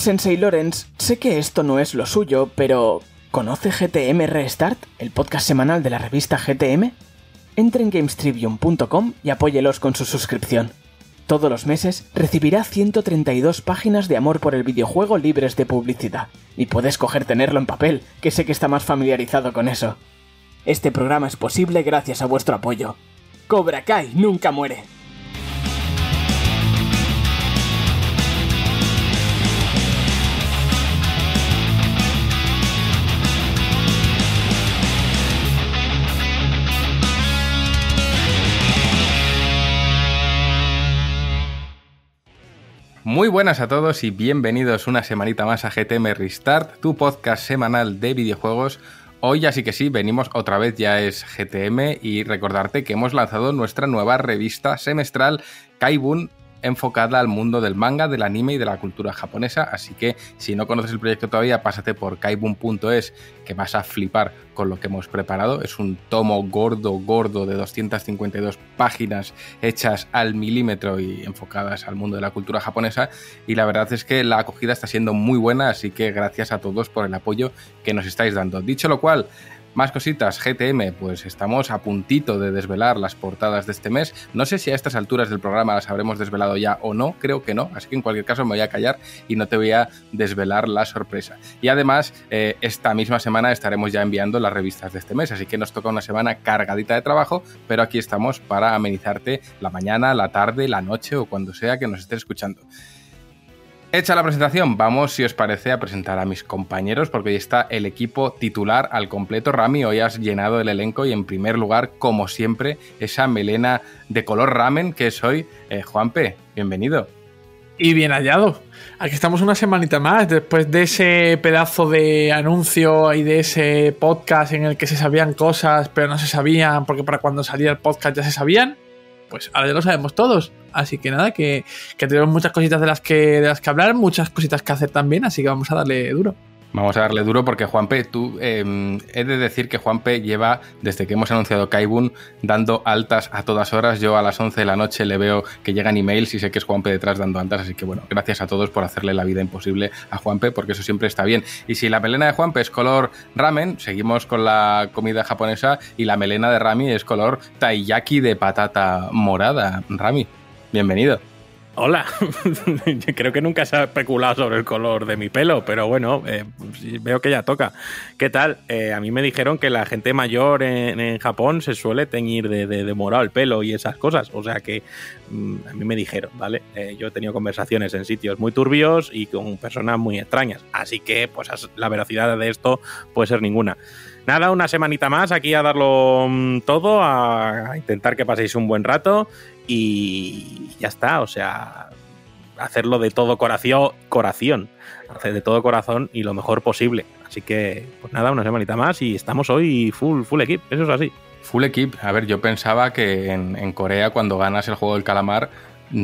Sensei Lorenz, sé que esto no es lo suyo, pero ¿conoce GTM Restart, el podcast semanal de la revista GTM? Entre en gamestribium.com y apóyelos con su suscripción. Todos los meses recibirá 132 páginas de amor por el videojuego libres de publicidad. Y puedes coger tenerlo en papel, que sé que está más familiarizado con eso. Este programa es posible gracias a vuestro apoyo. Cobra Kai nunca muere. Muy buenas a todos y bienvenidos una semanita más a GTM Restart, tu podcast semanal de videojuegos. Hoy ya sí que sí, venimos otra vez, ya es GTM y recordarte que hemos lanzado nuestra nueva revista semestral Kaibun enfocada al mundo del manga, del anime y de la cultura japonesa. Así que si no conoces el proyecto todavía, pásate por kaibun.es que vas a flipar con lo que hemos preparado. Es un tomo gordo, gordo de 252 páginas hechas al milímetro y enfocadas al mundo de la cultura japonesa. Y la verdad es que la acogida está siendo muy buena, así que gracias a todos por el apoyo que nos estáis dando. Dicho lo cual, más cositas, GTM, pues estamos a puntito de desvelar las portadas de este mes. No sé si a estas alturas del programa las habremos desvelado ya o no, creo que no, así que en cualquier caso me voy a callar y no te voy a desvelar la sorpresa. Y además, eh, esta misma semana estaremos ya enviando las revistas de este mes, así que nos toca una semana cargadita de trabajo, pero aquí estamos para amenizarte la mañana, la tarde, la noche o cuando sea que nos estés escuchando. Hecha la presentación, vamos, si os parece, a presentar a mis compañeros, porque hoy está el equipo titular al completo. Rami, hoy has llenado el elenco y en primer lugar, como siempre, esa melena de color ramen que es hoy. Eh, Juanpe, bienvenido. Y bien hallado. Aquí estamos una semanita más, después de ese pedazo de anuncio y de ese podcast en el que se sabían cosas, pero no se sabían, porque para cuando salía el podcast ya se sabían pues ahora ya lo sabemos todos. Así que nada, que, tenemos muchas cositas de las que, de las que hablar, muchas cositas que hacer también, así que vamos a darle duro. Vamos a darle duro porque Juanpe, tú em, he de decir que Juanpe lleva, desde que hemos anunciado Kaibun, dando altas a todas horas. Yo a las 11 de la noche le veo que llegan emails y sé que es Juanpe detrás dando altas. Así que bueno, gracias a todos por hacerle la vida imposible a Juanpe porque eso siempre está bien. Y si la melena de Juanpe es color ramen, seguimos con la comida japonesa y la melena de Rami es color taiyaki de patata morada. Rami, bienvenido. Hola, creo que nunca se ha especulado sobre el color de mi pelo, pero bueno, eh, veo que ya toca. ¿Qué tal? Eh, a mí me dijeron que la gente mayor en, Japón se suele teñir de, morado el pelo y esas cosas, o sea que mm, a mí me dijeron, ¿vale? Eh, yo he tenido conversaciones en sitios muy turbios y con personas muy extrañas, así que pues la veracidad de esto puede ser ninguna. Nada, una semanita más aquí a darlo mm, todo, a intentar que paséis un buen rato y ya está, o sea, hacerlo de todo corazón, corazón, hacer de todo corazón y lo mejor posible. Así que, pues nada, una semanita más y estamos hoy full, full equip, eso es así. Full equip, a ver, yo pensaba que en, Corea cuando ganas el juego del calamar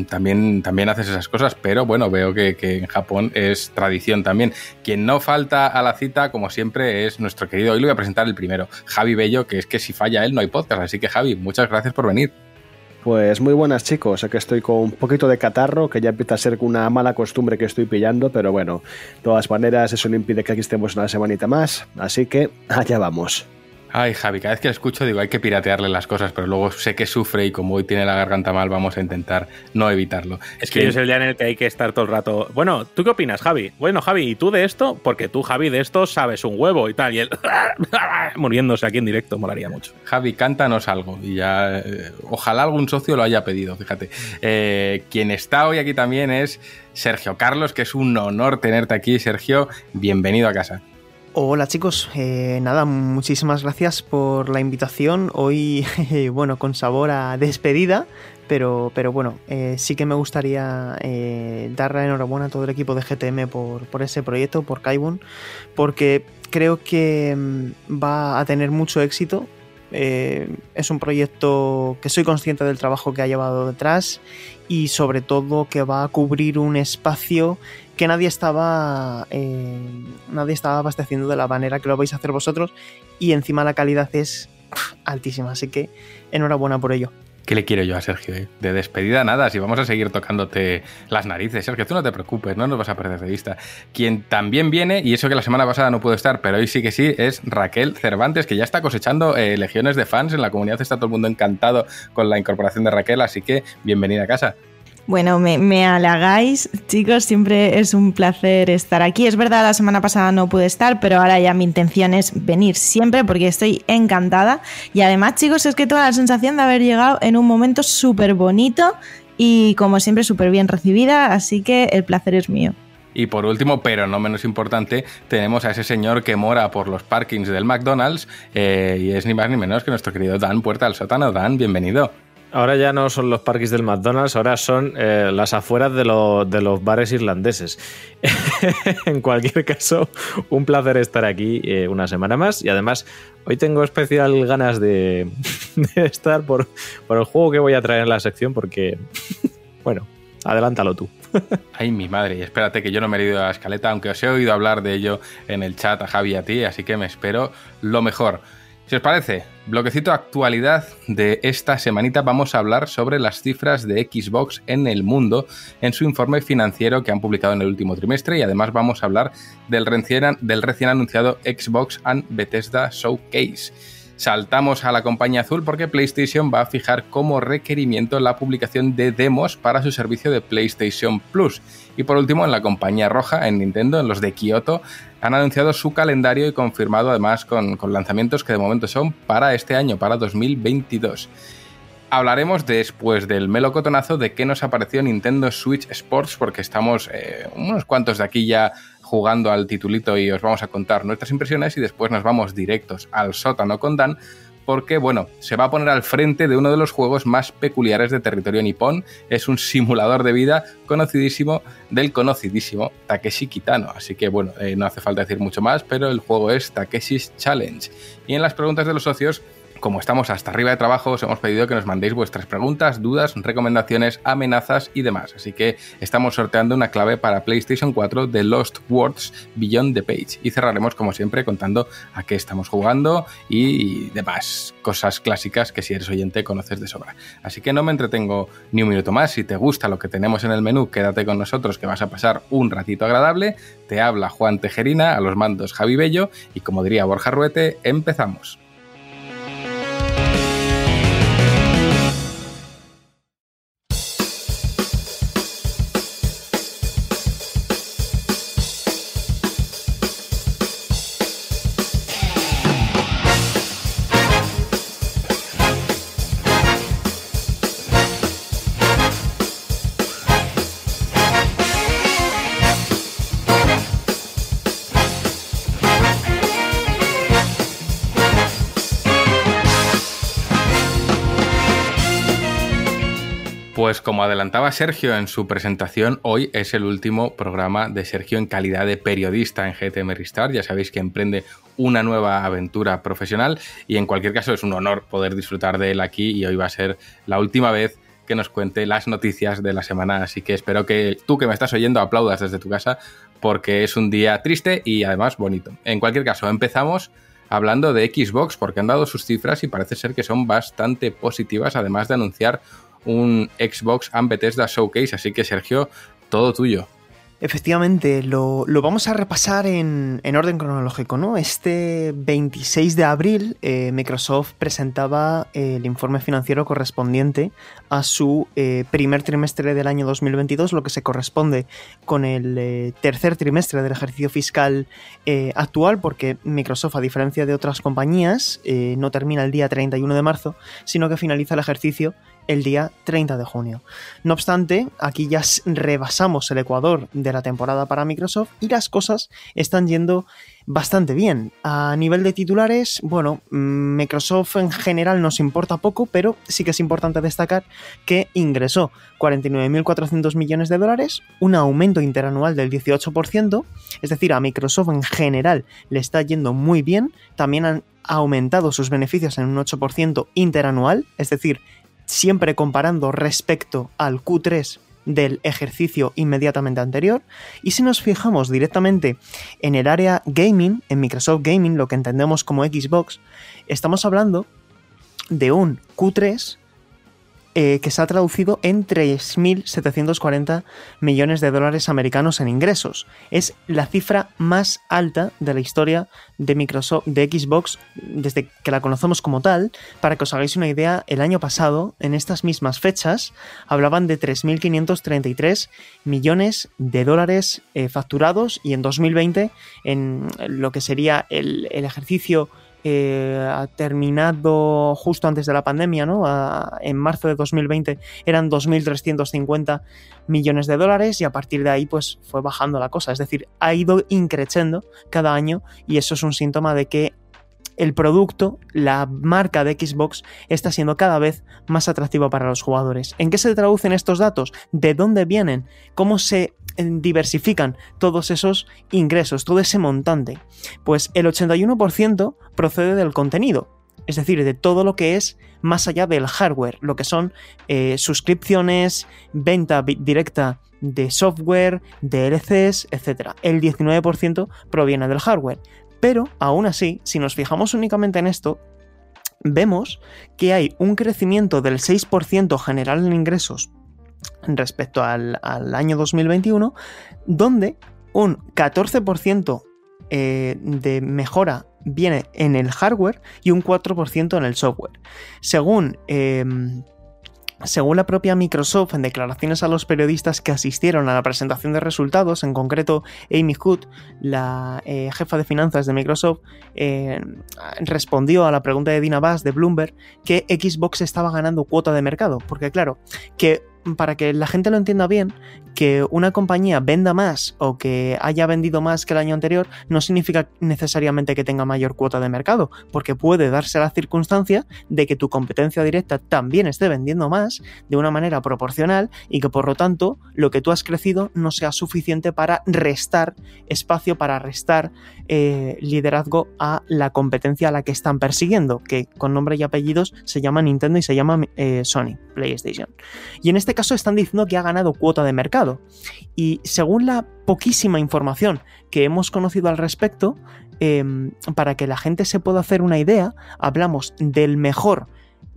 también, también haces esas cosas, pero bueno, veo que, en Japón es tradición también. Quien no falta a la cita, como siempre, es nuestro querido, hoy lo voy a presentar el primero, Javi Bello, que es que si falla él no hay podcast, así que Javi, muchas gracias por venir. Pues muy buenas chicos, que estoy con un poquito de catarro, que ya empieza a ser una mala costumbre que estoy pillando, pero bueno, de todas maneras eso no impide que aquí estemos una semanita más, así que allá vamos. Ay, Javi, cada vez que escucho digo hay que piratearle las cosas, pero luego sé que sufre y como hoy tiene la garganta mal, vamos a intentar no evitarlo. Es que hoy es el día en el que hay que estar todo el rato. Bueno, ¿tú qué opinas, Javi? Bueno, Javi, ¿y tú de esto? Porque tú, Javi, de esto sabes un huevo y tal, y él muriéndose aquí en directo, molaría mucho. Javi, cántanos algo y ya. Eh, ojalá algún socio lo haya pedido, fíjate. Eh, quien está hoy aquí también es Sergio Carlos, que es un honor tenerte aquí, Sergio. Bienvenido a casa. Hola chicos, eh, nada, muchísimas gracias por la invitación. Hoy, bueno, con sabor a despedida, pero, pero bueno, eh, sí que me gustaría eh, dar la enhorabuena a todo el equipo de GTM por, por ese proyecto, por Kaibun, porque creo que mm, va a tener mucho éxito. es un proyecto que soy consciente del trabajo que ha llevado detrás y sobre todo que va a cubrir un espacio que nadie estaba eh, nadie estaba abasteciendo de la manera que lo vais a hacer vosotros y encima la calidad es altísima, así que enhorabuena por ello. ¿Qué le quiero yo a Sergio? eh? De despedida nada, si vamos a seguir tocándote las narices. Sergio, tú no te preocupes, no nos vas a perder de vista. Quien también viene, y eso que la semana pasada no pudo estar, pero hoy sí que sí, es Raquel Cervantes, que ya está cosechando eh, legiones de fans en la comunidad. Está todo el mundo encantado con la incorporación de Raquel, así que bienvenida a casa. Bueno, me, halagáis, chicos, siempre es un placer estar aquí. Es verdad, la semana pasada no pude estar, pero ahora ya mi intención es venir siempre porque estoy encantada. Y además, chicos, es que toda la sensación de haber llegado en un momento súper bonito y como siempre súper bien recibida, así que el placer es mío. Y por último, pero no menos importante, tenemos a ese señor que mora por los parkings del McDonald's eh, y es ni más ni menos que nuestro querido Dan Puerta al Sótano. Dan, bienvenido. Ahora ya no son los parques del McDonald's, ahora son eh, las afueras de, lo, de, los bares irlandeses. en cualquier caso, un placer estar aquí eh, una semana más y además hoy tengo especial ganas de, estar por, por, el juego que voy a traer en la sección porque, bueno, adelántalo tú. Ay, mi madre, y espérate que yo no me he leído la escaleta, aunque os he oído hablar de ello en el chat a Javi y a ti, así que me espero lo mejor. Si os parece, bloquecito actualidad de esta semanita vamos a hablar sobre las cifras de Xbox en el mundo en su informe financiero que han publicado en el último trimestre y además vamos a hablar del recién, del recién anunciado Xbox and Bethesda Showcase. Saltamos a la compañía azul porque PlayStation va a fijar como requerimiento la publicación de demos para su servicio de PlayStation Plus. Y por último, en la compañía roja, en Nintendo, en los de Kyoto, han anunciado su calendario y confirmado además con, lanzamientos que de momento son para este año, para 2022 hablaremos después del melocotonazo de qué nos apareció Nintendo Switch Sports, porque estamos eh, unos cuantos de aquí ya jugando al titulito y os vamos a contar nuestras impresiones y después nos vamos directos al sótano con Dan porque, bueno, se va a poner al frente de uno de los juegos más peculiares de territorio nipón. Es un simulador de vida conocidísimo del conocidísimo Takeshi Kitano. Así que, bueno, eh, no hace falta decir mucho más, pero el juego es Takeshi's Challenge. Y en las preguntas de los socios como estamos hasta arriba de trabajo, os hemos pedido que nos mandéis vuestras preguntas, dudas, recomendaciones, amenazas y demás. Así que estamos sorteando una clave para PlayStation 4 de Lost Words Beyond the Page. Y cerraremos, como siempre, contando a qué estamos jugando y demás cosas clásicas que si eres oyente conoces de sobra. Así que no me entretengo ni un minuto más. Si te gusta lo que tenemos en el menú, quédate con nosotros que vas a pasar un ratito agradable. Te habla Juan Tejerina, a los mandos Javi Bello y como diría Borja Ruete, empezamos. Como adelantaba Sergio en su presentación, hoy es el último programa de Sergio en calidad de periodista en GTM Restart. Ya sabéis que emprende una nueva aventura profesional y en cualquier caso es un honor poder disfrutar de él aquí y hoy va a ser la última vez que nos cuente las noticias de la semana. Así que espero que tú que me estás oyendo aplaudas desde tu casa porque es un día triste y además bonito. En cualquier caso, empezamos hablando de Xbox porque han dado sus cifras y parece ser que son bastante positivas, además de anunciar un Xbox and Bethesda Showcase, así que Sergio, todo tuyo. Efectivamente, lo, lo, vamos a repasar en, en, orden cronológico, ¿no? Este 26 de abril eh, Microsoft presentaba eh, el informe financiero correspondiente a su eh, primer trimestre del año 2022, lo que se corresponde con el tercer trimestre del ejercicio fiscal actual, porque Microsoft, a diferencia de otras compañías, no termina el día 31 de marzo, sino que finaliza el ejercicio el día 30 de junio. No obstante, aquí ya rebasamos el ecuador de la temporada para Microsoft y las cosas están yendo bastante bien. A nivel de titulares, bueno, Microsoft en general nos importa poco, pero sí que es importante destacar que ingresó 49.400 millones de dólares, un aumento interanual del 18%, es decir, a Microsoft en general le está yendo muy bien, también han aumentado sus beneficios en un 8% interanual, es decir, siempre comparando respecto al Q3 del ejercicio inmediatamente anterior. Y si nos fijamos directamente en el área gaming, en Microsoft Gaming, lo que entendemos como Xbox, estamos hablando de un Q3 eh, que se ha traducido en 3.740 millones de dólares americanos en ingresos. Es la cifra más alta de la historia de Microsoft, de Xbox, desde que la conocemos como tal. Para que os hagáis una idea, el año pasado, en estas mismas fechas, hablaban de 3.533 millones de dólares eh, facturados y en 2020, en lo que sería el, el ejercicio eh, ha terminado justo antes de la pandemia, ¿no? En marzo de 2020 eran 2.350 millones de dólares y a partir de ahí pues fue bajando la cosa. Es decir, ha ido increciendo cada año y eso es un síntoma de que el producto, la marca de Xbox, está siendo cada vez más atractivo para los jugadores. ¿En qué se traducen estos datos? ¿De dónde vienen? ¿Cómo se diversifican todos esos ingresos, todo ese montante? Pues el 81% procede del contenido, es decir, de todo lo que es más allá del hardware, lo que son eh, suscripciones, venta directa de software, DLCs, etc. El 19% proviene del hardware. Pero, aún así, si nos fijamos únicamente en esto, vemos que hay un crecimiento del 6% general en ingresos respecto al, año 2021, donde un 14% eh, de mejora viene en el hardware y un 4% en el software. Según em, según la propia Microsoft, en declaraciones a los periodistas que asistieron a la presentación de resultados, en concreto Amy Hood, la eh, jefa de finanzas de Microsoft, eh, respondió a la pregunta de Dina Bass de Bloomberg que Xbox estaba ganando cuota de mercado. Porque claro, que para que la gente lo entienda bien, que una compañía venda más o que haya vendido más que el año anterior no significa necesariamente que tenga mayor cuota de mercado, porque puede darse la circunstancia de que tu competencia directa también esté vendiendo más de una manera proporcional y que por lo tanto lo que tú has crecido no sea suficiente para restar espacio, para restar eh, liderazgo a la competencia a la que están persiguiendo, que con nombre y apellidos se llama Nintendo y se llama eh, Sony, PlayStation. Y en este caso están diciendo que ha ganado cuota de mercado. Y según la poquísima información que hemos conocido al respecto, em, para que la gente se pueda hacer una idea, hablamos del mejor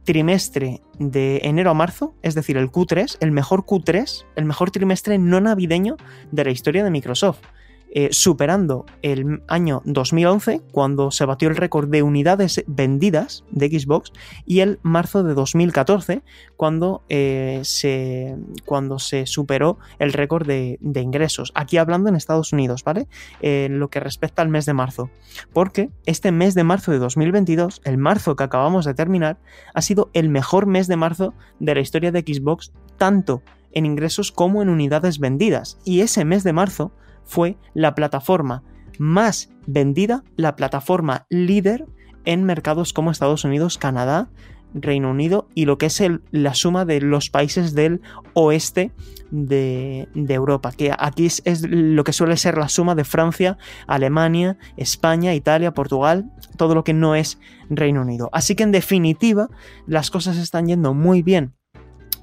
trimestre de enero a marzo, es decir, el Q3, el mejor Q3, el mejor trimestre no navideño de la historia de Microsoft. Eh, superando el año 2011, cuando se batió el récord de unidades vendidas de Xbox, y el marzo de 2014, cuando, eh, se, cuando se superó el récord de, ingresos. Aquí hablando en Estados Unidos, ¿vale? En lo que respecta al mes de marzo. Porque este mes de marzo de 2022, el marzo que acabamos de terminar, ha sido el mejor mes de marzo de la historia de Xbox, tanto en ingresos como en unidades vendidas. Y ese mes de marzo fue la plataforma más vendida, la plataforma líder en mercados como Estados Unidos, Canadá, Reino Unido y lo que es la suma de los países del oeste de, Europa, que aquí es, lo que suele ser la suma de Francia, Alemania, España, Italia, Portugal, todo lo que no es Reino Unido. Así que en definitiva, las cosas están yendo muy bien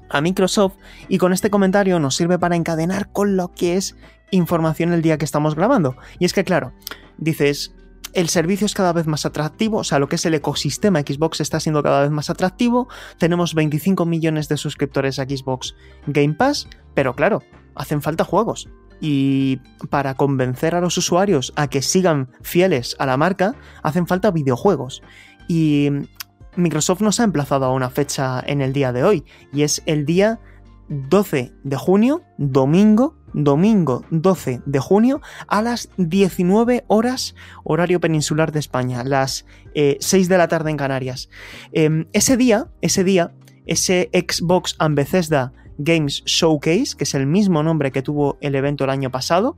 a Microsoft y con este comentario nos sirve para encadenar con lo que es información el día que estamos grabando. Y es que, claro, dices, el servicio es cada vez más atractivo, o sea, lo que es el ecosistema Xbox está siendo cada vez más atractivo, tenemos 25 millones de suscriptores a Xbox Game Pass, pero claro, hacen falta juegos. Y para convencer a los usuarios a que sigan fieles a la marca, hacen falta videojuegos. Y Microsoft nos ha emplazado a una fecha en el día de hoy, y es el día 12 de junio, domingo, domingo 12 de junio a las 19 horas horario peninsular de España, las 6 eh, de la tarde en Canarias. Em, ese día, ese día, ese Xbox and Bethesda Games Showcase, que es el mismo nombre que tuvo el evento el año pasado,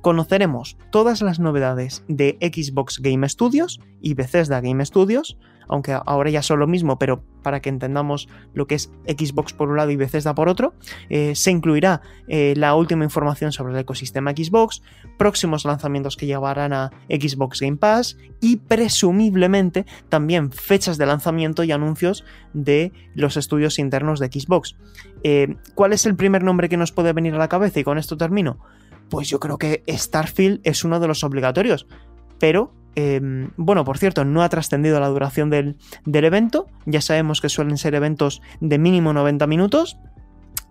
conoceremos todas las novedades de Xbox Game Studios y Bethesda Game Studios, aunque ahora ya son lo mismo, pero para que entendamos lo que es Xbox por un lado y Bethesda por otro, eh, se incluirá eh, la última información sobre el ecosistema Xbox, próximos lanzamientos que llevarán a Xbox Game Pass y presumiblemente también fechas de lanzamiento y anuncios de los estudios internos de Xbox. Eh, ¿Cuál es el primer nombre que nos puede venir a la cabeza? Y con esto termino. Pues yo creo que Starfield es uno de los obligatorios, pero Em, bueno, por cierto, no ha trascendido la duración del, evento. Ya sabemos que suelen ser eventos de mínimo 90 minutos.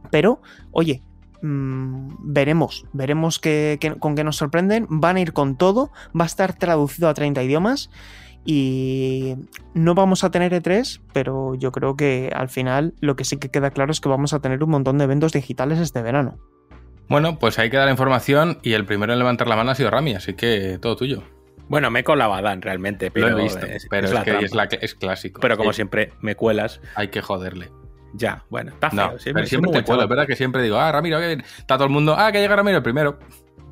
Pero, oye, mm, veremos, veremos que- con qué nos sorprenden. Van a ir con todo, va a estar traducido a 30 idiomas y no vamos a tener E3, pero yo creo que al final lo que sí que queda claro es que vamos a tener un montón de eventos digitales este verano. Bueno, pues ahí queda la información y el primero en levantar la mano ha sido Rami, así que todo tuyo. Bueno, me colaba Dan realmente, pero Lo he visto, es, pero es es, la que es, la que- es clásico. Pero como Sí, siempre me cuelas, Hay que joderle. ya, bueno, está feo. No, siempre, pero siempre te cuelo, verdad que siempre digo, ah, Ramiro, que está todo el mundo, ah, que llega Ramiro el primero.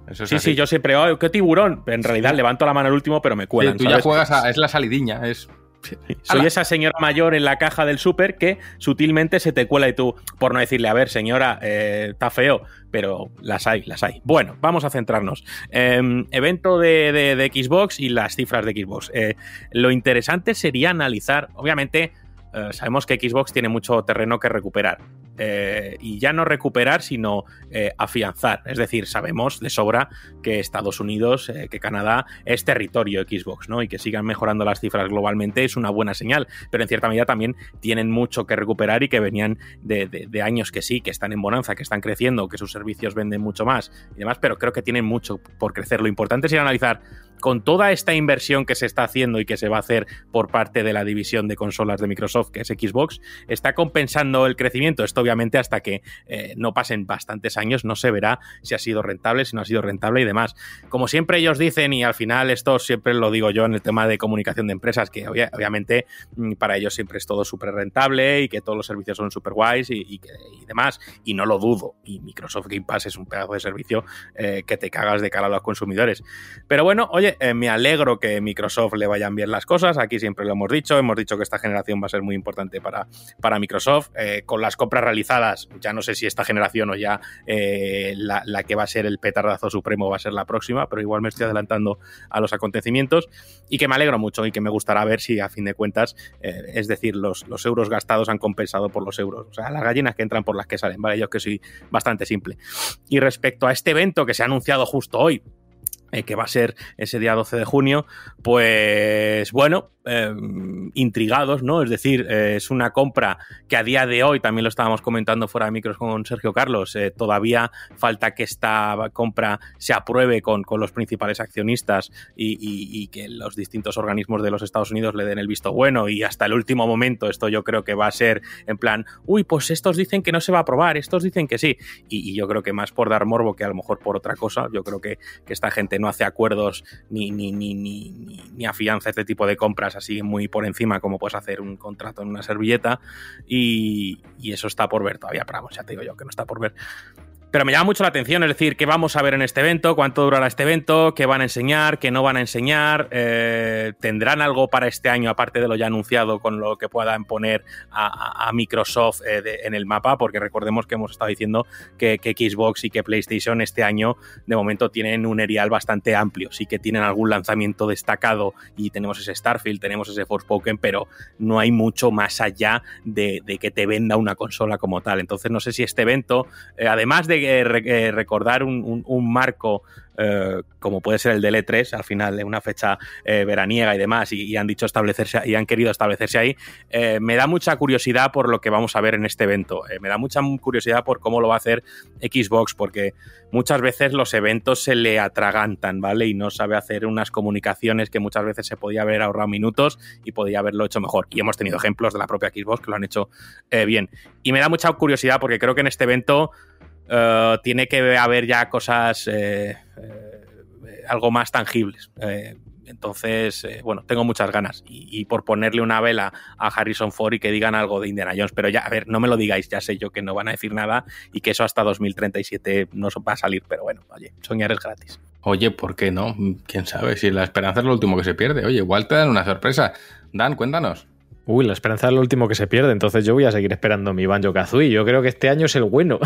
Eso es Sí, así. sí, yo siempre, ¡ay, qué tiburón! En realidad levanto la mano al último, pero me Sí, cuelan. tú ya juegas a, es la salidiña, es... Soy esa señora mayor en la caja del súper que sutilmente se te cuela y tú, por no decirle, a ver, señora, eh, está feo, pero las hay, las hay. Bueno, vamos a centrarnos. Eh, evento de, de- de Xbox y las cifras de Xbox. Eh, lo interesante sería analizar, obviamente, eh, sabemos que Xbox tiene mucho terreno que recuperar. Eh, y ya no recuperar, sino eh, afianzar. Es decir, sabemos de sobra que Estados Unidos, que Canadá es territorio Xbox, ¿no? Y que sigan mejorando las cifras globalmente es una buena señal, pero en cierta medida también tienen mucho que recuperar y que venían de- de años que sí, que están en bonanza, que están creciendo, que sus servicios venden mucho más y demás, pero creo que tienen mucho por crecer. Lo importante es ir a analizar con toda esta inversión que se está haciendo y que se va a hacer por parte de la división de consolas de Microsoft, que es Xbox, está compensando el crecimiento. Esto obviamente hasta que eh, no pasen bastantes años no se verá si ha sido rentable, si no ha sido rentable y demás. Como siempre ellos dicen, y al final esto siempre lo digo yo en el tema de comunicación de empresas, que obvia- obviamente mm, para ellos siempre es todo súper rentable y que todos los servicios son súper guays y demás, y no lo dudo. Y Microsoft Game Pass es un pedazo de servicio eh, que te cagas de cara a los consumidores. Pero bueno, oye, eh, me alegro que Microsoft le vayan bien las cosas. Aquí siempre lo hemos dicho. Hemos dicho que esta generación va a ser muy importante para, para Microsoft. Eh, con las compras realizadas, ya no sé si esta generación o ya eh, la, la que va a ser el petardazo supremo va a ser la próxima, pero igual me estoy adelantando a los acontecimientos. Y que me alegro mucho y que me gustará ver si a fin de cuentas, es decir, los, los euros gastados han compensado por los euros. O sea, las gallinas que entran por las que salen, ¿vale? Yo que soy bastante simple. Y respecto a este evento que se ha anunciado justo hoy, eh, que va a ser ese día 12 de junio, pues bueno, eh, intrigados, ¿no? Es decir, eh, es una compra que a día de hoy, también lo estábamos comentando fuera de micros con Sergio Carlos, eh, todavía falta que esta compra se apruebe con, con los principales accionistas y, y- y que los distintos organismos de los Estados Unidos le den el visto bueno y hasta el último momento esto yo creo que va a ser en plan, uy, pues estos dicen que no se va a aprobar, estos dicen que sí, y, y yo creo que más por dar morbo que a lo mejor por otra cosa, yo creo que, que esta gente no hace acuerdos ni, ni, ni, ni, afianza este tipo de compras así muy por encima como puedes hacer un contrato en una servilleta y, y eso está por ver todavía, pero vamos, ya te digo yo que no está por ver. Pero me llama mucho la atención, es decir, qué vamos a ver en este evento, cuánto durará este evento, qué van a enseñar, qué no van a enseñar, eh, tendrán algo para este año aparte de lo ya anunciado con lo que puedan poner a, Microsoft eh, en el mapa, porque recordemos que hemos estado diciendo que, Xbox y que PlayStation este año de momento tienen un erial bastante amplio, sí que tienen algún lanzamiento destacado y tenemos ese Starfield, tenemos ese Forspoken, pero no hay mucho más allá de, de que te venda una consola como tal. Entonces no sé si este evento, eh, además de eh, re- recordar un, marco eh, como puede ser el del E3, al final de una fecha eh, veraniega y demás, y, han dicho establecerse y han querido establecerse ahí, me da mucha curiosidad por lo que vamos a ver en este evento. Me da mucha curiosidad por cómo lo va a hacer Xbox, porque muchas veces los eventos se le atragantan, ¿vale? Y no sabe hacer unas comunicaciones que muchas veces se podía haber ahorrado minutos y podía haberlo hecho mejor. Y hemos tenido ejemplos de la propia Xbox que lo han hecho bien. Y me da mucha curiosidad porque creo que en este evento eh, tiene que haber ya cosas eh, eh, algo más tangibles. Entonces, bueno, tengo muchas ganas. Y, y por ponerle una vela a Harrison Ford y que digan algo de Indiana Jones. Pero ya, a ver, no me lo digáis, ya sé yo que no van a decir nada y que eso hasta 2037 no va a salir. Pero bueno, oye, soñar es gratis. Oye, ¿por qué no? ¿Quién sabe? Si la esperanza es lo último que se pierde. Oye, igual te dan una sorpresa. Dan, cuéntanos. Uy, la esperanza es lo último que se pierde, entonces yo voy a seguir esperando mi Banjo Kazooie. Yo creo que este año es el bueno.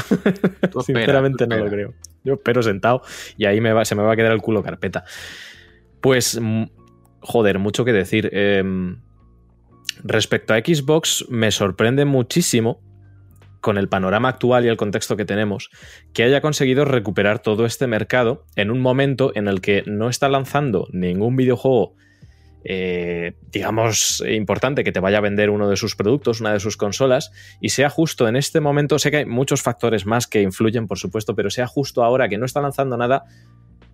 Tú espera, Sinceramente tú no lo creo. Yo espero sentado y ahí me va, se me va a quedar el culo carpeta. Pues, mm, joder, mucho que decir. Em, respecto a Xbox, me sorprende muchísimo, con el panorama actual y el contexto que tenemos, que haya conseguido recuperar todo este mercado en un momento en el que no está lanzando ningún videojuego eh, digamos, importante que te vaya a vender uno de sus productos, una de sus consolas, y sea justo en este momento, sé que hay muchos factores más que influyen, por supuesto, pero sea justo ahora que no está lanzando nada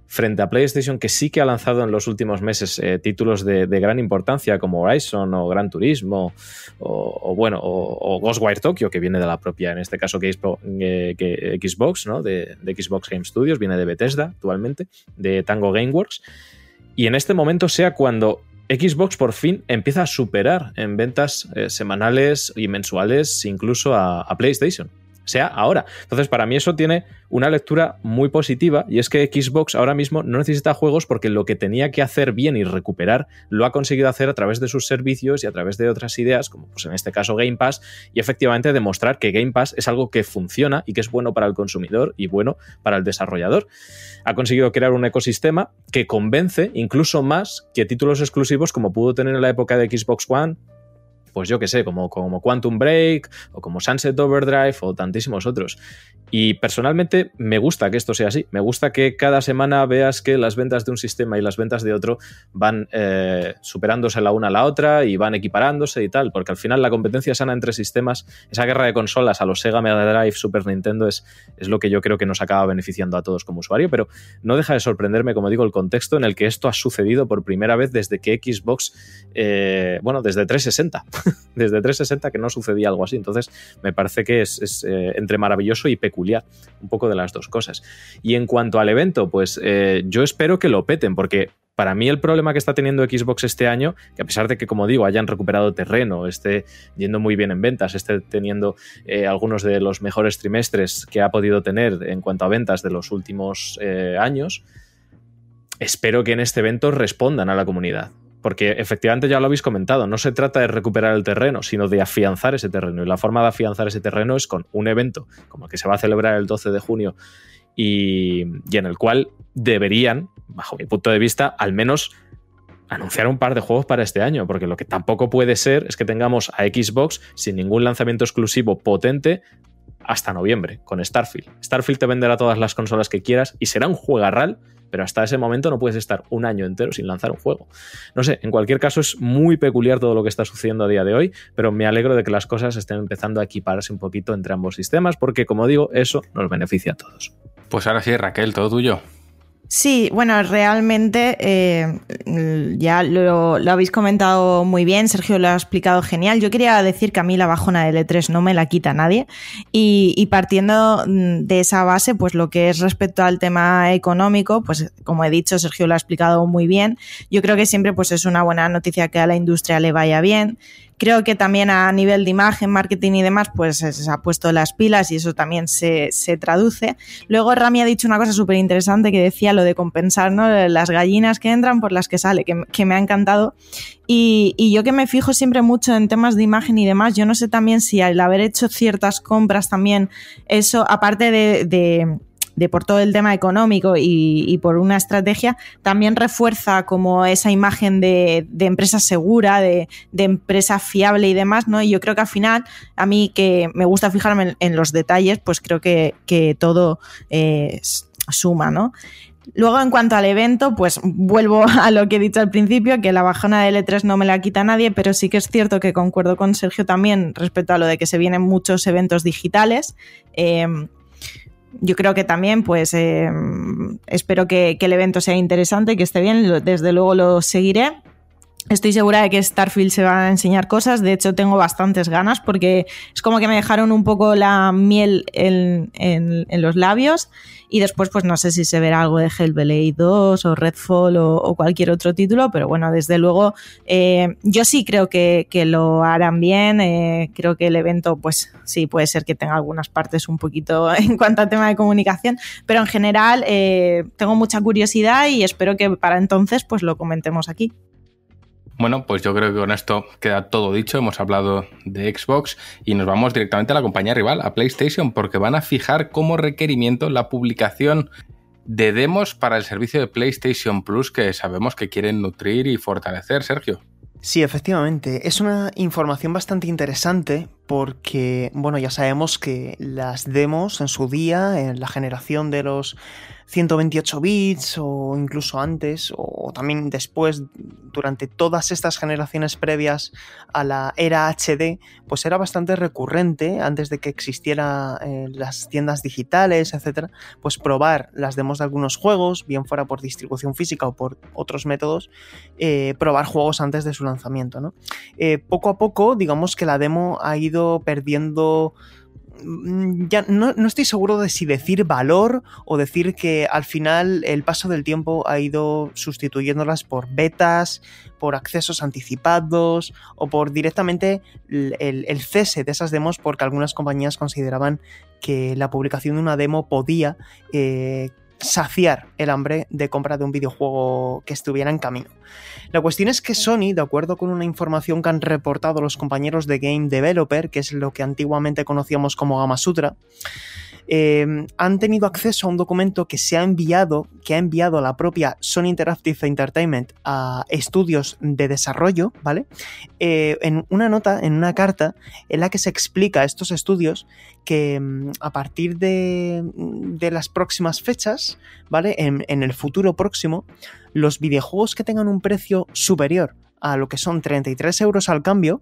frente a PlayStation, que sí que ha lanzado en los últimos meses eh, títulos de, gran importancia como Horizon o Gran Turismo o, bueno, o, Ghostwire Tokyo, que viene de la propia, en este caso, eh, Xbox, ¿no? De, Xbox Game Studios, viene de Bethesda actualmente, de Tango Gameworks. Y en este momento sea cuando Xbox por fin empieza a superar en ventas eh, semanales y mensuales incluso a PlayStation sea ahora. Entonces, para mí eso tiene una lectura muy positiva y es que Xbox ahora mismo no necesita juegos porque lo que tenía que hacer bien y recuperar lo ha conseguido hacer a través de sus servicios y a través de otras ideas, como pues en este caso Game Pass, y efectivamente demostrar que Game Pass es algo que funciona y que es bueno para el consumidor y bueno para el desarrollador. Ha conseguido crear un ecosistema que convence incluso más que títulos exclusivos como pudo tener en la época de Xbox One, pues yo qué sé, como, como Quantum Break o como Sunset Overdrive o tantísimos otros. Y personalmente me gusta que esto sea así. Me gusta que cada semana veas que las ventas de un sistema y las ventas de otro van eh, superándose la una a la otra y van equiparándose y tal, porque al final la competencia sana entre sistemas, esa guerra de consolas a los Sega Mega Drive, Super Nintendo es, es lo que yo creo que nos acaba beneficiando a todos como usuario, pero no deja de sorprenderme, como digo, el contexto en el que esto ha sucedido por primera vez desde que Xbox, eh, bueno, desde 360, desde 360 que no sucedía algo así. Entonces me parece que es, eh, entre maravilloso y peculiar un poco de las dos cosas. Y en cuanto al evento, pues eh, yo espero que lo peten, porque para mí el problema que está teniendo Xbox este año, que a pesar de que, como digo, hayan recuperado terreno, esté yendo muy bien en ventas, esté teniendo eh, algunos de los mejores trimestres que ha podido tener en cuanto a ventas de los últimos eh, años, espero que en este evento respondan a la comunidad. Porque efectivamente ya lo habéis comentado, no se trata de recuperar el terreno, sino de afianzar ese terreno. Y la forma de afianzar ese terreno es con un evento como el que se va a celebrar el 12 de junio y, en el cual deberían, bajo mi punto de vista, al menos anunciar un par de juegos para este año, porque lo que tampoco puede ser es que tengamos a Xbox sin ningún lanzamiento exclusivo potente hasta noviembre con Starfield. Starfield te venderá todas las consolas que quieras y será un juegarral pero hasta ese momento no puedes estar un año entero sin lanzar un juego. No sé, en cualquier caso es muy peculiar todo lo que está sucediendo a día de hoy, pero me alegro de que las cosas estén empezando a equiparse un poquito entre ambos sistemas, porque como digo, eso nos beneficia a todos. Pues ahora sí, Raquel, todo tuyo. Sí, bueno, realmente eh, ya lo, habéis comentado muy bien, Sergio lo ha explicado genial. Yo quería decir que a mí la bajona de L3 no me la quita nadie y, partiendo mm, de esa base, pues lo que es respecto al tema económico, pues como he dicho, Sergio lo ha explicado muy bien. Yo creo que siempre pues es una buena noticia que a la industria le vaya bien, Creo que también a nivel de imagen, marketing y demás, pues se ha puesto las pilas y eso también se, traduce. Luego Rami ha dicho una cosa súper interesante que decía lo de compensar ¿no? las gallinas que entran por las que sale, que, me ha encantado. Y, yo que me fijo siempre mucho en temas de imagen y demás, yo no sé también si al haber hecho ciertas compras también, eso, aparte de de por todo el tema económico y, por una estrategia, también refuerza como esa imagen de, empresa segura, de, empresa fiable y demás, ¿no? Y yo creo que al final, a mí que me gusta fijarme en, los detalles, pues creo que, todo eh, suma, ¿no? Luego, en cuanto al evento, pues vuelvo a lo que he dicho al principio, que la bajona de L3 no me la quita nadie, pero sí que es cierto que concuerdo con Sergio también respecto a lo de que se vienen muchos eventos digitales. Eh, yo creo que también, pues, eh, espero que, el evento sea interesante, que esté bien, desde luego lo seguiré. Estoy segura de que Starfield se va a enseñar cosas, de hecho tengo bastantes ganas porque es como que me dejaron un poco la miel en, los labios y después pues no sé si se verá algo de Hellblade 2 o Redfall o, cualquier otro título, pero bueno, desde luego eh, yo sí creo que, lo harán bien, eh, creo que el evento pues sí puede ser que tenga algunas partes un poquito en cuanto al tema de comunicación, pero en general eh, tengo mucha curiosidad y espero que para entonces pues lo comentemos aquí. Bueno, pues yo creo que con esto queda todo dicho. Hemos hablado de Xbox y nos vamos directamente a la compañía rival, a PlayStation, porque van a fijar como requerimiento la publicación de demos para el servicio de PlayStation Plus que sabemos que quieren nutrir y fortalecer, Sergio. Sí, efectivamente. Es una información bastante interesante porque, bueno, ya sabemos que las demos en su día, en la generación de los 128 bits o incluso antes o también después durante todas estas generaciones previas a la era HD pues era bastante recurrente antes de que existieran eh, las tiendas digitales etcétera pues probar las demos de algunos juegos bien fuera por distribución física o por otros métodos eh, probar juegos antes de su lanzamiento ¿no? Eh, poco a poco digamos que la demo ha ido perdiendo ya no, estoy seguro de si decir valor o decir que al final el paso del tiempo ha ido sustituyéndolas por betas, por accesos anticipados o por directamente el, cese de esas demos porque algunas compañías consideraban que la publicación de una demo podía eh, saciar el hambre de compra de un videojuego que estuviera en camino. La cuestión es que Sony, de acuerdo con una información que han reportado los compañeros de Game Developer, que es lo que antiguamente conocíamos como Gamasutra, eh, han tenido acceso a un documento que se ha enviado, que ha enviado la propia Sony Interactive Entertainment a estudios de desarrollo, ¿vale? Eh, en una nota, en una carta, en la que se explica a estos estudios que mm, a partir de, las próximas fechas, ¿vale? En, en el futuro próximo, los videojuegos que tengan un precio superior a lo que son 33 euros al cambio,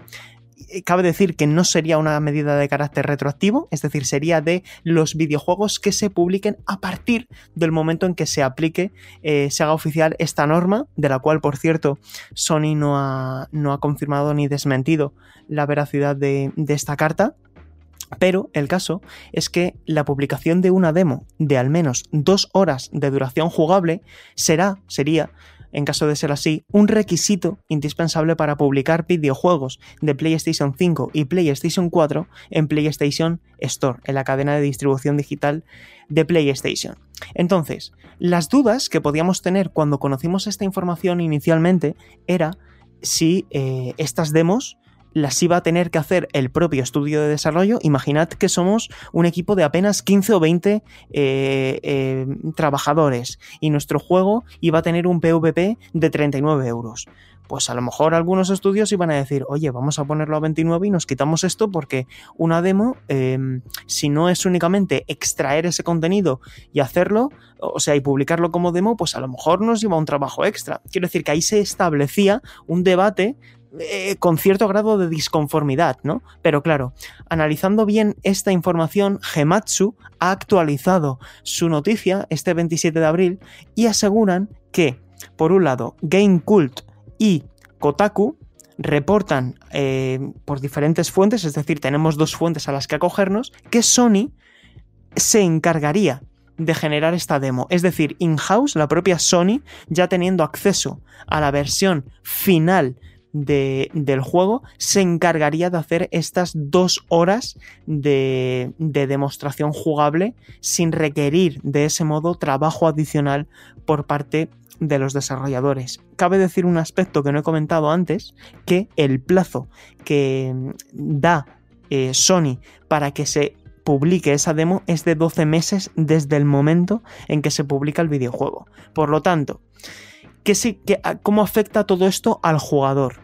cabe decir que no sería una medida de carácter retroactivo, es decir, sería de los videojuegos que se publiquen a partir del momento en que se aplique, eh, se haga oficial esta norma, de la cual, por cierto, Sony no ha, no ha confirmado ni desmentido la veracidad de, de esta carta. Pero el caso es que la publicación de una demo de al menos dos horas de duración jugable será, sería en caso de ser así, un requisito indispensable para publicar videojuegos de PlayStation 5 y PlayStation 4 en PlayStation Store, en la cadena de distribución digital de PlayStation. Entonces, las dudas que podíamos tener cuando conocimos esta información inicialmente era si eh, estas demos las iba a tener que hacer el propio estudio de desarrollo. Imaginad que somos un equipo de apenas 15 o 20 eh, eh, trabajadores y nuestro juego iba a tener un PVP de 39 euros. Pues a lo mejor algunos estudios iban a decir, oye, vamos a ponerlo a 29 y nos quitamos esto porque una demo, em, si no es únicamente extraer ese contenido y hacerlo, o sea, y publicarlo como demo, pues a lo mejor nos lleva un trabajo extra. Quiero decir que ahí se establecía un debate eh, con cierto grado de disconformidad, ¿no? Pero claro, analizando bien esta información, Gematsu ha actualizado su noticia este 27 de abril y aseguran que, por un lado, Game Cult y Kotaku reportan eh, por diferentes fuentes, es decir, tenemos dos fuentes a las que acogernos, que Sony se encargaría de generar esta demo. Es decir, in-house, la propia Sony, ya teniendo acceso a la versión final del juego se encargaría de hacer estas dos horas de, de, demostración jugable sin requerir de ese modo trabajo adicional por parte de los desarrolladores. Cabe decir un aspecto que no he comentado antes, que el plazo que da eh, Sony para que se publique esa demo es de 12 meses desde el momento en que se publica el videojuego. Por lo tanto, ¿Cómo afecta todo esto al jugador?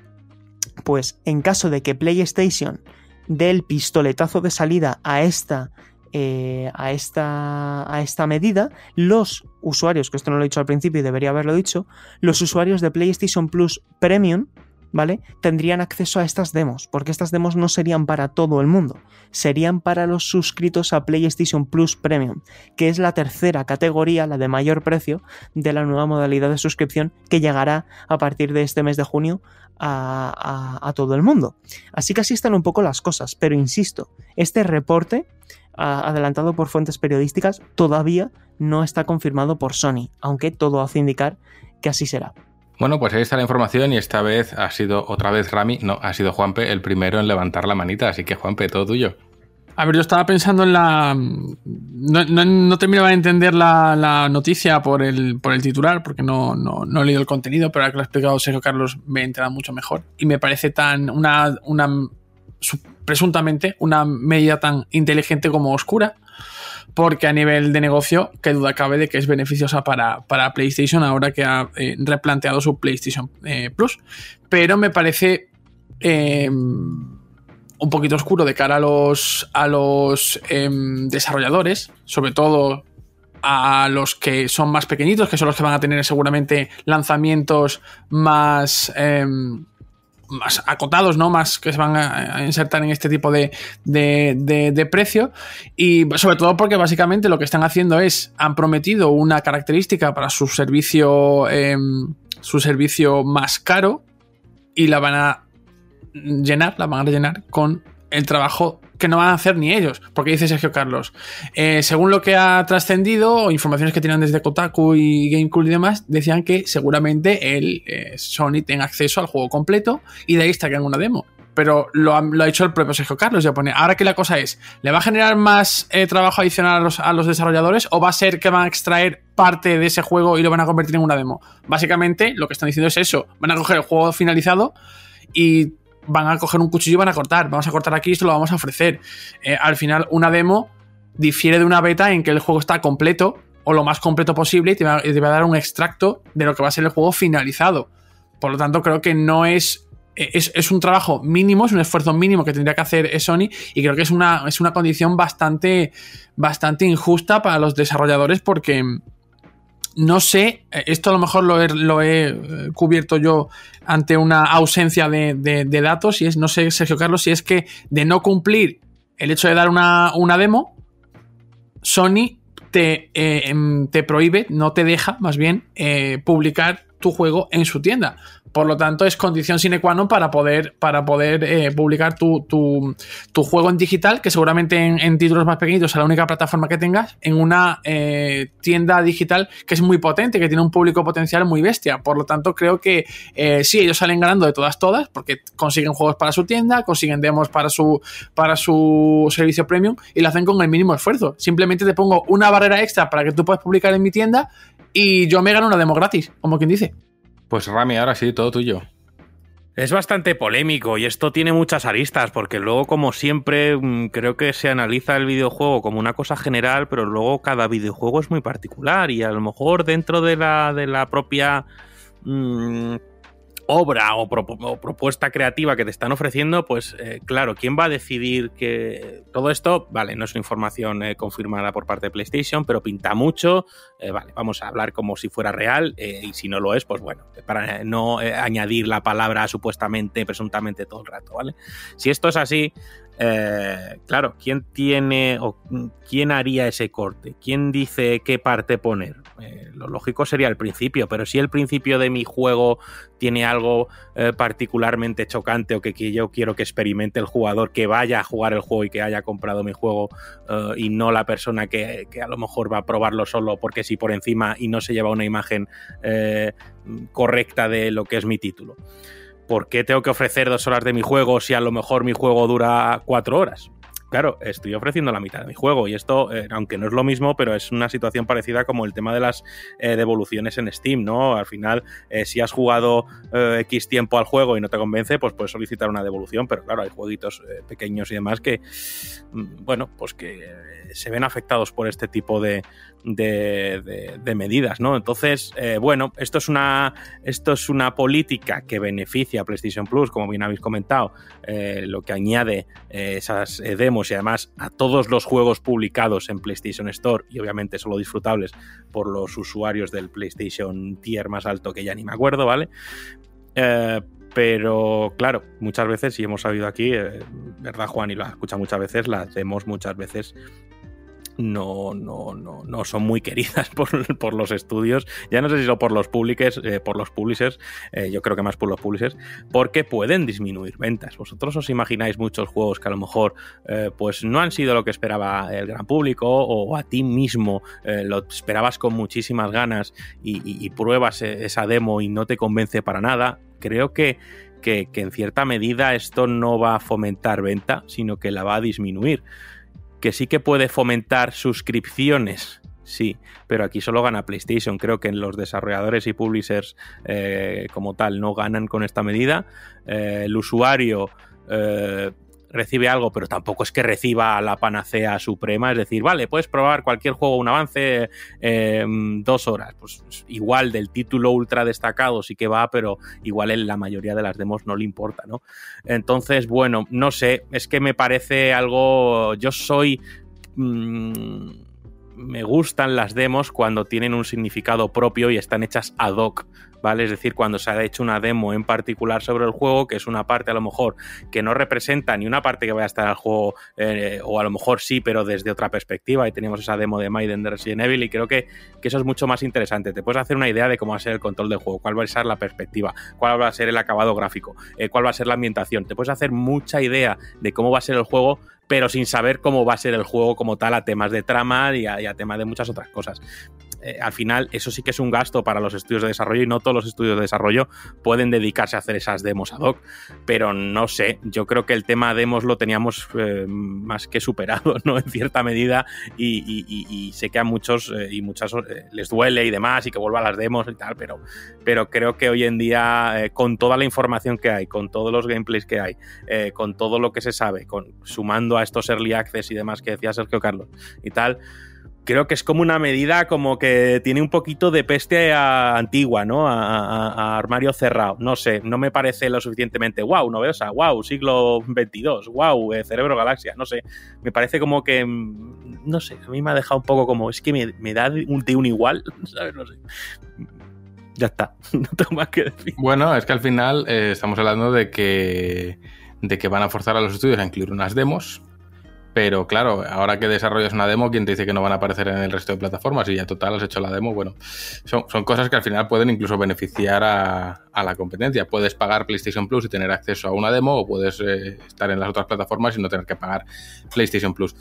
Pues en caso de que PlayStation dé el pistoletazo de salida a esta, eh, a esta, a esta medida, los usuarios, que esto no lo he dicho al principio y debería haberlo dicho, los usuarios de PlayStation Plus Premium ¿vale? Tendrían acceso a estas demos, porque estas demos no serían para todo el mundo, serían para los suscritos a PlayStation Plus Premium, que es la tercera categoría, la de mayor precio, de la nueva modalidad de suscripción que llegará a partir de este mes de junio a, todo el mundo. Así que así están un poco las cosas, pero insisto, este reporte adelantado por fuentes periodísticas todavía no está confirmado por Sony, aunque todo hace indicar que así será. Bueno, pues ahí está la información y esta vez ha sido otra vez Rami, no, ha sido Juanpe el primero en levantar la manita, así que Juanpe, todo tuyo. A ver, yo estaba pensando en la... No, terminaba de entender la, noticia por el, por el titular, porque no, no, he leído el contenido, pero ahora que lo ha explicado Sergio Carlos me he mucho mejor. Y me parece tan una, una presuntamente una medida tan inteligente como oscura porque a nivel de negocio, qué duda cabe de que es beneficiosa para, PlayStation ahora que ha eh, replanteado su PlayStation eh, Plus. Pero me parece eh, un poquito oscuro de cara a los, a los em, desarrolladores, sobre todo a los que son más pequeñitos, que son los que van a tener seguramente lanzamientos más, em, más acotados, ¿no? Más que se van a, insertar en este tipo de, de, precio. Y sobre todo porque básicamente lo que están haciendo es, han prometido una característica para su servicio, em, su servicio más caro y la van a llenar, la van a rellenar con el trabajo que no van a hacer ni ellos. Porque dice Sergio Carlos, eh, según lo que ha trascendido, informaciones que tienen desde Kotaku y GameCube y demás, decían que seguramente el eh, Sony tenga acceso al juego completo y de ahí en una demo. Pero lo ha, dicho el propio Sergio Carlos, ya pone. Ahora que la cosa es, ¿le va a generar más eh, trabajo adicional a los, a los, desarrolladores o va a ser que van a extraer parte de ese juego y lo van a convertir en una demo? Básicamente, lo que están diciendo es eso. Van a coger el juego finalizado y van a coger un cuchillo y van a cortar. Vamos a cortar aquí y esto lo vamos a ofrecer. Eh, al final, una demo difiere de una beta en que el juego está completo o lo más completo posible y te va, a dar un extracto de lo que va a ser el juego finalizado. Por lo tanto, creo que no es es, un trabajo mínimo, es un esfuerzo mínimo que tendría que hacer Sony y creo que es una, es una condición bastante, bastante injusta para los desarrolladores porque no sé, eh, esto a lo mejor lo he, eh, cubierto yo ante una ausencia de, datos y es, no sé, Sergio Carlos, si es que de no cumplir el hecho de dar una, demo, Sony te, eh, em, te, prohíbe, no te deja más bien publicar tu juego en su tienda. Por lo tanto, es condición sine qua non para poder, para poder eh, publicar tu, juego en digital, que seguramente en, títulos más pequeñitos sea la única plataforma que tengas, en una eh, tienda digital que es muy potente, que tiene un público potencial muy bestia. Por lo tanto, creo que eh, sí, ellos salen ganando de todas, todas, porque consiguen juegos para su tienda, consiguen demos para su, para su servicio premium y lo hacen con el mínimo esfuerzo. Simplemente te pongo una barrera extra para que tú puedas publicar en mi tienda y yo me gano una demo gratis, como quien dice. Pues Rami, ahora sí, todo tuyo. Es bastante polémico y esto tiene muchas aristas porque luego, como siempre, mm, creo que se analiza el videojuego como una cosa general, pero luego cada videojuego es muy particular y a lo mejor dentro de la, de la propia mm, obra o, propuesta creativa que te están ofreciendo, pues eh, claro, ¿quién va a decidir que todo esto, vale, no es una información eh, confirmada por parte de PlayStation, pero pinta mucho, eh, vale, vamos a hablar como si fuera real y si no lo es, pues bueno, para no añadir la palabra supuestamente, presuntamente todo el rato, ¿vale? Si esto es así, eh, claro, ¿quién tiene o quién haría ese corte? ¿Quién dice qué parte poner? Eh, lo lógico sería el principio, pero si el principio de mi juego tiene algo eh, particularmente chocante o que, yo quiero que experimente el jugador, que vaya a jugar el juego y que haya comprado mi juego y no la persona que, que, a lo mejor va a probarlo solo porque si por encima y no se lleva una imagen correcta de lo que es mi título. ¿Por qué tengo que ofrecer dos horas de mi juego si a lo mejor mi juego dura cuatro horas? Claro, estoy ofreciendo la mitad de mi juego y esto, eh, aunque no es lo mismo, pero es una situación parecida como el tema de las eh, devoluciones en Steam, ¿no? Al final, eh, si has jugado X tiempo al juego y no te convence, pues puedes solicitar una devolución, pero claro, hay jueguitos pequeños y demás que, mm, bueno, pues que se ven afectados por este tipo de, de, medidas, ¿no? Entonces, eh, bueno, esto es, una, esto es una política que beneficia a PlayStation Plus, como bien habéis comentado, eh, lo que añade eh, esas demos y además a todos los juegos publicados en PlayStation Store y obviamente solo disfrutables por los usuarios del PlayStation Tier más alto que ya ni me acuerdo, ¿vale? pero claro, muchas veces, y hemos sabido aquí, ¿verdad, Juan? Y lo has escuchado muchas veces, las demos muchas veces no, no, no, no son muy queridas por, los estudios. Ya no sé si son por los publishers, eh, por los publishers, eh, yo creo que más por los publishers, porque pueden disminuir ventas. Vosotros os imagináis muchos juegos que a lo mejor eh, pues no han sido lo que esperaba el gran público o a ti mismo lo esperabas con muchísimas ganas y, pruebas esa demo y no te convence para nada. Creo que, que en cierta medida esto no va a fomentar venta, sino que la va a disminuir que sí que puede fomentar suscripciones. Sí, pero aquí solo gana PlayStation. Creo que los desarrolladores y publishers eh, como tal no ganan con esta medida. Eh, el usuario, eh, recibe algo, pero tampoco es que reciba la panacea suprema, es decir, vale, puedes probar cualquier juego, un avance, eh, dos horas, pues igual del título ultra destacado sí que va, pero igual en la mayoría de las demos no le importa, ¿no? Entonces, bueno, no sé, es que me parece algo, yo soy... Mmm, me gustan las demos cuando tienen un significado propio y están hechas ad hoc ¿vale? Es decir, cuando se ha hecho una demo en particular sobre el juego, que es una parte a lo mejor que no representa ni una parte que vaya a estar al juego, eh, o a lo mejor sí, pero desde otra perspectiva, y teníamos esa demo de Maiden de Resident Evil, y creo que, que, eso es mucho más interesante. Te puedes hacer una idea de cómo va a ser el control del juego, cuál va a ser la perspectiva, cuál va a ser el acabado gráfico, eh, cuál va a ser la ambientación. Te puedes hacer mucha idea de cómo va a ser el juego pero sin saber cómo va a ser el juego como tal a temas de trama y a temas de muchas otras cosas. Eh, al final eso sí que es un gasto para los estudios de desarrollo y no todos los estudios de desarrollo pueden dedicarse a hacer esas demos ad hoc. Pero no sé, yo creo que el tema demos lo teníamos eh, más que superado, ¿no? En cierta medida y, sé que a muchos eh, y muchas les duele y demás y que vuelvan las demos y tal, pero, pero creo que hoy en día con toda la información que hay, con todos los gameplays que hay, con todo lo que se sabe, con, sumando a estos early access y demás que decía Sergio Carlos y tal, creo que es como una medida como que tiene un poquito de peste antigua, ¿no? A, armario cerrado. No sé, no me parece lo suficientemente wow, novedosa, wow, siglo XXII, wow, eh, cerebro galaxia, no sé. Me parece como que, mm, no sé, a mí me ha dejado un poco como, es que me, da un, de un igual, ¿sabes? No sé. Ya está, no tengo más que decir. Bueno, es que al final eh, estamos hablando de que, de que van a forzar a los estudios a incluir unas demos pero claro, ahora que desarrollas una demo, ¿quién te dice que no van a aparecer en el resto de plataformas? Y ya total has hecho la demo, bueno, son, cosas que al final pueden incluso beneficiar a, la competencia. Puedes pagar PlayStation Plus y tener acceso a una demo, o puedes eh, estar en las otras plataformas y no tener que pagar PlayStation Plus.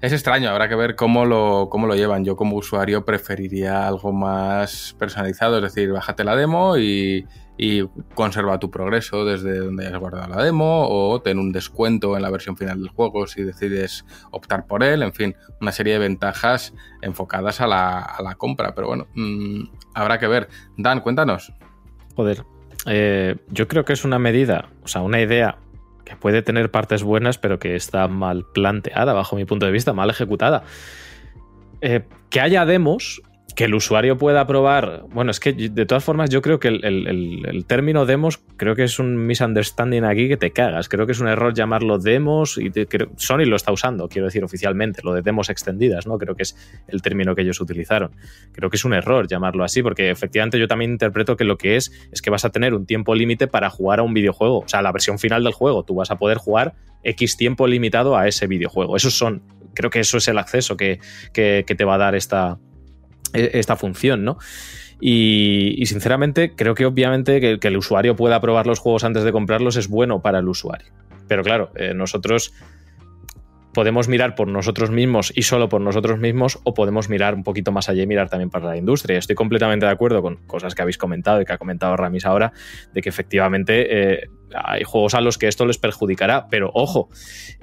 Es extraño, habrá que ver cómo lo, cómo lo llevan. Yo como usuario preferiría algo más personalizado, es decir, bájate la demo y, y conserva tu progreso desde donde hayas guardado la demo o ten un descuento en la versión final del juego si decides optar por él, en fin, una serie de ventajas enfocadas a la, compra, pero bueno, mm, habrá que ver. Dan, cuéntanos. Joder, eh, yo creo que es una medida, o sea, una idea que puede tener partes buenas, pero que está mal planteada, bajo mi punto de vista, mal ejecutada. Eh, que haya demos que el usuario pueda probar. Bueno, es que de todas formas, yo creo que el, término demos, creo que es un misunderstanding aquí que te cagas. Creo que es un error llamarlo demos y Sony lo está usando, quiero decir oficialmente, lo de demos extendidas, ¿no? Creo que es el término que ellos utilizaron. Creo que es un error llamarlo así, porque efectivamente yo también interpreto que lo que es es que vas a tener un tiempo límite para jugar a un videojuego. O sea, la versión final del juego, tú vas a poder jugar X tiempo limitado a ese videojuego. Esos son, creo que eso es el acceso que te va a dar esta esta función, ¿no? Y, sinceramente creo que obviamente que, el usuario pueda probar los juegos antes de comprarlos es bueno para el usuario. Pero claro, eh, nosotros podemos mirar por nosotros mismos y solo por nosotros mismos o podemos mirar un poquito más allá y mirar también para la industria. Estoy completamente de acuerdo con cosas que habéis comentado y que ha comentado Ramis ahora, de que efectivamente eh, hay juegos a los que esto les perjudicará, pero ojo,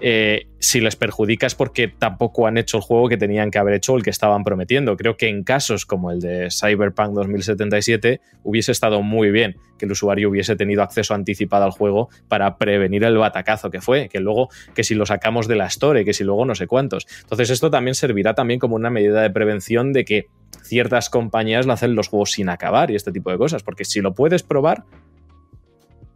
eh, si les perjudica es porque tampoco han hecho el juego que tenían que haber hecho o el que estaban prometiendo. Creo que en casos como el de Cyberpunk 2077 hubiese estado muy bien que el usuario hubiese tenido acceso anticipado al juego para prevenir el batacazo que fue, que luego, que si lo sacamos de la store, que si luego no sé cuántos. Entonces esto también servirá también como una medida de prevención de que ciertas compañías lo hacen los juegos sin acabar y este tipo de cosas, porque si lo puedes probar,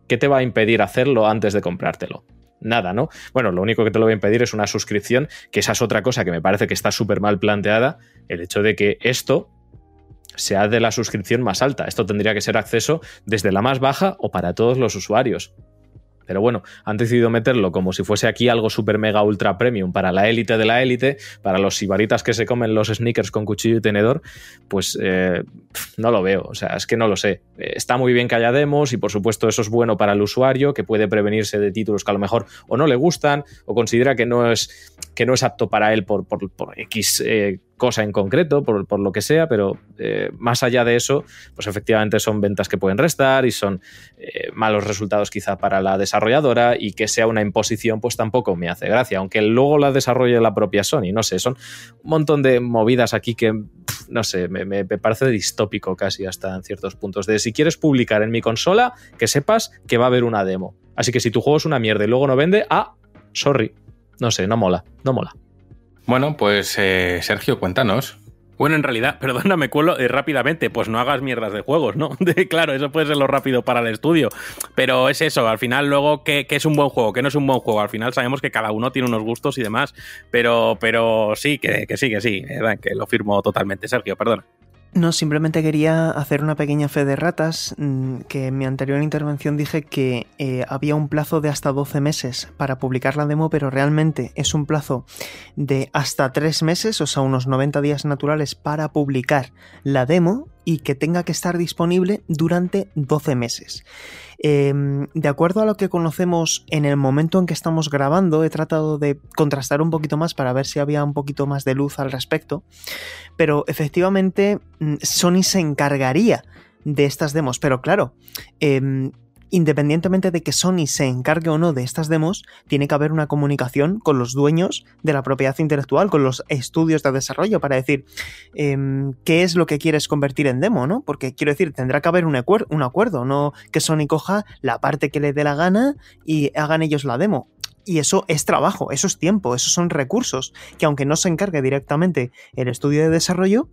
¿qué te va a impedir hacerlo antes de comprártelo? Nada, ¿no? Bueno, lo único que te lo va a impedir es una suscripción, que esa es otra cosa que me parece que está súper mal planteada, el hecho de que esto sea de la suscripción más alta. Esto tendría que ser acceso desde la más baja o para todos los usuarios. Pero bueno, han decidido meterlo como si fuese aquí algo super mega ultra premium para la élite de la élite, para los sibaritas que se comen los sneakers con cuchillo y tenedor, pues eh, no lo veo. O sea, es que no lo sé. Eh, está muy bien que haya demos y por supuesto eso es bueno para el usuario, que puede prevenirse de títulos que a lo mejor o no le gustan o considera que no es, que no es apto para él por, por, X eh, cosa en concreto, por, lo que sea, pero eh, más allá de eso, pues efectivamente son ventas que pueden restar y son eh, malos resultados quizá para la desarrolladora y que sea una imposición, pues tampoco me hace gracia, aunque luego la desarrolle la propia Sony, no sé, son un montón de movidas aquí que, no sé, me, me parece distópico casi hasta en ciertos puntos, de si quieres publicar en mi consola, que sepas que va a haber una demo. Así que si tu juego es una mierda y luego no vende, ah, Sorry. No sé, no mola, no mola. Bueno, pues eh, Sergio, cuéntanos. Bueno, en realidad, perdona, me cuelo eh, rápidamente, pues no hagas mierdas de juegos, ¿no? claro, eso puede ser lo rápido para el estudio, pero es eso, al final luego, ¿qué, es un buen juego? ¿Qué no es un buen juego? Al final sabemos que cada uno tiene unos gustos y demás, pero, pero sí, que, que sí, que sí, eh, que lo firmo totalmente, Sergio, perdona. No, simplemente quería hacer una pequeña fe de ratas, mm, que en mi anterior intervención dije que eh, había un plazo de hasta 12 meses para publicar la demo, pero realmente es un plazo de hasta 3 meses, o sea, unos 90 días naturales para publicar la demo y que tenga que estar disponible durante 12 meses. Em, de acuerdo a lo que conocemos en el momento en que estamos grabando, he tratado de contrastar un poquito más para ver si había un poquito más de luz al respecto, pero efectivamente mm, Sony se encargaría de estas demos, pero claro, em, independientemente de que Sony se encargue o no de estas demos, tiene que haber una comunicación con los dueños de la propiedad intelectual, con los estudios de desarrollo, para decir em, qué es lo que quieres convertir en demo, ¿no? Porque quiero decir, tendrá que haber un, un acuerdo, no que Sony coja la parte que le dé la gana y hagan ellos la demo. Y eso es trabajo, eso es tiempo, esos son recursos que aunque no se encargue directamente el estudio de desarrollo,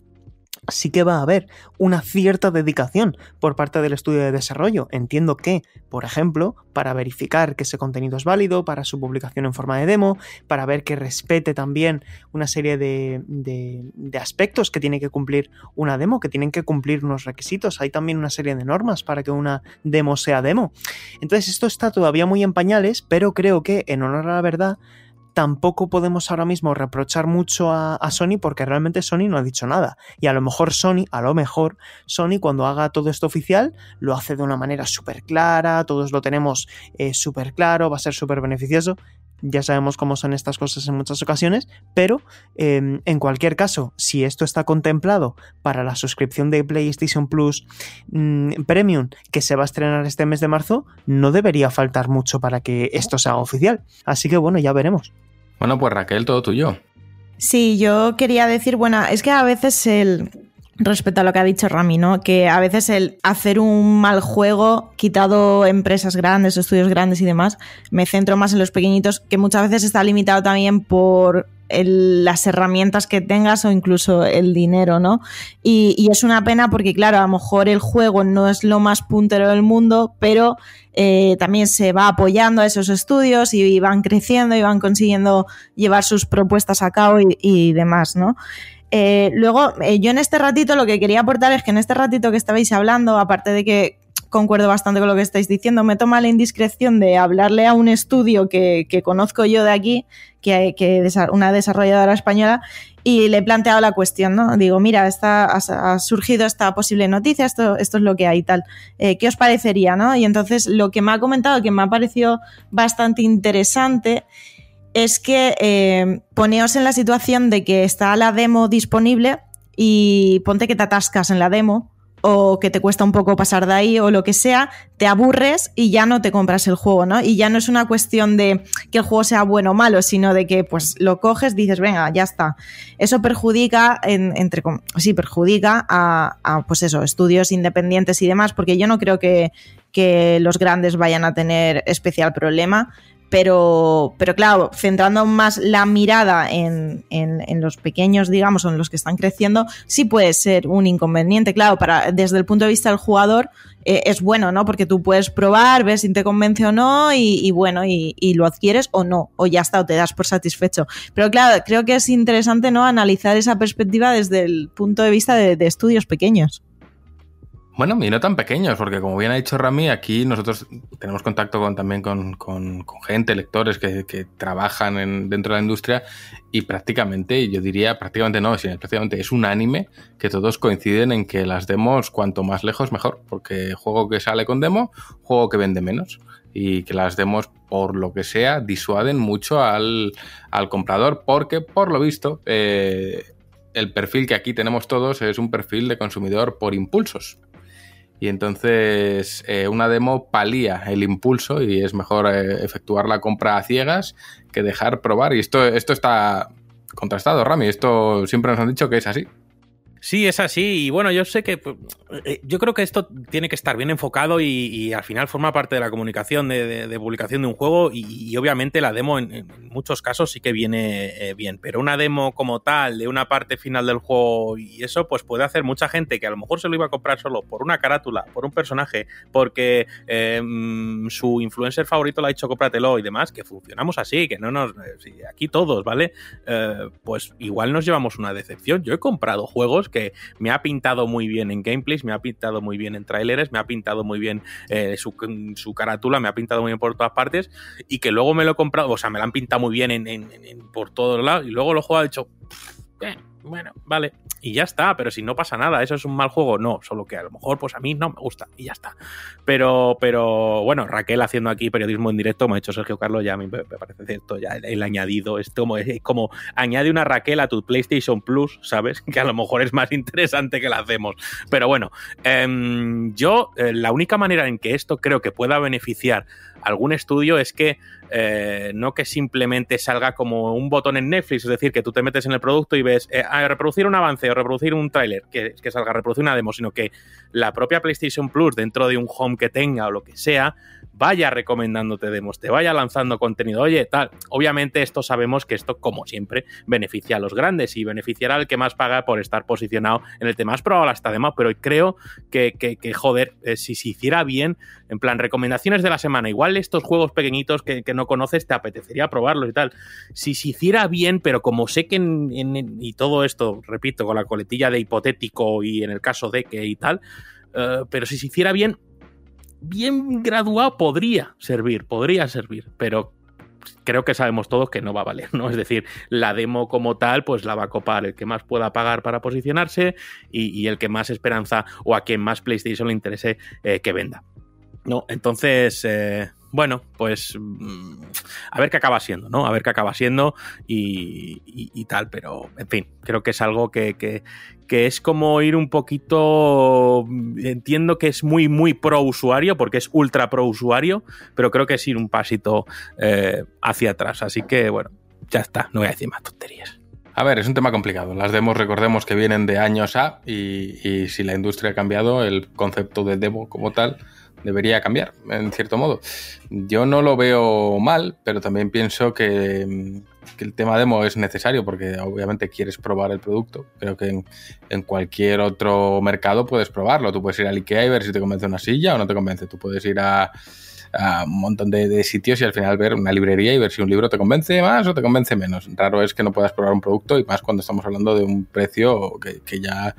sí que va a haber una cierta dedicación por parte del estudio de desarrollo. Entiendo que, por ejemplo, para verificar que ese contenido es válido, para su publicación en forma de demo, para ver que respete también una serie de, aspectos que tiene que cumplir una demo, que tienen que cumplir unos requisitos. Hay también una serie de normas para que una demo sea demo. Entonces esto está todavía muy en pañales, pero creo que, en honor a la verdad, tampoco podemos ahora mismo reprochar mucho a, Sony porque realmente Sony no ha dicho nada. Y a lo mejor Sony, a lo mejor Sony cuando haga todo esto oficial lo hace de una manera súper clara, todos lo tenemos eh, súper claro, va a ser súper beneficioso. Ya sabemos cómo son estas cosas en muchas ocasiones, pero em, en cualquier caso, si esto está contemplado para la suscripción de PlayStation Plus mm, Premium que se va a estrenar este mes de marzo, no debería faltar mucho para que esto sea oficial. Así que bueno, ya veremos. Bueno, pues Raquel, todo tuyo. Sí, yo quería decir, bueno, es que a veces el, respecto a lo que ha dicho Rami, ¿no? Que a veces el hacer un mal juego, quitado empresas grandes, estudios grandes y demás, me centro más en los pequeñitos, que muchas veces está limitado también por las herramientas que tengas o incluso el dinero, ¿no? Y, es una pena porque, claro, a lo mejor el juego no es lo más puntero del mundo, pero eh, también se va apoyando a esos estudios y van creciendo y van consiguiendo llevar sus propuestas a cabo y, y demás, ¿no? Eh, luego, eh, yo en este ratito lo que quería aportar es que en este ratito que estabais hablando, aparte de que concuerdo bastante con lo que estáis diciendo, me toma la indiscreción de hablarle a un estudio que, conozco yo de aquí, que, que una desarrolladora española, y le he planteado la cuestión, ¿no? Digo, mira, está, ha, surgido esta posible noticia, esto, es lo que hay tal. Eh, ¿Qué os parecería, no? Y entonces lo que me ha comentado, que me ha parecido bastante interesante, es que eh, poneos en la situación de que está la demo disponible y ponte que te atascas en la demo o que te cuesta un poco pasar de ahí o lo que sea, te aburres y ya no te compras el juego, ¿no? Y ya no es una cuestión de que el juego sea bueno o malo, sino de que pues lo coges, dices, venga, ya está. Eso perjudica, entre, sí, perjudica a, a, pues eso, estudios independientes y demás, porque yo no creo que, que los grandes vayan a tener especial problema, pero, pero claro, centrando más la mirada en, los pequeños, digamos, o en los que están creciendo, sí puede ser un inconveniente. Claro, para, desde el punto de vista del jugador eh, es bueno, ¿no? Porque tú puedes probar, ver si te convence o no, y, bueno, y, lo adquieres o no, o ya está, o te das por satisfecho. Pero claro, creo que es interesante, ¿no? Analizar esa perspectiva desde el punto de vista de estudios pequeños. Bueno, y no tan pequeños, porque como bien ha dicho Rami, aquí nosotros tenemos contacto con, también con, gente, lectores que, trabajan en, dentro de la industria y prácticamente, yo diría prácticamente no, sino prácticamente es unánime que todos coinciden en que las demos cuanto más lejos mejor, porque juego que sale con demo, juego que vende menos y que las demos, por lo que sea, disuaden mucho al, comprador, porque por lo visto... Eh, el perfil que aquí tenemos todos es un perfil de consumidor por impulsos. Y entonces eh, una demo palía el impulso y es mejor eh, efectuar la compra a ciegas que dejar probar. Y esto, esto está contrastado, Rami. Esto siempre nos han dicho que es así. Sí, es así. Y bueno, yo sé que. eh, Yo creo que esto tiene que estar bien enfocado y, al final forma parte de la comunicación de, publicación de un juego. Y, obviamente la demo en, muchos casos sí que viene eh, bien. Pero una demo como tal, de una parte final del juego y eso, pues puede hacer mucha gente que a lo mejor se lo iba a comprar solo por una carátula, por un personaje, porque eh, mm, su influencer favorito le ha dicho cómpratelo y demás, que funcionamos así, que no nos. aquí todos, ¿vale? Pues igual nos llevamos una decepción. Yo he comprado juegos que me ha pintado muy bien en gameplays, me ha pintado muy bien en trailers, me ha pintado muy bien eh, su, su carátula, me ha pintado muy bien por todas partes y que luego me lo he comprado, o sea, me lo han pintado muy bien en, por todos lados y luego lo he jugado y "Eh, bueno, vale, y ya está, pero si no pasa nada, ¿eso es un mal juego? No, solo que a lo mejor pues a mí no me gusta y ya está. Pero, pero bueno, Raquel haciendo aquí periodismo en directo, me ha dicho Sergio Carlos, ya a mí me, parece cierto, ya el, añadido, es como, es como añade una Raquel a tu PlayStation Plus, ¿sabes? Que a lo mejor es más interesante que la hacemos. Pero bueno, em, yo eh, la única manera en que esto creo que pueda beneficiar algún estudio es que eh, no que simplemente salga como un botón en Netflix, es decir, que tú te metes en el producto y ves eh, a reproducir un avance o reproducir un tráiler, que, que salga reproducir una demo, sino que la propia PlayStation Plus dentro de un home que tenga o lo que sea, vaya recomendándote demos, te vaya lanzando contenido. Oye, tal. Obviamente, esto sabemos que esto, como siempre, beneficia a los grandes y beneficiará al que más paga por estar posicionado en el tema. Has probado esta demo, pero creo que, joder, eh, si se hiciera bien, en plan, recomendaciones de la semana, igual estos juegos pequeñitos que, no conoces te apetecería probarlos y tal. Si se hiciera bien, pero como sé que y todo esto, repito, con la coletilla de hipotético y en el caso de que y tal, eh, pero si se hiciera bien, bien graduado podría servir, podría servir, pero creo que sabemos todos que no va a valer, ¿no? Es decir, la demo como tal, pues la va a copar el que más pueda pagar para posicionarse y, el que más esperanza o a quien más PlayStation le interese eh, que venda. ¿No? Entonces, eh, bueno, pues mm, a ver qué acaba siendo, ¿no? A ver qué acaba siendo y, tal, pero en fin, creo que es algo que, que- que es como ir un poquito, entiendo que es muy, muy pro usuario, porque es ultra pro usuario, pero creo que es ir un pasito eh, hacia atrás, así que bueno, ya está, no voy a decir más tonterías. A ver, es un tema complicado. Las demos, recordemos que vienen de años A y, y si la industria ha cambiado, el concepto de demo como tal debería cambiar, en cierto modo. Yo no lo veo mal, pero también pienso que, mm, que el tema demo es necesario porque obviamente quieres probar el producto. Creo que en, en cualquier otro mercado puedes probarlo. Tú puedes ir al IKEA y ver si te convence una silla o no te convence. Tú puedes ir a, a un montón de, sitios y al final ver una librería y ver si un libro te convence más o te convence menos. Raro es que no puedas probar un producto y más cuando estamos hablando de un precio que, ya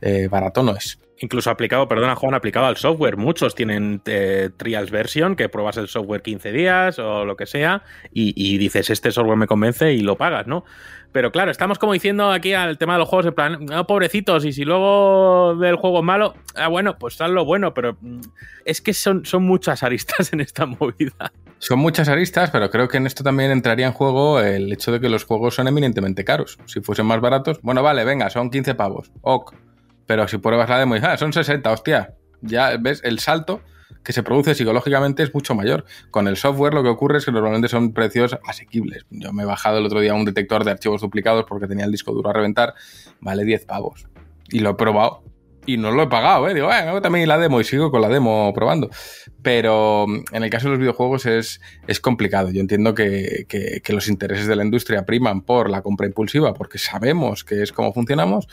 eh, barato no es. Incluso aplicado, perdona Juan, aplicado al software. Muchos tienen eh, trials version, que pruebas el software 15 días o lo que sea, y dices, este software me convence y lo pagas, ¿no? Pero claro, estamos como diciendo aquí al tema de los juegos, en plan, no, pobrecitos, y si luego del juego es malo, ah, bueno, pues haz lo bueno, pero mm, es que son, son muchas aristas en esta movida. Son muchas aristas, pero creo que en esto también entraría en juego el hecho de que los juegos son eminentemente caros. Si fuesen más baratos, bueno, vale, venga, son 15 pavos, ok. Pero si pruebas la demo y ah, son 60, hostia, ya ves, el salto que se produce psicológicamente es mucho mayor. Con el software lo que ocurre es que normalmente son precios asequibles. Yo me he bajado el otro día un detector de archivos duplicados porque tenía el disco duro a reventar, vale 10 pavos. Y lo he probado y no lo he pagado, ¿eh? Digo, bueno, también la demo y sigo con la demo probando. Pero mm, en el caso de los videojuegos es, es complicado. Yo entiendo que, que- que los intereses de la industria priman por la compra impulsiva porque sabemos que es como funcionamos,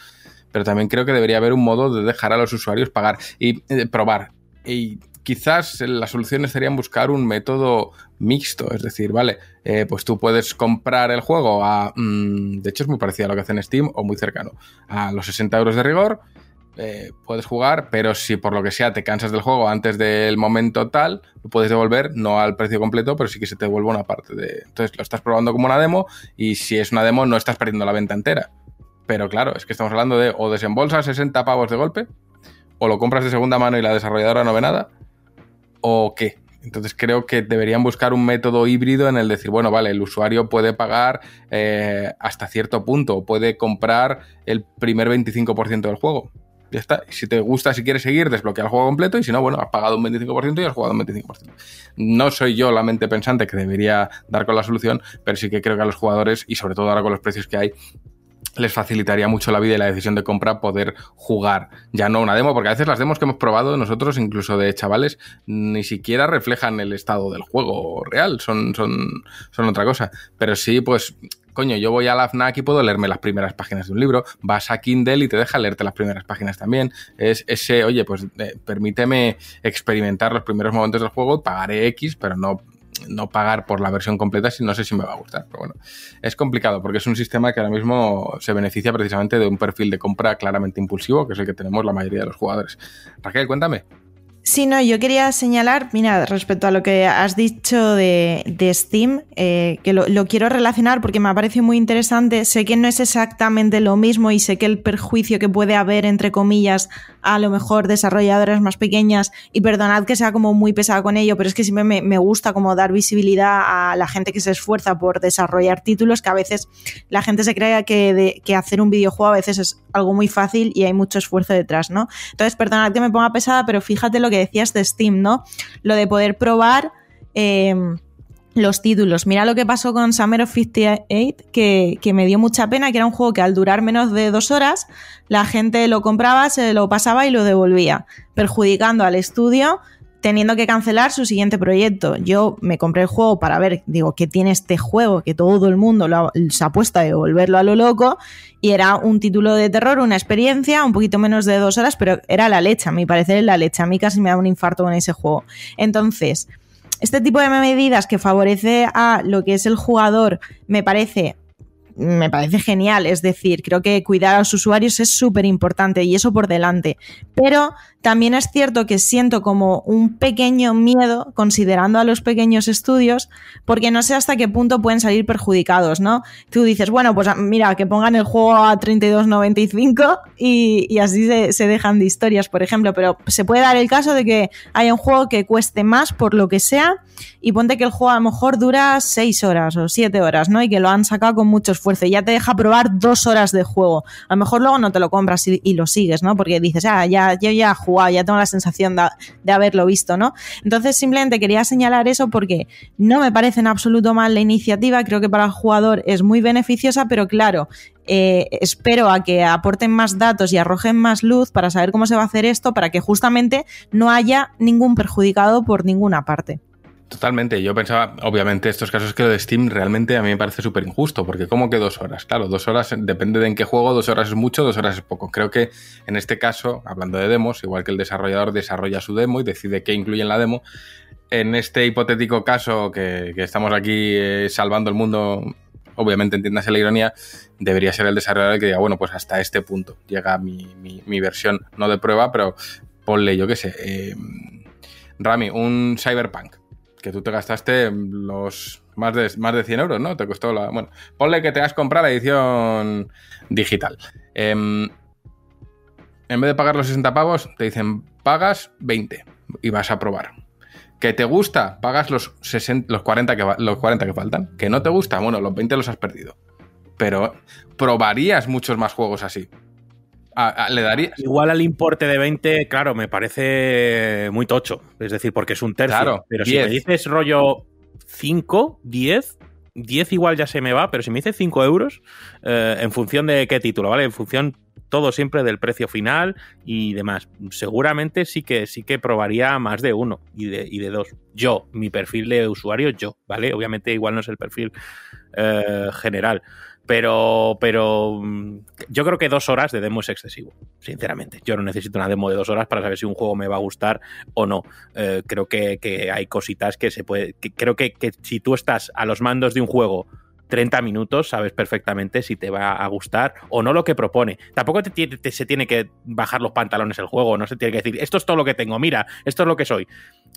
pero también creo que debería haber un modo de dejar a los usuarios pagar y eh, probar. Y quizás la solución sería buscar un método mixto, es decir, vale, eh, pues tú puedes comprar el juego a, mm, de hecho es muy parecido a lo que hace en Steam o muy cercano, a los 60 euros de rigor, eh, puedes jugar, pero si por lo que sea te cansas del juego antes del momento tal, lo puedes devolver, no al precio completo, pero sí que se te devuelve una parte de... Entonces lo estás probando como una demo y si es una demo no estás perdiendo la venta entera. Pero claro, es que estamos hablando de o desembolsas 60 pavos de golpe, o lo compras de segunda mano y la desarrolladora no ve nada, o qué. Entonces creo que deberían buscar un método híbrido en el decir, bueno, vale, el usuario puede pagar eh, hasta cierto punto, puede comprar el primer 25% del juego. Ya está. Si te gusta, si quieres seguir, desbloquea el juego completo y si no, bueno, has pagado un 25% y has jugado un 25%. No soy yo la mente pensante que debería dar con la solución, pero sí que creo que a los jugadores, y sobre todo ahora con los precios que hay, les facilitaría mucho la vida y la decisión de compra poder jugar ya no una demo, porque a veces las demos que hemos probado nosotros, incluso de chavales, ni siquiera reflejan el estado del juego real, son, son, son otra cosa. Pero sí, pues coño, yo voy a la FNAC y puedo leerme las primeras páginas de un libro, vas a Kindle y te deja leerte las primeras páginas también. Es ese, oye, pues eh, permíteme experimentar los primeros momentos del juego, pagaré X, pero no no pagar por la versión completa si no sé si me va a gustar. Pero bueno, es complicado porque es un sistema que ahora mismo se beneficia precisamente de un perfil de compra claramente impulsivo, que es el que tenemos la mayoría de los jugadores. Raquel, cuéntame. Sí, no, yo quería señalar, mira, respecto a lo que has dicho de, Steam, eh, que lo, quiero relacionar porque me ha parecido muy interesante. Sé que no es exactamente lo mismo y sé que el perjuicio que puede haber, entre comillas, a lo mejor desarrolladoras más pequeñas, y perdonad que sea como muy pesada con ello, pero es que siempre me, gusta como dar visibilidad a la gente que se esfuerza por desarrollar títulos, que a veces la gente se cree que, que hacer un videojuego a veces es algo muy fácil y hay mucho esfuerzo detrás, ¿no? Entonces, perdonad que me ponga pesada, pero fíjate lo que decías de Steam, ¿no? Lo de poder probar em, los títulos. Mira lo que pasó con Summer of 58, que, que, me dio mucha pena, que era un juego que al durar menos de dos horas, la gente lo compraba, se lo pasaba y lo devolvía, perjudicando al estudio teniendo que cancelar su siguiente proyecto. Yo me compré el juego para ver, digo, ¿qué tiene este juego? Que todo el mundo se ha puesto a devolverlo a lo loco. Y era un título de terror, una experiencia, un poquito menos de dos horas, pero era la leche, a mi parecer, la leche. A mí casi me da un infarto con ese juego. Entonces, este tipo de medidas que favorece a lo que es el jugador, me parece me parece genial. Es decir, creo que cuidar a los usuarios es súper importante y eso por delante. Pero también es cierto que siento como un pequeño miedo, considerando a los pequeños estudios, porque no sé hasta qué punto pueden salir perjudicados, ¿no? Tú dices, bueno, pues mira, que pongan el juego a 32.95 y, y así se, dejan de historias, por ejemplo, pero se puede dar el caso de que haya un juego que cueste más por lo que sea y ponte que el juego a lo mejor dura 6 horas o 7 horas, ¿no? Y que lo han sacado con mucho ya te deja probar dos horas de juego. A lo mejor luego no te lo compras y, lo sigues, ¿no? Porque dices, ah, ya, yo ya jugado, ya tengo la sensación de, haberlo visto, ¿no? Entonces simplemente quería señalar eso porque no me parece en absoluto mal la iniciativa, creo que para el jugador es muy beneficiosa, pero claro, eh, espero a que aporten más datos y arrojen más luz para saber cómo se va a hacer esto, para que justamente no haya ningún perjudicado por ninguna parte. Totalmente. Yo pensaba, obviamente, estos casos que lo de Steam realmente a mí me parece súper injusto, porque ¿cómo que dos horas? Claro, dos horas, depende de en qué juego, dos horas es mucho, dos horas es poco. Creo que en este caso, hablando de demos, igual que el desarrollador desarrolla su demo y decide qué incluye en la demo, en este hipotético caso que, estamos aquí eh, salvando el mundo, obviamente entiéndase la ironía, debería ser el desarrollador el que diga, bueno, pues hasta este punto llega mi, versión, no de prueba, pero ponle, yo qué sé, eh, Rami, un cyberpunk que tú te gastaste los más de, más de 100 euros, ¿no? Te costó la... Bueno, ponle que te has comprado la edición digital. Em, en vez de pagar los 60 pavos, te dicen, pagas 20 y vas a probar. ¿Que te gusta? Pagas los, 60, los, 40 que, los 40 que faltan. ¿Que no te gusta? Bueno, los 20 los has perdido. Pero probarías muchos más juegos así. ¿Le daría? Igual al importe de 20, claro, me parece muy tocho. Es decir, porque es un tercio. Claro, pero si me dices rollo 5, 10, 10 igual ya se me va, pero si me dices 5 euros, eh, en función de qué título, ¿vale? En función todo siempre del precio final y demás. Seguramente sí que sí que probaría más de uno y de, y de dos. Yo, mi perfil de usuario, yo, ¿vale? Obviamente igual no es el perfil eh, general. Pero, pero mm, yo creo que dos horas de demo es excesivo, sinceramente. Yo no necesito una demo de dos horas para saber si un juego me va a gustar o no. Eh, creo que, hay cositas que se puede. creo que, que si tú estás a los mandos de un juego 30 minutos sabes perfectamente si te va a gustar o no lo que propone. Tampoco te, se tiene que bajar los pantalones el juego, no se tiene que decir, esto es todo lo que tengo, mira, esto es lo que soy.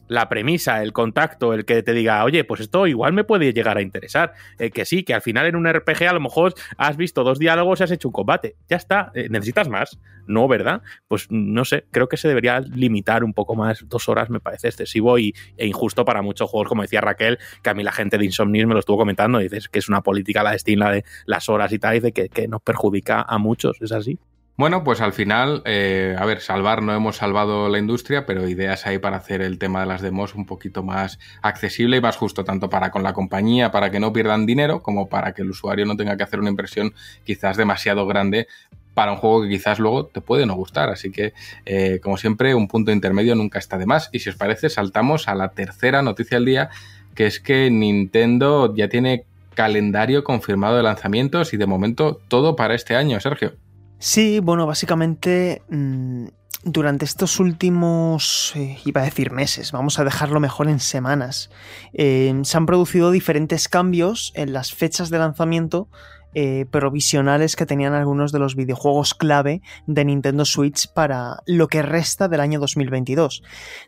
La premisa, el contacto, el que te diga, oye, pues esto igual me puede llegar a interesar. Eh, que sí, que al final en un RPG a lo mejor has visto dos diálogos y has hecho un combate. Ya está, eh, necesitas más, ¿no? ¿Verdad? Pues no sé, creo que se debería limitar un poco más. Dos horas me parece excesivo y, e injusto para muchos juegos, como decía Raquel, que a mí la gente de Insomnis me lo estuvo comentando, dices que es una política la de de las horas y tal, y de que, nos perjudica a muchos, ¿es así? Bueno, pues al final, eh, a ver, salvar no hemos salvado la industria, pero ideas hay para hacer el tema de las demos un poquito más accesible y más justo, tanto para con la compañía, para que no pierdan dinero, como para que el usuario no tenga que hacer una impresión quizás demasiado grande para un juego que quizás luego te puede no gustar. Así que, eh, como siempre, un punto intermedio nunca está de más. Y si os parece, saltamos a la tercera noticia del día, que es que Nintendo ya tiene calendario confirmado de lanzamientos y de momento todo para este año, Sergio. Sí, bueno, básicamente mm, durante estos últimos, eh, iba a decir meses, vamos a dejarlo mejor en semanas, eh, se han producido diferentes cambios en las fechas de lanzamiento eh, provisionales que tenían algunos de los videojuegos clave de Nintendo Switch para lo que resta del año 2022,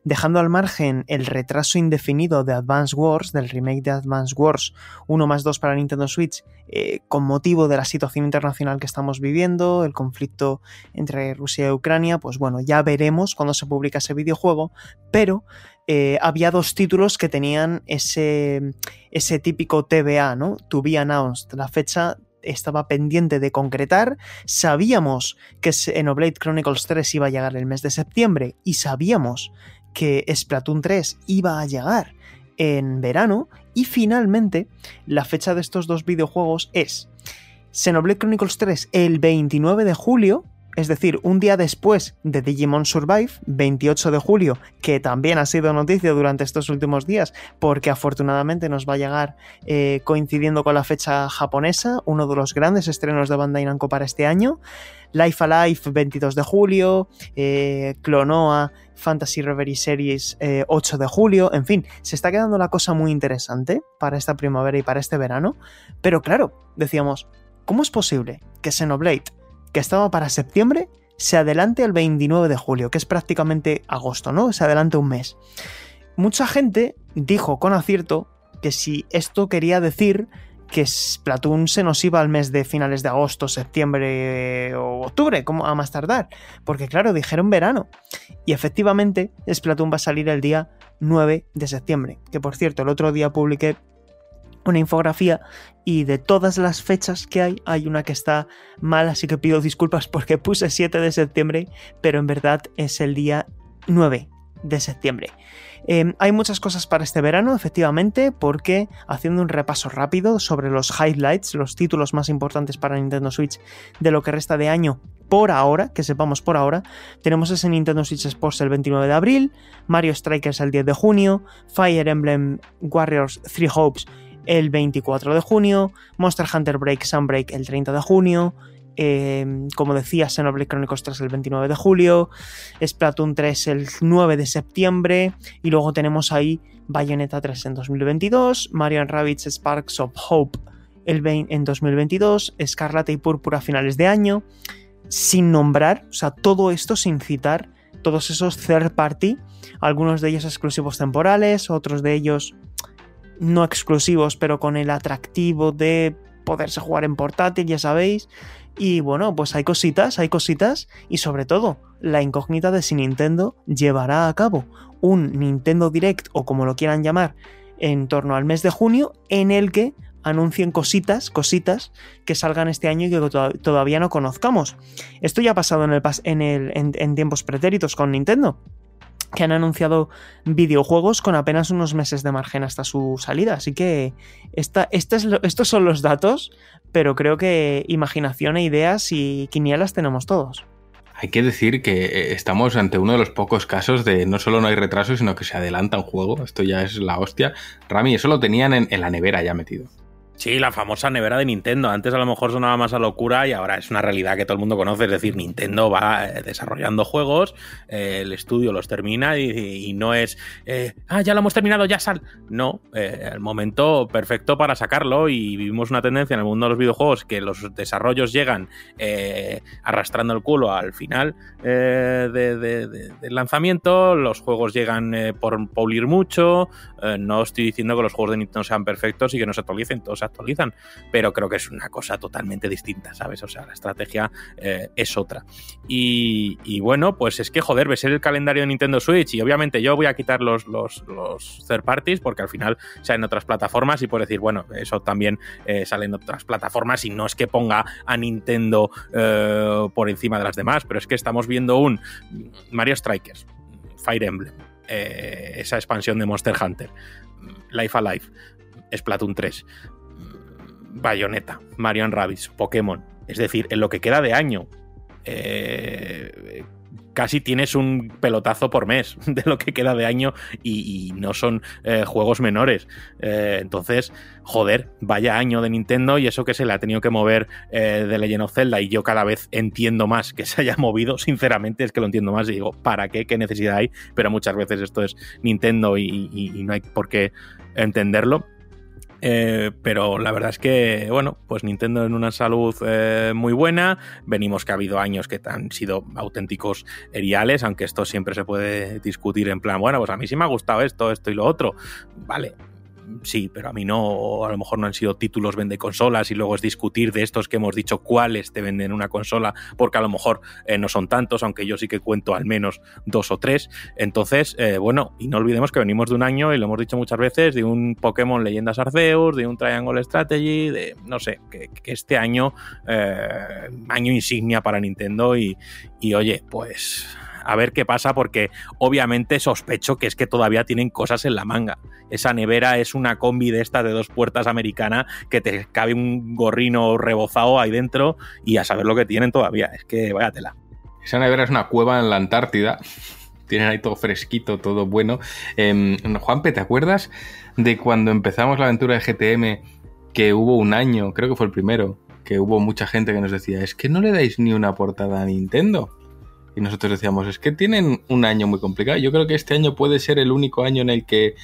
dejando al margen el retraso indefinido de Advance Wars, del remake de Advance Wars 1 más 2 para Nintendo Switch, eh, con motivo de la situación internacional que estamos viviendo, el conflicto entre Rusia y Ucrania, pues bueno, ya veremos cuando se publica ese videojuego, pero eh, había dos títulos que tenían ese, ese típico TBA, ¿no? To be announced, la fecha estaba pendiente de concretar. Sabíamos que Xenoblade Chronicles 3 iba a llegar el mes de septiembre y sabíamos que Splatoon 3 iba a llegar en verano y finalmente la fecha de estos dos videojuegos es Xenoblade Chronicles 3 el 29 de julio es decir, un día después de Digimon Survive, 28 de julio, que también ha sido noticia durante estos últimos días, porque afortunadamente nos va a llegar eh, coincidiendo con la fecha japonesa, uno de los grandes estrenos de Bandai Namco para este año. Life Alive, 22 de julio, eh, Clonoa, Fantasy Reverie Series, 8 eh, de julio, en fin, se está quedando la cosa muy interesante para esta primavera y para este verano, pero claro, decíamos, ¿cómo es posible que Xenoblade que estaba para septiembre, se adelante al 29 de julio, que es prácticamente agosto, ¿no? Se adelante un mes. Mucha gente dijo con acierto que si esto quería decir que Splatoon se nos iba al mes de finales de agosto, septiembre o octubre, como a más tardar. Porque claro, dijeron verano. Y efectivamente, Splatoon va a salir el día 9 de septiembre. Que por cierto, el otro día publiqué una infografía y de todas las fechas que hay, hay una que está mal, así que pido disculpas porque puse 7 de septiembre, pero en verdad es el día 9 de septiembre. Em, hay muchas cosas para este verano, efectivamente, porque haciendo un repaso rápido sobre los highlights, los títulos más importantes para Nintendo Switch de lo que resta de año por ahora, que sepamos por ahora, tenemos ese Nintendo Switch Sports el 29 de abril, Mario Strikers el 10 de junio, Fire Emblem Warriors 3 Hopes el 24 de junio, Monster Hunter Break Sunbreak el 30 de junio, eh, como decía, Xenoblade Chronicles 3 el 29 de julio, Splatoon 3 el 9 de septiembre, y luego tenemos ahí Bayonetta 3 en 2022, Mario Rabbids Sparks of Hope el en 2022, Escarlata y Púrpura a finales de año, sin nombrar, o sea, todo esto sin citar todos esos third party, algunos de ellos exclusivos temporales, otros de ellos no exclusivos, pero con el atractivo de poderse jugar en portátil, ya sabéis. Y bueno, pues hay cositas, hay cositas, y sobre todo, la incógnita de si Nintendo llevará a cabo un Nintendo Direct, o como lo quieran llamar, en torno al mes de junio, en el que anuncien cositas, cositas que salgan este año y que todavía no conozcamos. Esto ya ha pasado en, el, en, el, en tiempos pretéritos con Nintendo que han anunciado videojuegos con apenas unos meses de margen hasta su salida. Así que esta, es estos son los datos, pero creo que imaginación e ideas y quinielas tenemos todos. Hay que decir que eh, estamos ante uno de los pocos casos de no solo no hay retraso, sino que se adelanta un juego. Esto ya es la hostia. Rami, eso lo tenían en la nevera ya metido. Sí, la famosa nevera de Nintendo. Antes a lo mejor sonaba más a locura y ahora es una realidad que todo el mundo conoce. Es decir, Nintendo va eh, desarrollando juegos, eh, el estudio los termina y, no es, eh, ah, ya lo hemos terminado, ya sal. No, el momento perfecto para sacarlo y vivimos una tendencia en el mundo de los videojuegos que los desarrollos llegan arrastrando el culo al final del lanzamiento, los juegos llegan por pulir mucho. no estoy diciendo que los juegos de Nintendo sean perfectos y que no se actualicen, todos se actualizan, pero creo que es una cosa totalmente distinta, ¿sabes? O sea, la estrategia eh, es otra. Y, bueno, pues es que, joder, ves el calendario de Nintendo Switch y obviamente yo voy a quitar los, los, third parties porque al final salen otras plataformas y por decir, bueno, eso también eh, sale en otras plataformas y no es que ponga a Nintendo eh, por encima de las demás, pero es que estamos viendo un Mario Strikers, Fire Emblem, eh, esa expansión de Monster Hunter, Life Alive, Splatoon 3, Bayonetta, Mario Rabbids, Pokémon. Es decir, en lo que queda de año, eh, casi tienes un pelotazo por mes de lo que queda de año y, no son eh, juegos menores. Eh, entonces, joder, vaya año de Nintendo y eso que se le ha tenido que mover eh, de Legend of Zelda y yo cada vez entiendo más que se haya movido, sinceramente es que lo entiendo más y digo, ¿para qué? ¿Qué necesidad hay? Pero muchas veces esto es Nintendo y no hay por qué entenderlo. Eh, pero la verdad es que, bueno, pues Nintendo en una salud eh, muy buena. Venimos que ha habido años que han sido auténticos eriales, aunque esto siempre se puede discutir en plan, bueno, pues a mí sí me ha gustado esto, esto y lo otro. Vale, sí, pero a mí no, a lo mejor no han sido títulos vende consolas y luego es discutir de estos que hemos dicho cuáles te venden una consola, porque a lo mejor eh, no son tantos, aunque yo sí que cuento al menos dos o tres. Entonces, eh, bueno, y no olvidemos que venimos de un año, y lo hemos dicho muchas veces, de un Pokémon Leyendas Arceus, de un Triangle Strategy, de, no sé, que, que este año, eh, año insignia para Nintendo y, y oye, pues a ver qué pasa porque obviamente sospecho que es que todavía tienen cosas en la manga. Esa nevera es una combi de esta de dos puertas americana que te cabe un gorrino rebozado ahí dentro y a saber lo que tienen todavía. Es que váyatela. Esa nevera es una cueva en la Antártida. Tienen ahí todo fresquito, todo bueno. Eh, Juanpe, ¿te acuerdas de cuando empezamos la aventura de GTM que hubo un año, creo que fue el primero, que hubo mucha gente que nos decía, es que no le dais ni una portada a Nintendo? Y nosotros decíamos, es que tienen un año muy complicado. Yo creo que este año puede ser el único año en el que,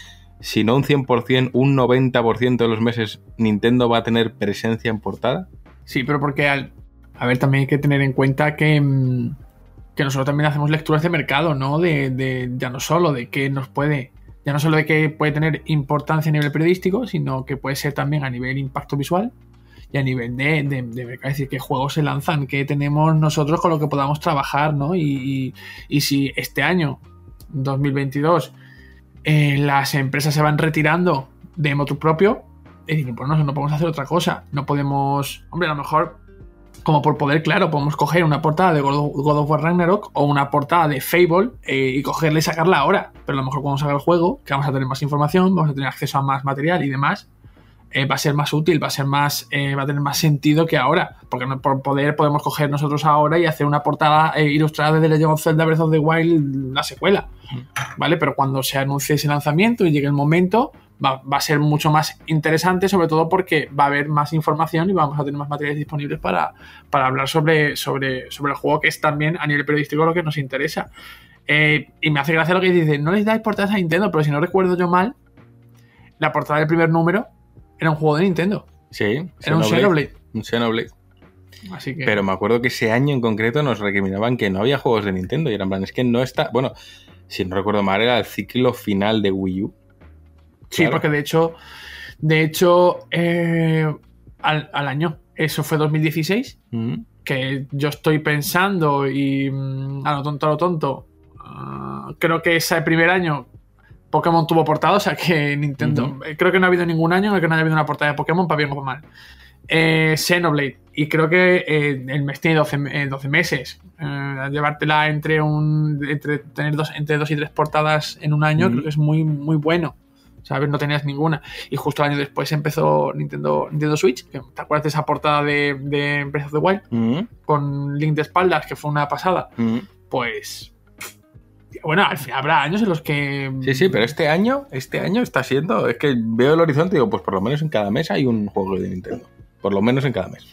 si no un 100%, un 90% de los meses Nintendo va a tener presencia en portada. Sí, pero porque, al, a ver, también hay que tener en cuenta que, mm, que nosotros también hacemos lecturas de mercado, ¿no? De, de, ya no solo de que nos puede, ya no solo de que puede tener importancia a nivel periodístico, sino que puede ser también a nivel impacto visual y a nivel de, de, de es decir, qué juegos se lanzan, qué tenemos nosotros con lo que podamos trabajar, ¿no? Y, y, si este año, 2022, eh, las empresas se van retirando de motu propio, es decir, pues no, no podemos hacer otra cosa, no podemos, hombre, a lo mejor como por poder, claro, podemos coger una portada de God of War Ragnarok o una portada de Fable eh, y cogerla y sacarla ahora. Pero a lo mejor cuando salga el juego, que vamos a tener más información, vamos a tener acceso a más material y demás, eh, va a ser más útil, va a ser más, eh, va a tener más sentido que ahora. Porque no, por poder podemos coger nosotros ahora y hacer una portada eh, ilustrada de Legend of Zelda Breath of the Wild, la secuela. ¿Vale? Pero cuando se anuncie ese lanzamiento y llegue el momento, va, va, a ser mucho más interesante, sobre todo porque va a haber más información y vamos a tener más materiales disponibles para, para hablar sobre, sobre, sobre el juego, que es también a nivel periodístico lo que nos interesa. Eh, y me hace gracia lo que dice, no les dais portadas a Nintendo, pero si no recuerdo yo mal, la portada del primer número era un juego de Nintendo. Sí, era un Xenoblade. Un Xenoblade. Así que... Pero me acuerdo que ese año en concreto nos recriminaban que no había juegos de Nintendo y eran plan, es que no está. Bueno, si no recuerdo mal, era el ciclo final de Wii U. Sí, claro. porque de hecho, de hecho, eh, al, al, año, eso fue 2016, mm. que yo estoy pensando y mm, a lo tonto, a lo tonto, uh, creo que ese primer año Pokémon tuvo portada, o sea que Nintendo, uh -huh. creo que no ha habido ningún año en el que no haya habido una portada de Pokémon, para bien o para mal. Eh, Xenoblade, y creo que eh, el mes tiene 12, eh, 12 meses. llevártela entre un. entre tener dos, entre dos y tres portadas en un año, uh -huh. creo que es muy, muy bueno. ¿sabes? No tenías ninguna. Y justo el año después empezó Nintendo, Nintendo Switch. ¿Te acuerdas de esa portada de, de Breath of the Wild? Uh -huh. Con Link de espaldas, que fue una pasada. Pues. Bueno, al final habrá años en los que. Sí, sí, pero este año, este año está siendo. Es que veo el horizonte y digo, pues por lo menos en cada mes hay un juego de Nintendo. Por lo menos en cada mes.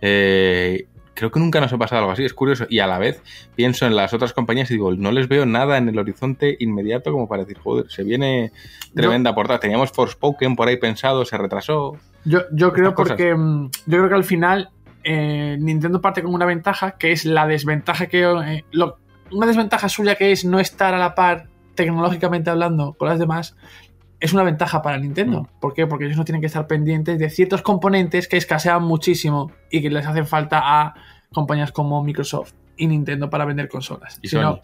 Eh, creo que nunca nos ha pasado algo así, es curioso. Y a la vez pienso en las otras compañías y digo, no les veo nada en el horizonte inmediato como para decir, joder, se viene tremenda yo, portada. Teníamos Forspoken por ahí pensado, se retrasó. Yo, yo creo porque cosas. yo creo que al final eh, Nintendo parte con una ventaja que es la desventaja que eh, lo, una desventaja suya que es no estar a la par tecnológicamente hablando con las demás es una ventaja para Nintendo. Mm. ¿Por qué? Porque ellos no tienen que estar pendientes de ciertos componentes que escasean muchísimo y que les hacen falta a compañías como Microsoft y Nintendo para vender consolas. Y Si no-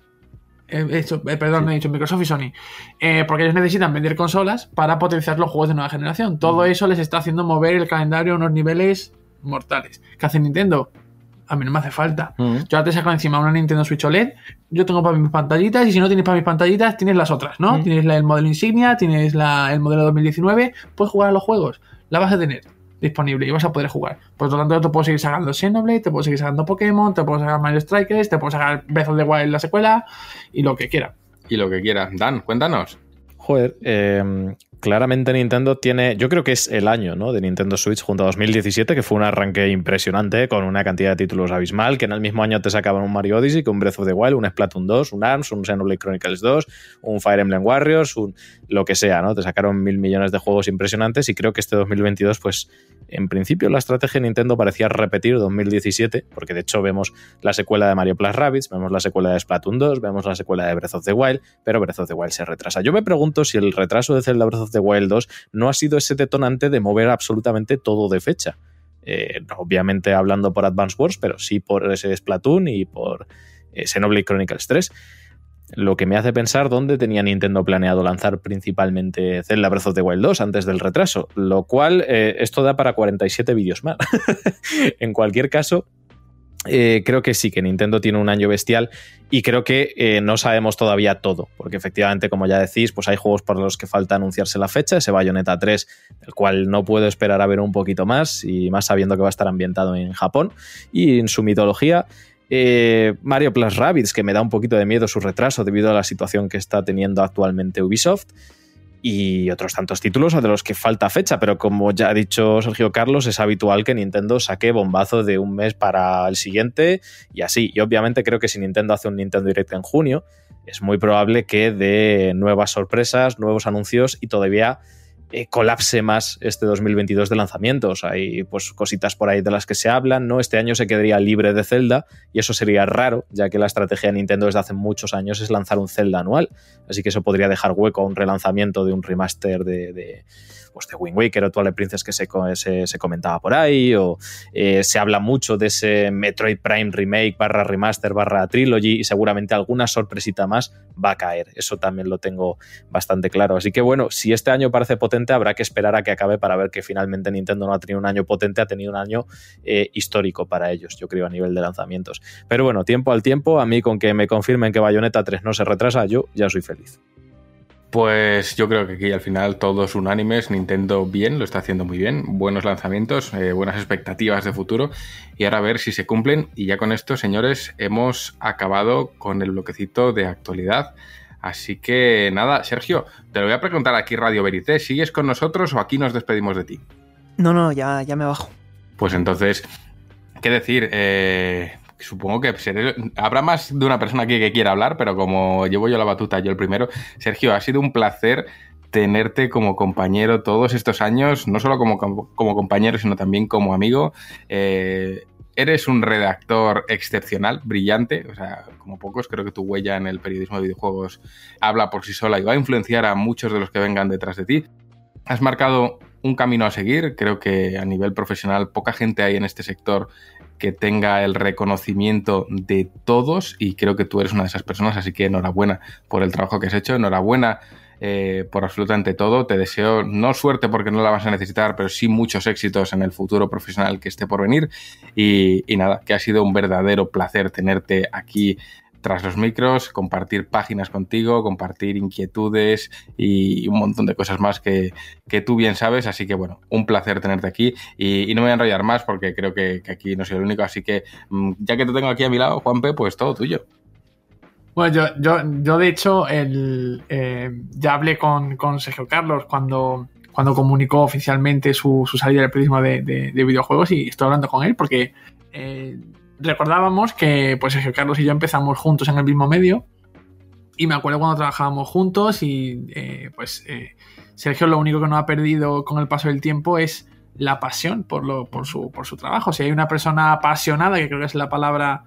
eh, esto- eh, perdón, no he dicho Microsoft y Sony. Eh, porque ellos necesitan vender consolas para potenciar los juegos de nueva generación. Todo eso les está haciendo mover el calendario a unos niveles mortales. ¿Qué hace Nintendo? A mí no me hace falta. Mm. Yo ahora te saco encima una Nintendo Switch OLED. Yo tengo para mis pantallitas y si no tienes para mis pantallitas, tienes las otras, ¿no? Mm. Tienes la- el modelo insignia, tienes la- el modelo 2019, puedes jugar a los juegos. La vas a tener disponible y vas a poder jugar. Por lo tanto, te puedo seguir sacando Xenoblade, te puedo seguir sacando Pokémon, te puedo sacar Mario Strikers, te puedo sacar Breath of the Wild la secuela y lo que quiera. Y lo que quiera. Dan, cuéntanos. Joder, eh, claramente Nintendo tiene, yo creo que es el año ¿no? de Nintendo Switch junto a 2017, que fue un arranque impresionante con una cantidad de títulos abismal, que en el mismo año te sacaban un Mario Odyssey, que un Breath of the Wild, un Splatoon 2, un ARMS, un Xenoblade Chronicles 2, un Fire Emblem Warriors, un lo que sea, ¿no? Te sacaron mil millones de juegos impresionantes y creo que este 2022, pues en principio la estrategia de Nintendo parecía repetir 2017, porque de hecho vemos la secuela de Mario Plus Rabbids, vemos la secuela de Splatoon 2, vemos la secuela de Breath of the Wild, pero Breath of the Wild se retrasa. Yo me pregunto si el retraso de Zelda Breath of the Wild 2 no ha sido ese detonante de mover absolutamente todo de fecha. Eh, obviamente hablando por Advance Wars, pero sí por ese Splatoon y por eh, Xenoblade Chronicles 3. Lo que me hace pensar dónde tenía Nintendo planeado lanzar principalmente Zelda Breath of the Wild 2 antes del retraso, lo cual eh, esto da para 47 vídeos más. en cualquier caso, eh, creo que sí, que Nintendo tiene un año bestial y creo que eh, no sabemos todavía todo, porque efectivamente, como ya decís, pues hay juegos para los que falta anunciarse la fecha, ese Bayonetta 3, el cual no puedo esperar a ver un poquito más, y más sabiendo que va a estar ambientado en Japón y en su mitología. Eh, Mario Plus Rabbids, que me da un poquito de miedo su retraso debido a la situación que está teniendo actualmente Ubisoft y otros tantos títulos de los que falta fecha, pero como ya ha dicho Sergio Carlos, es habitual que Nintendo saque bombazo de un mes para el siguiente y así. Y obviamente creo que si Nintendo hace un Nintendo Direct en junio, es muy probable que dé nuevas sorpresas, nuevos anuncios y todavía eh, colapse más este 2022 de lanzamientos. Hay pues cositas por ahí de las que se hablan, ¿no? Este año se quedaría libre de Zelda y eso sería raro, ya que la estrategia de Nintendo desde hace muchos años es lanzar un Zelda anual. Así que eso podría dejar hueco a un relanzamiento de un remaster de, de, pues de Wind Waker o Twilight Princess que se, se comentaba por ahí, o eh, se habla mucho de ese Metroid Prime Remake barra remaster barra trilogy y seguramente alguna sorpresita más va a caer. Eso también lo tengo bastante claro. Así que bueno, si este año parece potente, habrá que esperar a que acabe para ver que finalmente Nintendo no ha tenido un año potente, ha tenido un año eh, histórico para ellos, yo creo, a nivel de lanzamientos. Pero bueno, tiempo al tiempo, a mí con que me confirmen que Bayonetta 3 no se retrasa, yo ya soy feliz. Pues yo creo que aquí al final todos unánimes, Nintendo bien, lo está haciendo muy bien, buenos lanzamientos, eh, buenas expectativas de futuro y ahora a ver si se cumplen. Y ya con esto, señores, hemos acabado con el bloquecito de actualidad. Así que nada, Sergio, te lo voy a preguntar aquí Radio Verité, ¿sigues con nosotros o aquí nos despedimos de ti? No, no, ya, ya me bajo. Pues entonces, ¿qué decir? Eh, supongo que habrá más de una persona aquí que quiera hablar, pero como llevo yo la batuta, yo el primero. Sergio, ha sido un placer tenerte como compañero todos estos años, no solo como, como compañero, sino también como amigo. Eh, eres un redactor excepcional, brillante, o sea, como pocos, creo que tu huella en el periodismo de videojuegos habla por sí sola y va a influenciar a muchos de los que vengan detrás de ti. Has marcado un camino a seguir, creo que a nivel profesional poca gente hay en este sector que tenga el reconocimiento de todos y creo que tú eres una de esas personas, así que enhorabuena por el trabajo que has hecho, enhorabuena eh, por absolutamente todo. Te deseo no suerte porque no la vas a necesitar, pero sí muchos éxitos en el futuro profesional que esté por venir. Y, y nada, que ha sido un verdadero placer tenerte aquí tras los micros, compartir páginas contigo, compartir inquietudes y un montón de cosas más que, que tú bien sabes. Así que bueno, un placer tenerte aquí y, no me voy a enrollar más porque creo que, aquí no soy el único. Así que mm, ya que te tengo aquí a mi lado, Juanpe, pues todo tuyo. Bueno, yo, yo, de hecho el, eh, ya hablé con, con Sergio Carlos cuando, cuando comunicó oficialmente su, su salida del periodismo de, de- de videojuegos y estoy hablando con él porque eh, recordábamos que pues Sergio Carlos y yo empezamos juntos en el mismo medio y me acuerdo cuando trabajábamos juntos y eh, pues eh, Sergio lo único que no ha perdido con el paso del tiempo es la pasión por, lo, por, su, por su trabajo. Si hay una persona apasionada, que creo que es la palabra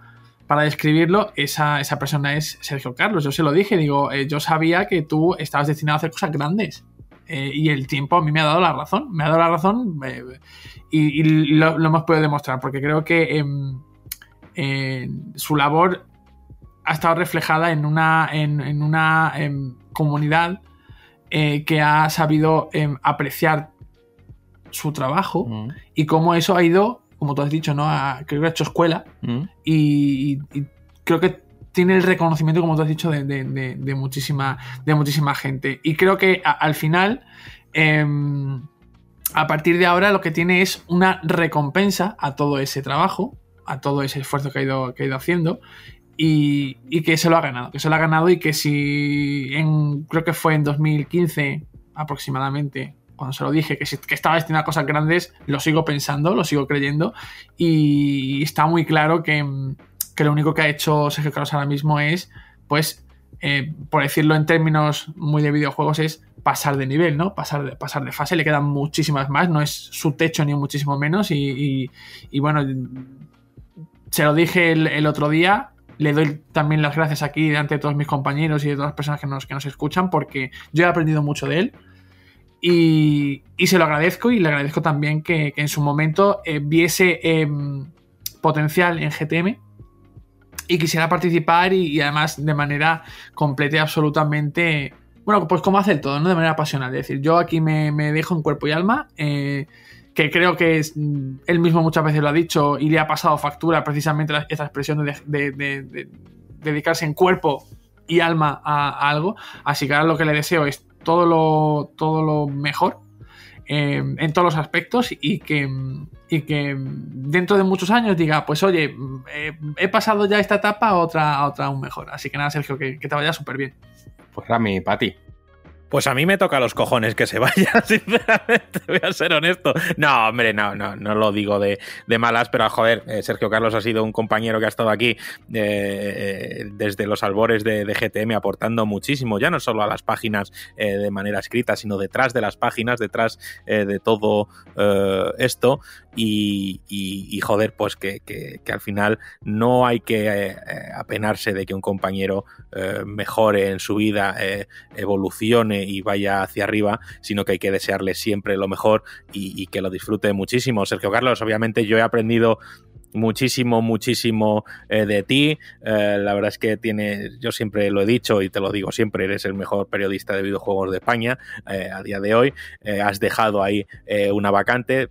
para describirlo, esa, esa persona es Sergio Carlos. Yo se lo dije, digo, eh, yo sabía que tú estabas destinado a hacer cosas grandes. Eh, y el tiempo a mí me ha dado la razón. Me ha dado la razón eh, y, y lo, lo, hemos podido demostrar, porque creo que eh, su labor ha estado reflejada en una, en, en una em, comunidad que ha sabido em, apreciar su trabajo mm. y cómo eso ha ido, como tú has dicho, ¿no? creo que ha hecho escuela mm. y, y, creo que tiene el reconocimiento, como tú has dicho, de, de, de, de muchísima, de muchísima gente. Y creo que a, al final, eh, a partir de ahora, lo que tiene es una recompensa a todo ese trabajo, a todo ese esfuerzo que ha ido, que ha ido haciendo. Y, y, que se lo ha ganado, que se lo ha ganado y que si en, creo que fue en 2015 aproximadamente, cuando se lo dije, que, que estaba destinado a cosas grandes, lo sigo pensando, lo sigo creyendo y está muy claro que, que lo único que ha hecho Sergio Carlos ahora mismo es, pues, eh, por decirlo en términos muy de videojuegos, es pasar de nivel, ¿no? Pasar de, pasar de fase, le quedan muchísimas más, no es su techo ni muchísimo menos y, y bueno, se lo dije el, otro día, le doy también las gracias aquí delante de todos mis compañeros y de todas las personas que nos, que nos escuchan porque yo he aprendido mucho de él. Y, y, se lo agradezco y le agradezco también que, en su momento eh, viese eh, potencial en GTM y quisiera participar y, además de manera completa y absolutamente, bueno, pues como hace el todo, ¿no? De manera apasionada. Es decir, yo aquí me, me dejo en cuerpo y alma, eh, que creo que es, él mismo muchas veces lo ha dicho y le ha pasado factura precisamente esta expresión de, de, de, de dedicarse en cuerpo y alma a, algo. Así que ahora lo que le deseo es todo lo, todo lo mejor eh, en todos los aspectos y que, y que dentro de muchos años diga, pues oye, eh, he pasado ya esta etapa a otra, a otra aún mejor. Así que nada, Sergio, que, te vaya súper bien. Pues Rami, para ti. Pues a mí me toca los cojones que se vaya, sinceramente, voy a ser honesto. No, hombre, no, no, no lo digo de, de malas, pero joder, eh, Sergio Carlos ha sido un compañero que ha estado aquí eh, desde los albores de, de, GTM aportando muchísimo, ya no solo a las páginas eh, de manera escrita, sino detrás de las páginas, detrás eh, de todo eh, esto. Y, y, joder, pues que, que, al final no hay que apenarse de que un compañero mejore en su vida, evolucione y vaya hacia arriba, sino que hay que desearle siempre lo mejor y, que lo disfrute muchísimo. Sergio Carlos, obviamente yo he aprendido muchísimo, muchísimo eh, de ti. Eh, la verdad es que tiene, yo siempre lo he dicho y te lo digo siempre, eres el mejor periodista de videojuegos de España eh, a día de hoy. has dejado ahí una vacante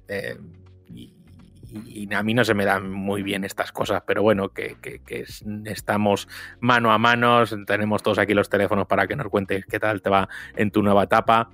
y a mí no se me dan muy bien estas cosas, pero bueno, que, que, que, estamos mano a mano, tenemos todos aquí los teléfonos para que nos cuentes qué tal te va en tu nueva etapa.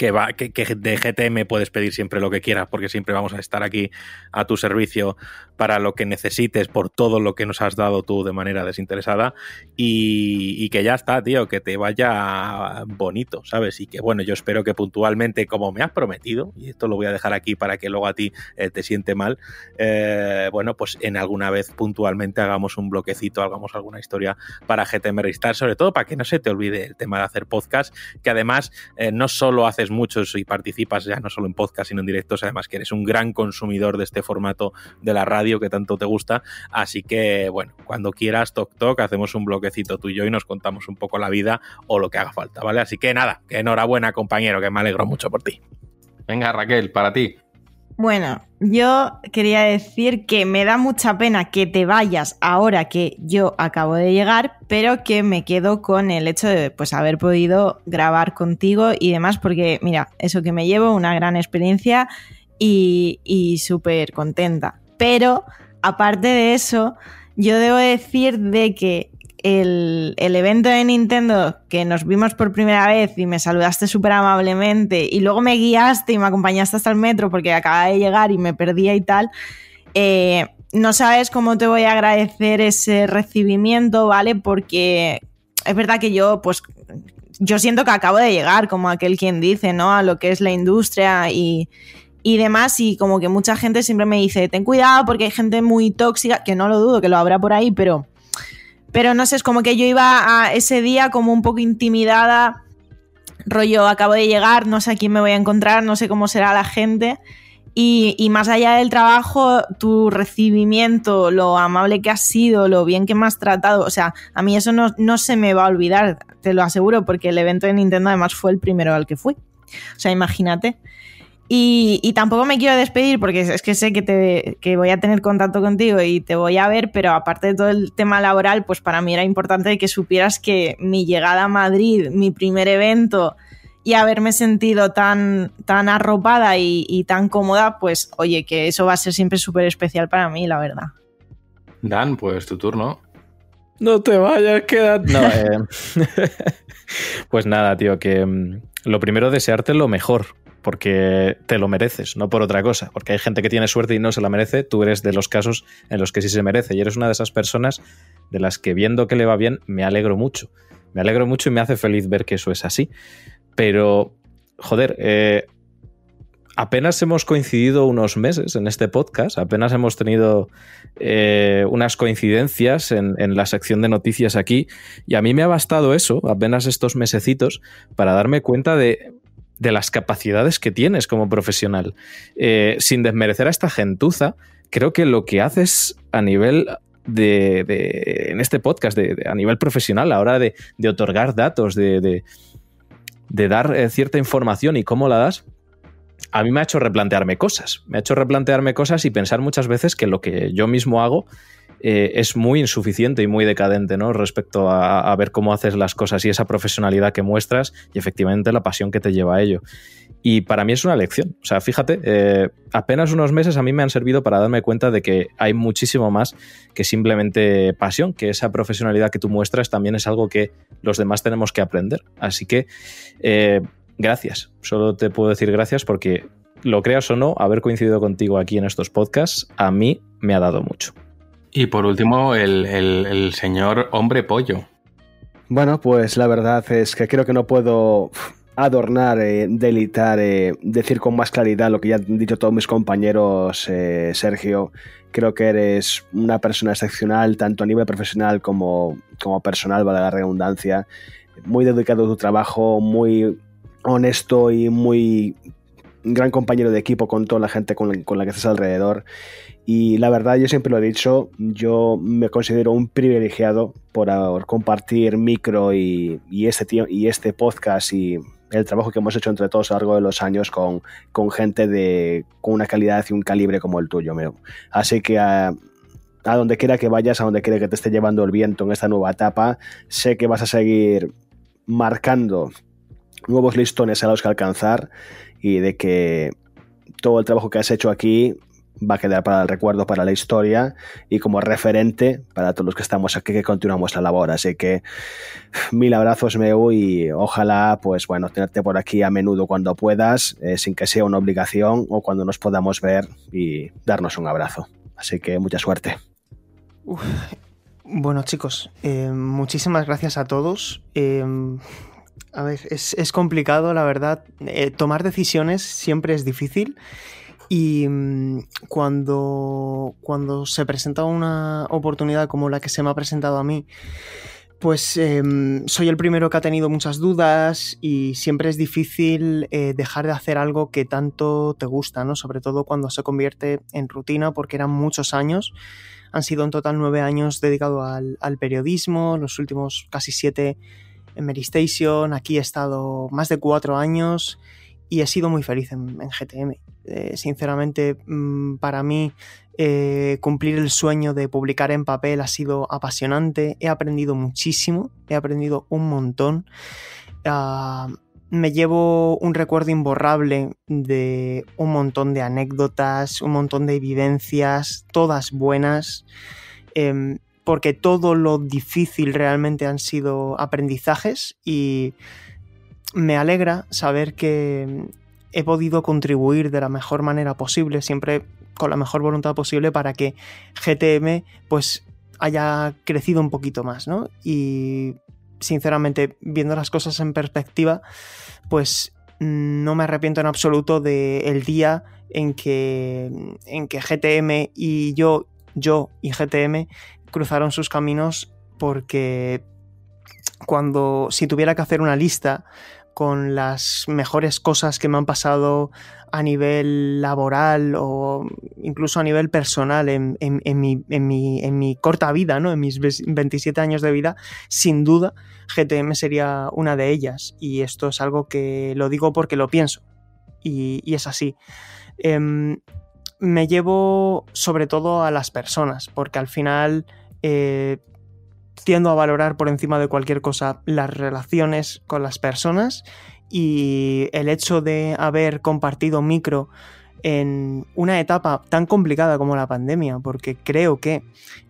Que, va, que, de GTM puedes pedir siempre lo que quieras, porque siempre vamos a estar aquí a tu servicio para lo que necesites, por todo lo que nos has dado tú de manera desinteresada y, y, que ya está, tío, que te vaya bonito, ¿sabes? Y que bueno, yo espero que puntualmente, como me has prometido, y esto lo voy a dejar aquí para que luego a ti eh, te siente mal, eh, bueno, pues en alguna vez puntualmente hagamos un bloquecito, hagamos alguna historia para GTM Restart, sobre todo para que no se te olvide el tema de hacer podcast, que además eh, no solo haces muchos y participas ya no solo en podcast, sino en directos, además que eres un gran consumidor de este formato de la radio que tanto te gusta. Así que, bueno, cuando quieras, toc toc, hacemos un bloquecito tú y y nos contamos un poco la vida o lo que haga falta, ¿vale? Así que nada, que enhorabuena, compañero, que me alegro mucho por ti. Venga, Raquel, para ti. Bueno, yo quería decir que me da mucha pena que te vayas ahora que yo acabo de llegar, pero que me quedo con el hecho de pues haber podido grabar contigo y demás, porque mira, eso que me llevo, una gran experiencia y, y súper contenta. Pero aparte de eso, yo debo decir de que el, el, evento de Nintendo que nos vimos por primera vez y me saludaste súper amablemente y luego me guiaste y me acompañaste hasta el metro porque acababa de llegar y me perdía y tal, eh, no sabes cómo te voy a agradecer ese recibimiento, ¿vale? Porque es verdad que yo, pues, yo siento que acabo de llegar, como aquel quien dice, ¿no? A lo que es la industria y, y demás, y como que mucha gente siempre me dice, ten cuidado porque hay gente muy tóxica, que no lo dudo, que lo habrá por ahí, pero, pero no sé, es como que yo iba a ese día como un poco intimidada, rollo, acabo de llegar, no sé a quién me voy a encontrar, no sé cómo será la gente. Y, y, más allá del trabajo, tu recibimiento, lo amable que has sido, lo bien que me has tratado, o sea, a mí eso no, no se me va a olvidar, te lo aseguro, porque el evento de Nintendo además fue el primero al que fui. O sea, imagínate. Y, tampoco me quiero despedir porque es que sé que, te, que voy a tener contacto contigo y te voy a ver, pero aparte de todo el tema laboral, pues para mí era importante que supieras que mi llegada a Madrid, mi primer evento y haberme sentido tan, tan arropada y, tan cómoda, pues oye, que eso va a ser siempre súper especial para mí, la verdad. Dan, pues tu turno. No te vayas, quédate. No, eh, pues nada, tío, que mm, lo primero desearte lo mejor, porque te lo mereces, no por otra cosa. Porque hay gente que tiene suerte y no se la merece, tú eres de los casos en los que sí se merece. Y eres una de esas personas de las que viendo que le va bien, me alegro mucho. Me alegro mucho y me hace feliz ver que eso es así. Pero, joder, eh, apenas hemos coincidido unos meses en este podcast, apenas hemos tenido eh, unas coincidencias en, la sección de noticias aquí, y a mí me ha bastado eso, apenas estos mesecitos, para darme cuenta de, las capacidades que tienes como profesional. Eh, sin desmerecer a esta gentuza, creo que lo que haces a nivel de, en este podcast, a nivel profesional, a la hora de, otorgar datos, de, dar eh, cierta información y cómo la das, a mí me ha hecho replantearme cosas. Me ha hecho replantearme cosas y pensar muchas veces que lo que yo mismo hago eh, es muy insuficiente y muy decadente, ¿no? Respecto a, ver cómo haces las cosas y esa profesionalidad que muestras y efectivamente la pasión que te lleva a ello. Y para mí es una lección. O sea, fíjate, eh, apenas unos meses a mí me han servido para darme cuenta de que hay muchísimo más que simplemente pasión, que esa profesionalidad que tú muestras también es algo que los demás tenemos que aprender. Así que eh, gracias. Solo te puedo decir gracias porque, lo creas o no, haber coincidido contigo aquí en estos podcasts a mí me ha dado mucho. Y por último, el, señor hombre pollo. Bueno, pues la verdad es que creo que no puedo adornar, eh, delitar, eh, decir con más claridad lo que ya han dicho todos mis compañeros, eh, Sergio. Creo que eres una persona excepcional, tanto a nivel profesional como, como personal, vale la redundancia. Muy dedicado a tu trabajo, muy honesto y muy gran compañero de equipo con toda la gente con la, que estás alrededor. Y la verdad, yo siempre lo he dicho, yo me considero un privilegiado por compartir micro y, este, y este podcast y el trabajo que hemos hecho entre todos a lo largo de los años con, con gente de, con una calidad y un calibre como el tuyo. Así que a, a donde quiera que vayas, a donde quiera que te esté llevando el viento en esta nueva etapa, sé que vas a seguir marcando nuevos listones a los que alcanzar y de que todo el trabajo que has hecho aquí va a quedar para el recuerdo, para la historia y como referente para todos los que estamos aquí que continuamos la labor. Así que mil abrazos, Meu, y ojalá, pues bueno, tenerte por aquí a menudo cuando puedas, eh, sin que sea una obligación o cuando nos podamos ver y darnos un abrazo. Así que mucha suerte. Bueno, chicos, eh, muchísimas gracias a todos. Eh, a ver, es, complicado, la verdad. Eh, tomar decisiones siempre es difícil. Y mm, cuando, cuando se presenta una oportunidad como la que se me ha presentado a mí, pues em, soy el primero que ha tenido muchas dudas y siempre es difícil eh, dejar de hacer algo que tanto te gusta, ¿no? Sobre todo cuando se convierte en rutina, porque eran muchos años. Han sido en total nueve años dedicados al, al periodismo, los últimos casi siete en Mary Station, aquí he estado más de cuatro años y he sido muy feliz en, GTM. Eh, sinceramente, mm, para mí eh, cumplir el sueño de publicar en papel ha sido apasionante, he aprendido muchísimo, he aprendido un montón. Ah, me llevo un recuerdo imborrable de un montón de anécdotas, un montón de vivencias, todas buenas. Em, porque todo lo difícil realmente han sido aprendizajes y me alegra saber que he podido contribuir de la mejor manera posible, siempre con la mejor voluntad posible para que GTM pues haya crecido un poquito más, ¿no? Y sinceramente, viendo las cosas en perspectiva, pues no me arrepiento en absoluto del día en que, en que GTM y yo, yo y GTM cruzaron sus caminos porque cuando si tuviera que hacer una lista con las mejores cosas que me han pasado a nivel laboral o incluso a nivel personal en, mi, en mi, corta vida, ¿no? en mis 27 años de vida, sin duda GTM sería una de ellas. Y esto es algo que lo digo porque lo pienso. Y, es así. Em, me llevo sobre todo a las personas, porque al final eh, tiendo a valorar por encima de cualquier cosa las relaciones con las personas y el hecho de haber compartido micro en una etapa tan complicada como la pandemia, porque creo que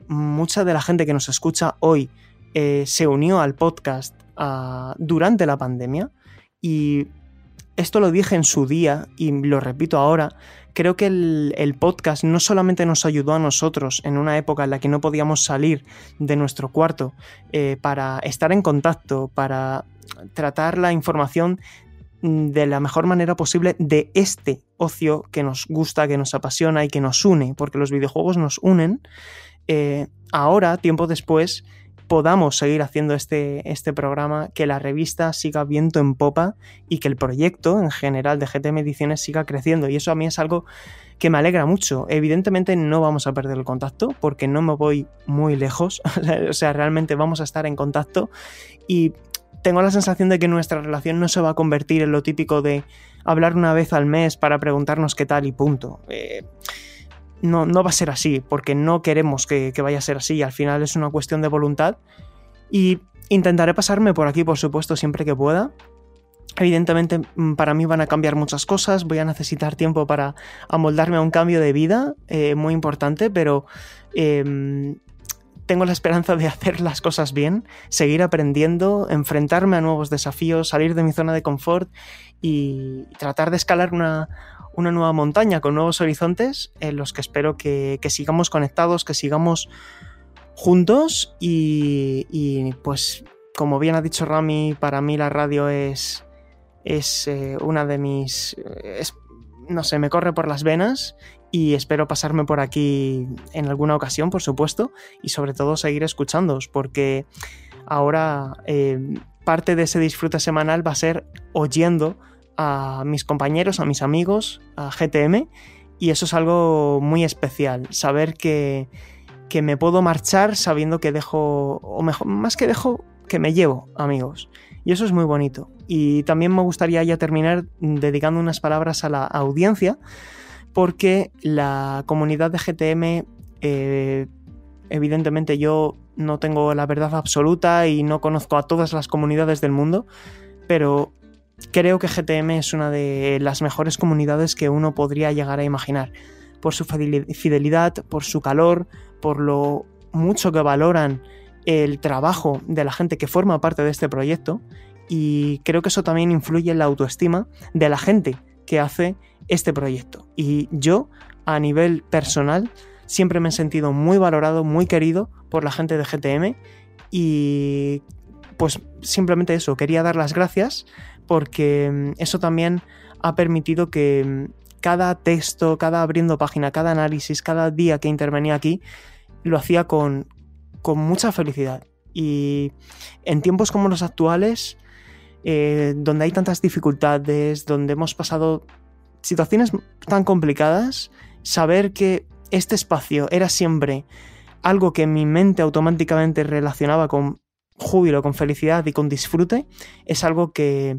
mucha de la gente que nos escucha hoy eh, se unió al podcast ah, durante la pandemia. Y esto lo dije en su día y lo repito ahora, creo que el, podcast no solamente nos ayudó a nosotros en una época en la que no podíamos salir de nuestro cuarto eh, para estar en contacto, para tratar la información de la mejor manera posible de este ocio que nos gusta, que nos apasiona y que nos une, porque los videojuegos nos unen. Eh, ahora, tiempo después, podamos seguir haciendo este, este programa, que la revista siga viento en popa y que el proyecto en general de GTM Ediciones siga creciendo. Y eso a mí es algo que me alegra mucho. Evidentemente no vamos a perder el contacto porque no me voy muy lejos. o sea, realmente vamos a estar en contacto y tengo la sensación de que nuestra relación no se va a convertir en lo típico de hablar una vez al mes para preguntarnos qué tal y punto. Eh, no, no va a ser así, porque no queremos que, vaya a ser así. Al final es una cuestión de voluntad. Y intentaré pasarme por aquí, por supuesto, siempre que pueda. Evidentemente, mm, para mí van a cambiar muchas cosas, voy a necesitar tiempo para amoldarme a un cambio de vida eh, muy importante, pero em, tengo la esperanza de hacer las cosas bien, seguir aprendiendo, enfrentarme a nuevos desafíos, salir de mi zona de confort y tratar de escalar una, una nueva montaña con nuevos horizontes en los que espero que, sigamos conectados, que sigamos juntos y, pues como bien ha dicho Rami, para mí la radio es, es eh, una de mis... no sé, me corre por las venas y espero pasarme por aquí en alguna ocasión, por supuesto, y sobre todo seguir escuchándoos, porque ahora eh, parte de ese disfrute semanal va a ser oyendo a mis compañeros, a mis amigos, a GTM, y eso es algo muy especial, saber que, que me puedo marchar sabiendo que dejo, o mejor, más que dejo, que me llevo amigos. Y eso es muy bonito. Y también me gustaría ya terminar dedicando unas palabras a la audiencia, porque la comunidad de GTM, eh, evidentemente yo no tengo la verdad absoluta y no conozco a todas las comunidades del mundo, pero Creo que GTM es una de las mejores comunidades que uno podría llegar a imaginar, por su fidelidad, por su calor, por lo mucho que valoran el trabajo de la gente que forma parte de este proyecto y creo que eso también influye en la autoestima de la gente que hace este proyecto. Y yo, a nivel personal, siempre me he sentido muy valorado, muy querido por la gente de GTM y pues simplemente eso, quería dar las gracias porque mm, eso también ha permitido que mm, cada texto, cada abriendo página, cada análisis, cada día que intervenía aquí, lo hacía con, mucha felicidad. Y en tiempos como los actuales, eh, donde hay tantas dificultades, donde hemos pasado situaciones tan complicadas, saber que este espacio era siempre algo que mi mente automáticamente relacionaba con júbilo, con felicidad y con disfrute, es algo que,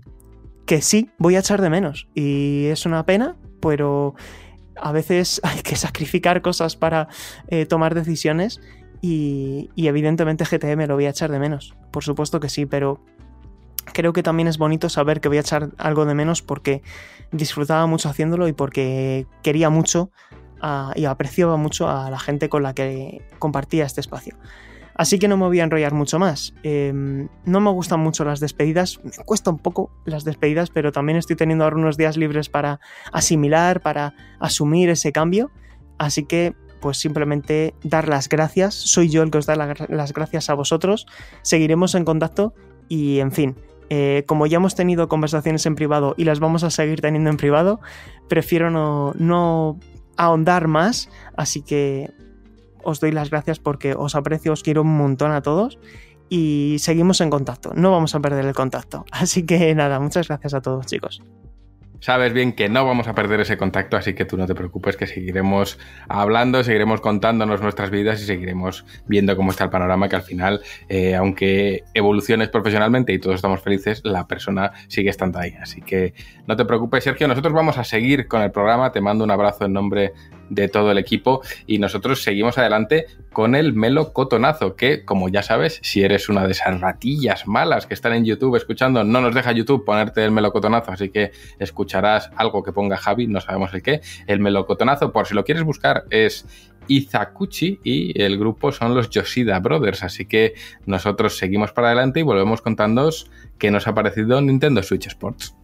que sí voy a echar de menos. Y es una pena, pero a veces hay que sacrificar cosas para eh, tomar decisiones y, evidentemente GTM lo voy a echar de menos. Por supuesto que sí, pero creo que también es bonito saber que voy a echar algo de menos porque disfrutaba mucho haciéndolo y porque quería mucho ah, y apreciaba mucho a la gente con la que compartía este espacio. Así que no me voy a enrollar mucho más. Em, no me gustan mucho las despedidas, me cuesta un poco las despedidas, pero también estoy teniendo ahora unos días libres para asimilar, para asumir ese cambio. Así que pues simplemente dar las gracias. Soy yo el que os da las gracias a vosotros. Seguiremos en contacto y en fin. Eh, como ya hemos tenido conversaciones en privado y las vamos a seguir teniendo en privado, prefiero no, no ahondar más. Así que os doy las gracias porque os aprecio, os quiero un montón a todos y seguimos en contacto. No vamos a perder el contacto. Así que nada, muchas gracias a todos, chicos sabes bien que no vamos a perder ese contacto, así que tú no te preocupes, que seguiremos hablando, seguiremos contándonos nuestras vidas y seguiremos viendo cómo está el panorama, que al final, eh, aunque evoluciones profesionalmente y todos estamos felices, la persona sigue estando ahí. Así que no te preocupes, Sergio, nosotros vamos a seguir con el programa, te mando un abrazo en nombre de todo el equipo y nosotros seguimos adelante con el melocotonazo que como ya sabes si eres una de esas ratillas malas que están en YouTube escuchando no nos deja YouTube ponerte el melocotonazo así que escucharás algo que ponga Javi no sabemos el qué. El melocotonazo por si lo quieres buscar es Izakuchi y el grupo son los Yoshida Brothers. Así que nosotros seguimos para adelante y volvemos contándoos qué nos ha parecido Nintendo Switch Sports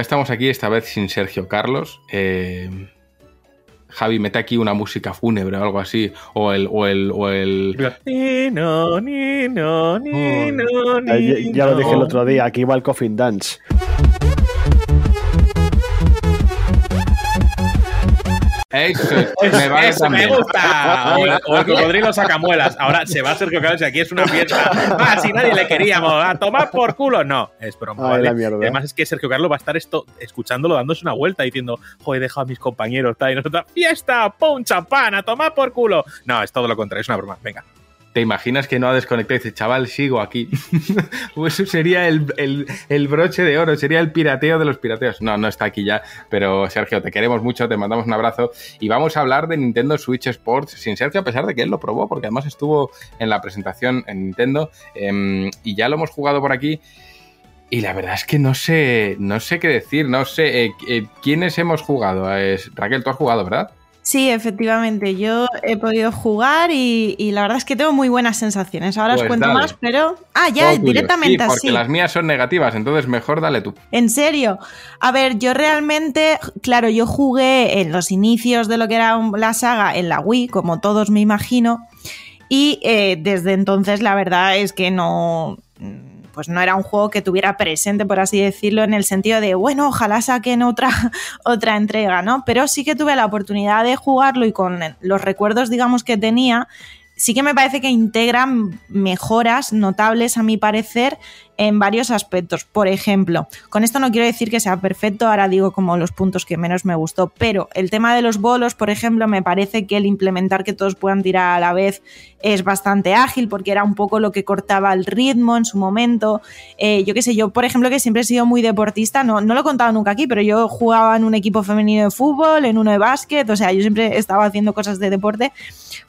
ya estamos aquí, esta vez sin Sergio Carlos. Eh, Javi, mete aquí una música fúnebre o algo así. O el. O el, o el... Nino, nino, nino, ya, ya, lo dije el otro día, aquí va el Coffin Dance. Eso, me, me gusta. O, el cocodrilo sacamuelas. Ahora se va Sergio Carlos y aquí es una fiesta. Ah, si nadie le queríamos. A tomar por culo. No, es broma. Además es que Sergio Carlos va a estar esto escuchándolo, dándose una vuelta, diciendo, joder, he dejado a mis compañeros. Tal, y nosotros, fiesta, pum, champán, a tomar por culo. No, es todo lo contrario, es una broma. Venga. ¿Te imaginas que no ha desconectado y dice, chaval, sigo aquí? Eso sería el, broche de oro, sería el pirateo de los pirateos. No, no está aquí ya, pero Sergio, te queremos mucho, te mandamos un abrazo y vamos a hablar de Nintendo Switch Sports sin Sergio, a pesar de que él lo probó, porque además estuvo en la presentación en Nintendo em, y ya lo hemos jugado por aquí. Y la verdad es que no sé, no sé qué decir, no sé eh, eh, quiénes hemos jugado. Raquel, tú has jugado, ¿verdad? Sí, efectivamente, yo he podido jugar y, la verdad es que tengo muy buenas sensaciones. Ahora os pues cuento más, pero... Ah, ya, directamente sí, porque las mías son negativas, entonces mejor dale tú. En serio. A ver, yo realmente, claro, yo jugué en los inicios de lo que era la saga en la Wii, como todos me imagino, y eh, desde entonces la verdad es que no pues no era un juego que tuviera presente, por así decirlo, en el sentido de, bueno, ojalá saquen otra, otra entrega, ¿no? Pero sí que tuve la oportunidad de jugarlo y con los recuerdos, digamos, que tenía, sí que me parece que integran mejoras notables, a mi parecer, en varios aspectos. Por ejemplo, con esto no quiero decir que sea perfecto, ahora digo como los puntos que menos me gustó, pero el tema de los bolos, por ejemplo, me parece que el implementar que todos puedan tirar a la vez es bastante ágil porque era un poco lo que cortaba el ritmo en su momento. Eh, yo qué sé, yo por ejemplo que siempre he sido muy deportista, no, no lo he contado nunca aquí, pero yo jugaba en un equipo femenino de fútbol, en uno de básquet, o sea, yo siempre estaba haciendo cosas de deporte,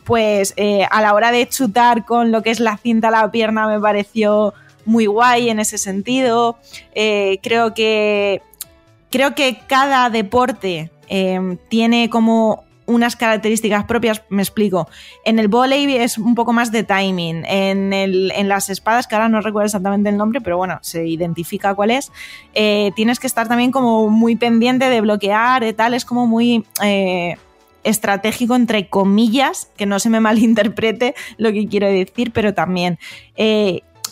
pues eh, a la hora de chutar con lo que es la cinta a la pierna me pareció muy guay en ese sentido. Eh, creo que creo que cada deporte eh, tiene como unas características propias, me explico. En el volei es un poco más de timing. En, el, en, las espadas, que ahora no recuerdo exactamente el nombre, pero bueno, se identifica cuál es. Eh, tienes que estar también como muy pendiente de bloquear y tal. Es como muy eh, estratégico, entre comillas, que no se me malinterprete lo que quiero decir, pero también.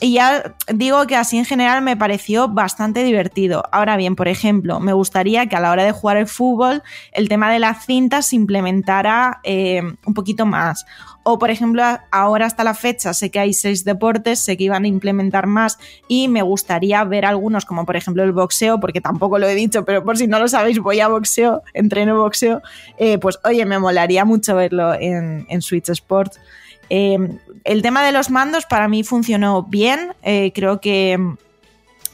Y ya digo que así en general me pareció bastante divertido. Ahora bien, por ejemplo, me gustaría que a la hora de jugar el fútbol el tema de las cintas se implementara eh, un poquito más. O, por ejemplo, ahora hasta la fecha sé que hay seis deportes, sé que iban a implementar más y me gustaría ver algunos, como por ejemplo el boxeo, porque tampoco lo he dicho, pero por si no lo sabéis, voy a boxeo, entreno boxeo, eh, pues oye, me molaría mucho verlo en, en Switch Sports. Eh, el tema de los mandos para mí funcionó bien. Eh, creo que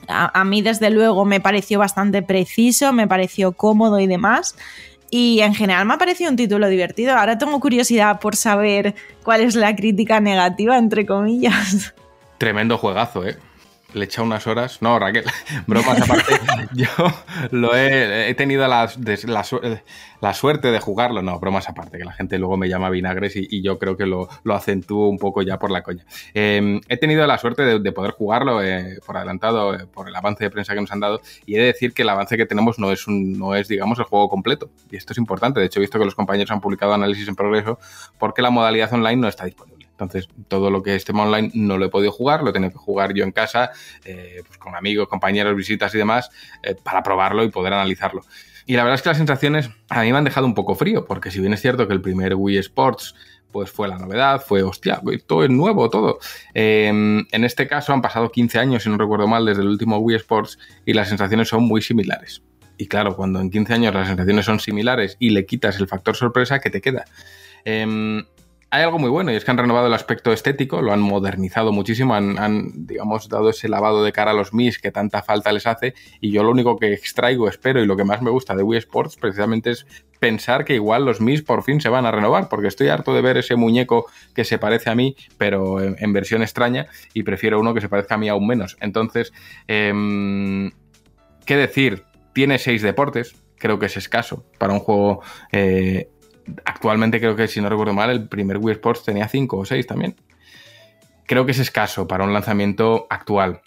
a, a, mí, desde luego, me pareció bastante preciso, me pareció cómodo y demás. Y en general me ha parecido un título divertido. Ahora tengo curiosidad por saber cuál es la crítica negativa, entre comillas. Tremendo juegazo, ¿eh? Le he echado unas horas. No, Raquel, bromas aparte. yo lo he, he tenido la, la, la, suerte de jugarlo. No, bromas aparte, que la gente luego me llama vinagres y, y yo creo que lo, lo, acentúo un poco ya por la coña. Eh, he tenido la suerte de, de poder jugarlo eh, por adelantado, eh, por el avance de prensa que nos han dado. Y he de decir que el avance que tenemos no es, un, no es, digamos, el juego completo. Y esto es importante. De hecho, he visto que los compañeros han publicado análisis en progreso porque la modalidad online no está disponible. Entonces, todo lo que es tema online no lo he podido jugar, lo he tenido que jugar yo en casa, eh, pues con amigos, compañeros, visitas y demás, eh, para probarlo y poder analizarlo. Y la verdad es que las sensaciones a mí me han dejado un poco frío, porque si bien es cierto que el primer Wii Sports pues fue la novedad, fue, hostia, todo es nuevo, todo. Eh, en este caso han pasado 15 años, si no recuerdo mal, desde el último Wii Sports y las sensaciones son muy similares. Y claro, cuando en 15 años las sensaciones son similares y le quitas el factor sorpresa, ¿qué te queda? Eh, hay algo muy bueno y es que han renovado el aspecto estético, lo han modernizado muchísimo, han, digamos, dado ese lavado de cara a los Mis que tanta falta les hace y yo lo único que extraigo, espero y lo que más me gusta de Wii Sports precisamente es pensar que igual los Mis por fin se van a renovar porque estoy harto de ver ese muñeco que se parece a mí pero en, versión extraña y prefiero uno que se parezca a mí aún menos. Entonces, eh, ¿qué decir? Tiene seis deportes, creo que es escaso para un juego eh, actualmente creo que, si no recuerdo mal, el primer Wii Sports tenía 5 o 6 también. Creo que es escaso para un lanzamiento actual.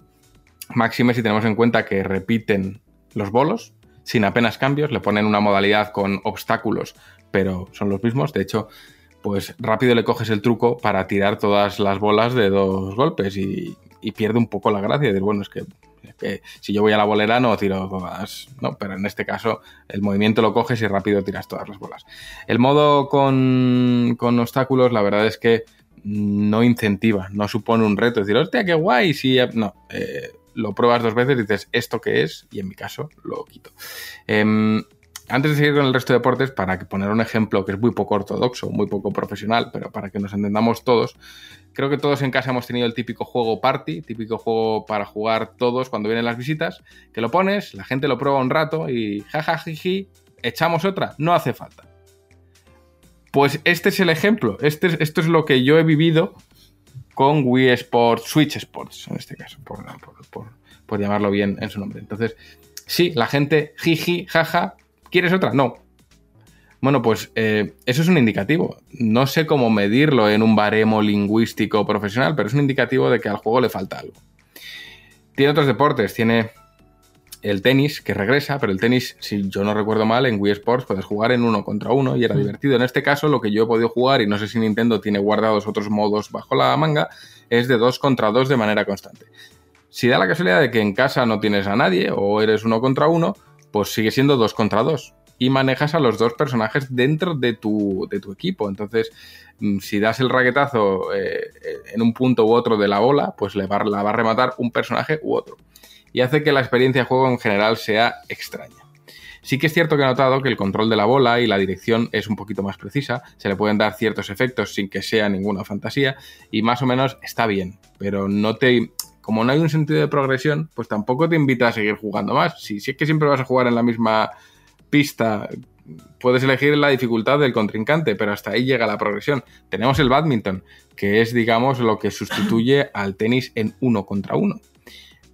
Máxime si tenemos en cuenta que repiten los bolos sin apenas cambios, le ponen una modalidad con obstáculos, pero son los mismos. De hecho, pues rápido le coges el truco para tirar todas las bolas de dos golpes y, y pierde un poco la gracia. De, bueno, es que que si yo voy a la bolera no tiro todas, ¿no? Pero en este caso el movimiento lo coges y rápido tiras todas las bolas. El modo con, con obstáculos, la verdad es que no incentiva, no supone un reto. Es decir, hostia, qué guay, si... No, eh, lo pruebas dos veces dices, ¿esto qué es? Y en mi caso lo quito. Eh, antes de seguir con el resto de deportes, para poner un ejemplo que es muy poco ortodoxo, muy poco profesional, pero para que nos entendamos todos, creo que todos en casa hemos tenido el típico juego party, típico juego para jugar todos cuando vienen las visitas, que lo pones, la gente lo prueba un rato y jajajiji, echamos otra, no hace falta. Pues este es el ejemplo, este, esto es lo que yo he vivido con Wii Sports, Switch Sports, en este caso, por, por, llamarlo bien en su nombre. Entonces, sí, la gente, jiji, jaja, ¿Quieres otra? No. Bueno, pues eh, eso es un indicativo. No sé cómo medirlo en un baremo lingüístico profesional, pero es un indicativo de que al juego le falta algo. Tiene otros deportes, tiene el tenis que regresa, pero el tenis, si yo no recuerdo mal, en Wii Sports puedes jugar en uno contra uno y era divertido. En este caso, lo que yo he podido jugar, y no sé si Nintendo tiene guardados otros modos bajo la manga, es de dos contra dos de manera constante. Si da la casualidad de que en casa no tienes a nadie o eres uno contra uno, pues sigue siendo 2 contra 2. y manejas a los dos personajes dentro de tu, de tu equipo. Entonces, mm, si das el raquetazo eh, en un punto u otro de la bola, pues le va, la va a rematar un personaje u otro. Y hace que la experiencia de juego en general sea extraña. Sí que es cierto que he notado que el control de la bola y la dirección es un poquito más precisa, se le pueden dar ciertos efectos sin que sea ninguna fantasía y más o menos está bien, pero no te... Como no hay un sentido de progresión, pues tampoco te invita a seguir jugando más. Si, si es que siempre vas a jugar en la misma pista, puedes elegir la dificultad del contrincante, pero hasta ahí llega la progresión. Tenemos el badminton, que es, digamos, lo que sustituye al tenis en uno contra uno.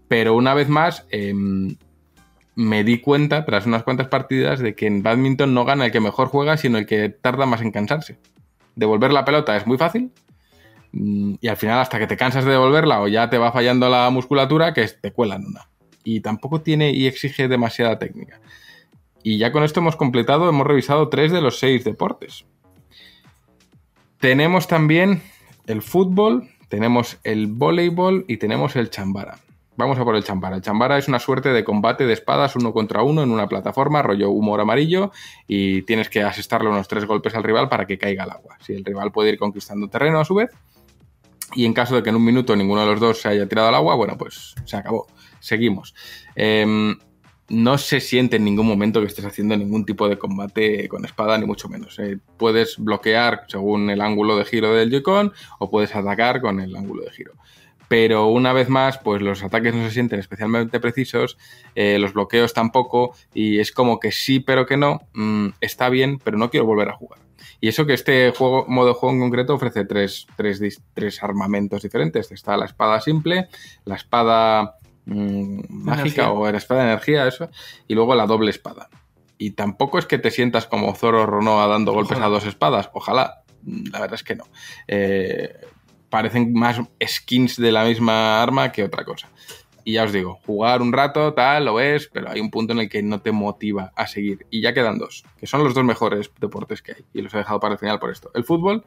Pero una vez más, em, me di cuenta, tras unas cuantas partidas, de que en badminton no gana el que mejor juega, sino el que tarda más en cansarse. Devolver la pelota es muy fácil. Mm, y al final, hasta que te cansas de devolverla o ya te va fallando la musculatura, que te cuelan una. Y tampoco tiene y exige demasiada técnica. Y ya con esto hemos completado, hemos revisado tres de los seis deportes. Tenemos también el fútbol, tenemos el voleibol y tenemos el chambara. Vamos a por el chambara. El chambara es una suerte de combate de espadas uno contra uno en una plataforma, rollo humor amarillo, y tienes que asestarle unos tres golpes al rival para que caiga al agua. Si el rival puede ir conquistando terreno a su vez, y en caso de que en un minuto ninguno de los dos se haya tirado al agua, bueno, pues se acabó. Seguimos. Em, no se siente en ningún momento que estés haciendo ningún tipo de combate con espada, ni mucho menos. Eh, puedes bloquear según el ángulo de giro del Joy-Con o puedes atacar con el ángulo de giro pero una vez más, pues los ataques no se sienten especialmente precisos, eh, los bloqueos tampoco, y es como que sí, pero que no, mm, está bien, pero no quiero volver a jugar. Y eso que este juego, modo de juego en concreto ofrece tres, tres, armamentos diferentes. Está la espada simple, la espada mm, mágica o la espada de energía, eso, y luego la doble espada. Y tampoco es que te sientas como Zoro Ronoa dando golpes a dos espadas, ojalá, la verdad es que no. Eh, parecen más skins de la misma arma que otra cosa. Y ya os digo, jugar un rato, tal, lo es, pero hay un punto en el que no te motiva a seguir. Y ya quedan dos, que son los dos mejores deportes que hay. Y los he dejado para el final por esto. El fútbol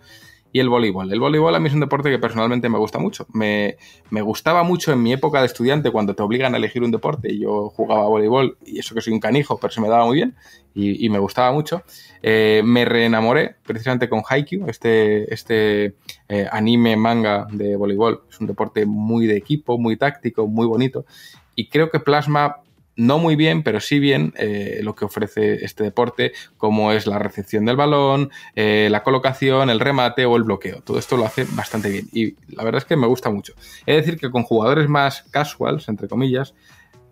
y el voleibol. El voleibol a mí es un deporte que personalmente me gusta mucho. Me, gustaba mucho en mi época de estudiante cuando te obligan a elegir un deporte y yo jugaba voleibol y eso que soy un canijo, pero se me daba muy bien y, me gustaba mucho. Eh, me reenamoré precisamente con Haikyuu, este, este eh, anime manga de voleibol. Es un deporte muy de equipo, muy táctico, muy bonito y creo que plasma no muy bien, pero sí bien eh, lo que ofrece este deporte, como es la recepción del balón, eh, la colocación, el remate o el bloqueo. Todo esto lo hace bastante bien y la verdad es que me gusta mucho. Es decir, que con jugadores más casuals, entre comillas,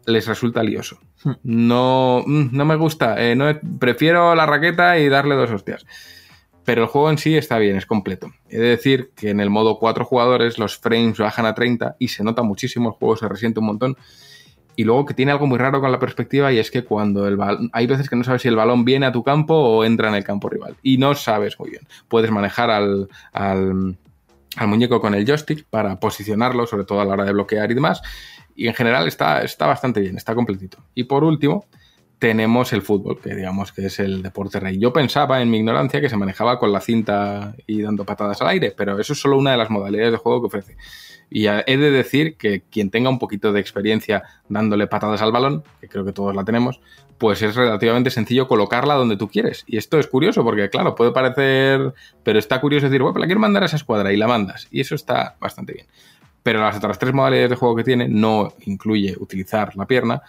les resulta lioso. No, no me gusta, eh, no, prefiero la raqueta y darle dos hostias. Pero el juego en sí está bien, es completo. He de decir que en el modo 4 jugadores los frames bajan a 30 y se nota muchísimo, el juego se resiente un montón y luego que tiene algo muy raro con la perspectiva y es que cuando el balón, hay veces que no sabes si el balón viene a tu campo o entra en el campo rival. Y no sabes muy bien. Puedes manejar al, al, muñeco con el joystick para posicionarlo, sobre todo a la hora de bloquear y demás. Y en general está, está bastante bien, está completito. Y por último, tenemos el fútbol, que digamos que es el deporte rey. Yo pensaba en mi ignorancia que se manejaba con la cinta y dando patadas al aire, pero eso es solo una de las modalidades de juego que ofrece. Y he de decir que quien tenga un poquito de experiencia dándole patadas al balón, que creo que todos la tenemos, pues es relativamente sencillo colocarla donde tú quieres. Y esto es curioso porque, claro, puede parecer, pero está curioso decir, bueno, la quiero mandar a esa escuadra y la mandas. Y eso está bastante bien. Pero las otras tres modalidades de juego que tiene no incluye utilizar la pierna.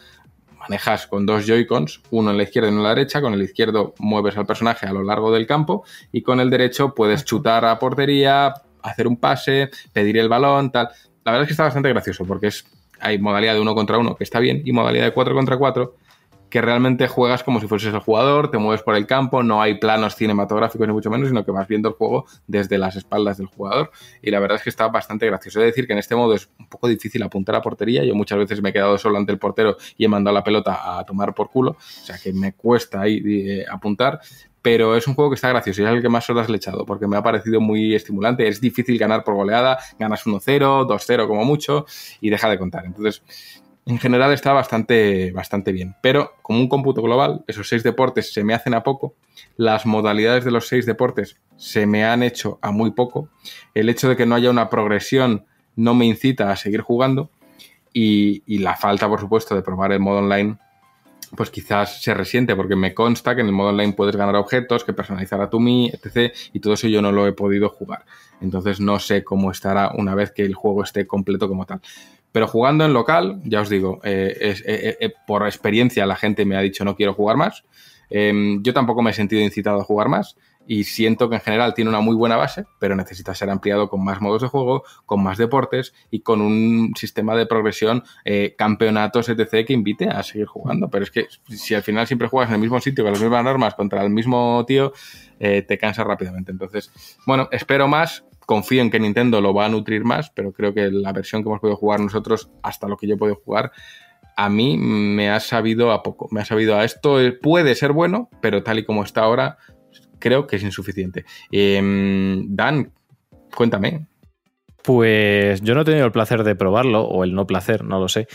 Manejas con dos Joy-Cons, uno en la izquierda y uno en la derecha. Con el izquierdo mueves al personaje a lo largo del campo y con el derecho puedes chutar a portería, hacer un pase, pedir el balón, tal. La verdad es que está bastante gracioso porque es, hay modalidad de uno contra uno que está bien y modalidad de cuatro contra cuatro que realmente juegas como si fueses el jugador, te mueves por el campo, no hay planos cinematográficos ni mucho menos, sino que vas viendo el juego desde las espaldas del jugador. Y la verdad es que está bastante gracioso. Es decir, que en este modo es un poco difícil apuntar a portería. Yo muchas veces me he quedado solo ante el portero y he mandado la pelota a tomar por culo. O sea que me cuesta ahí eh, apuntar pero es un juego que está gracioso y es el que más horas le he echado porque me ha parecido muy estimulante. Es difícil ganar por goleada, ganas 1-0, 2-0 como mucho y deja de contar. Entonces, en general está bastante, bastante bien. Pero como un cómputo global, esos seis deportes se me hacen a poco. Las modalidades de los seis deportes se me han hecho a muy poco. El hecho de que no haya una progresión no me incita a seguir jugando. Y, y la falta, por supuesto, de probar el modo online pues quizás se resiente porque me consta que en el modo online puedes ganar objetos, que personalizar a tu Mi, etc. Y todo eso yo no lo he podido jugar. Entonces no sé cómo estará una vez que el juego esté completo como tal. Pero jugando en local, ya os digo, eh, eh, eh, por experiencia la gente me ha dicho no quiero jugar más. Em, yo tampoco me he sentido incitado a jugar más y siento que en general tiene una muy buena base, pero necesita ser ampliado con más modos de juego, con más deportes y con un sistema de progresión, eh, campeonatos, etc., que invite a seguir jugando. Pero es que si al final siempre juegas en el mismo sitio con las mismas normas contra el mismo tío, eh, te cansas rápidamente. Entonces, bueno, espero más. Confío en que Nintendo lo va a nutrir más, pero creo que la versión que hemos podido jugar nosotros, hasta lo que yo he podido jugar, a mí me ha sabido a poco, me ha sabido a esto, puede ser bueno, pero tal y como está ahora, creo que es insuficiente. Em, Dan, cuéntame. Pues yo no he tenido el placer de probarlo, o el no placer, no lo sé.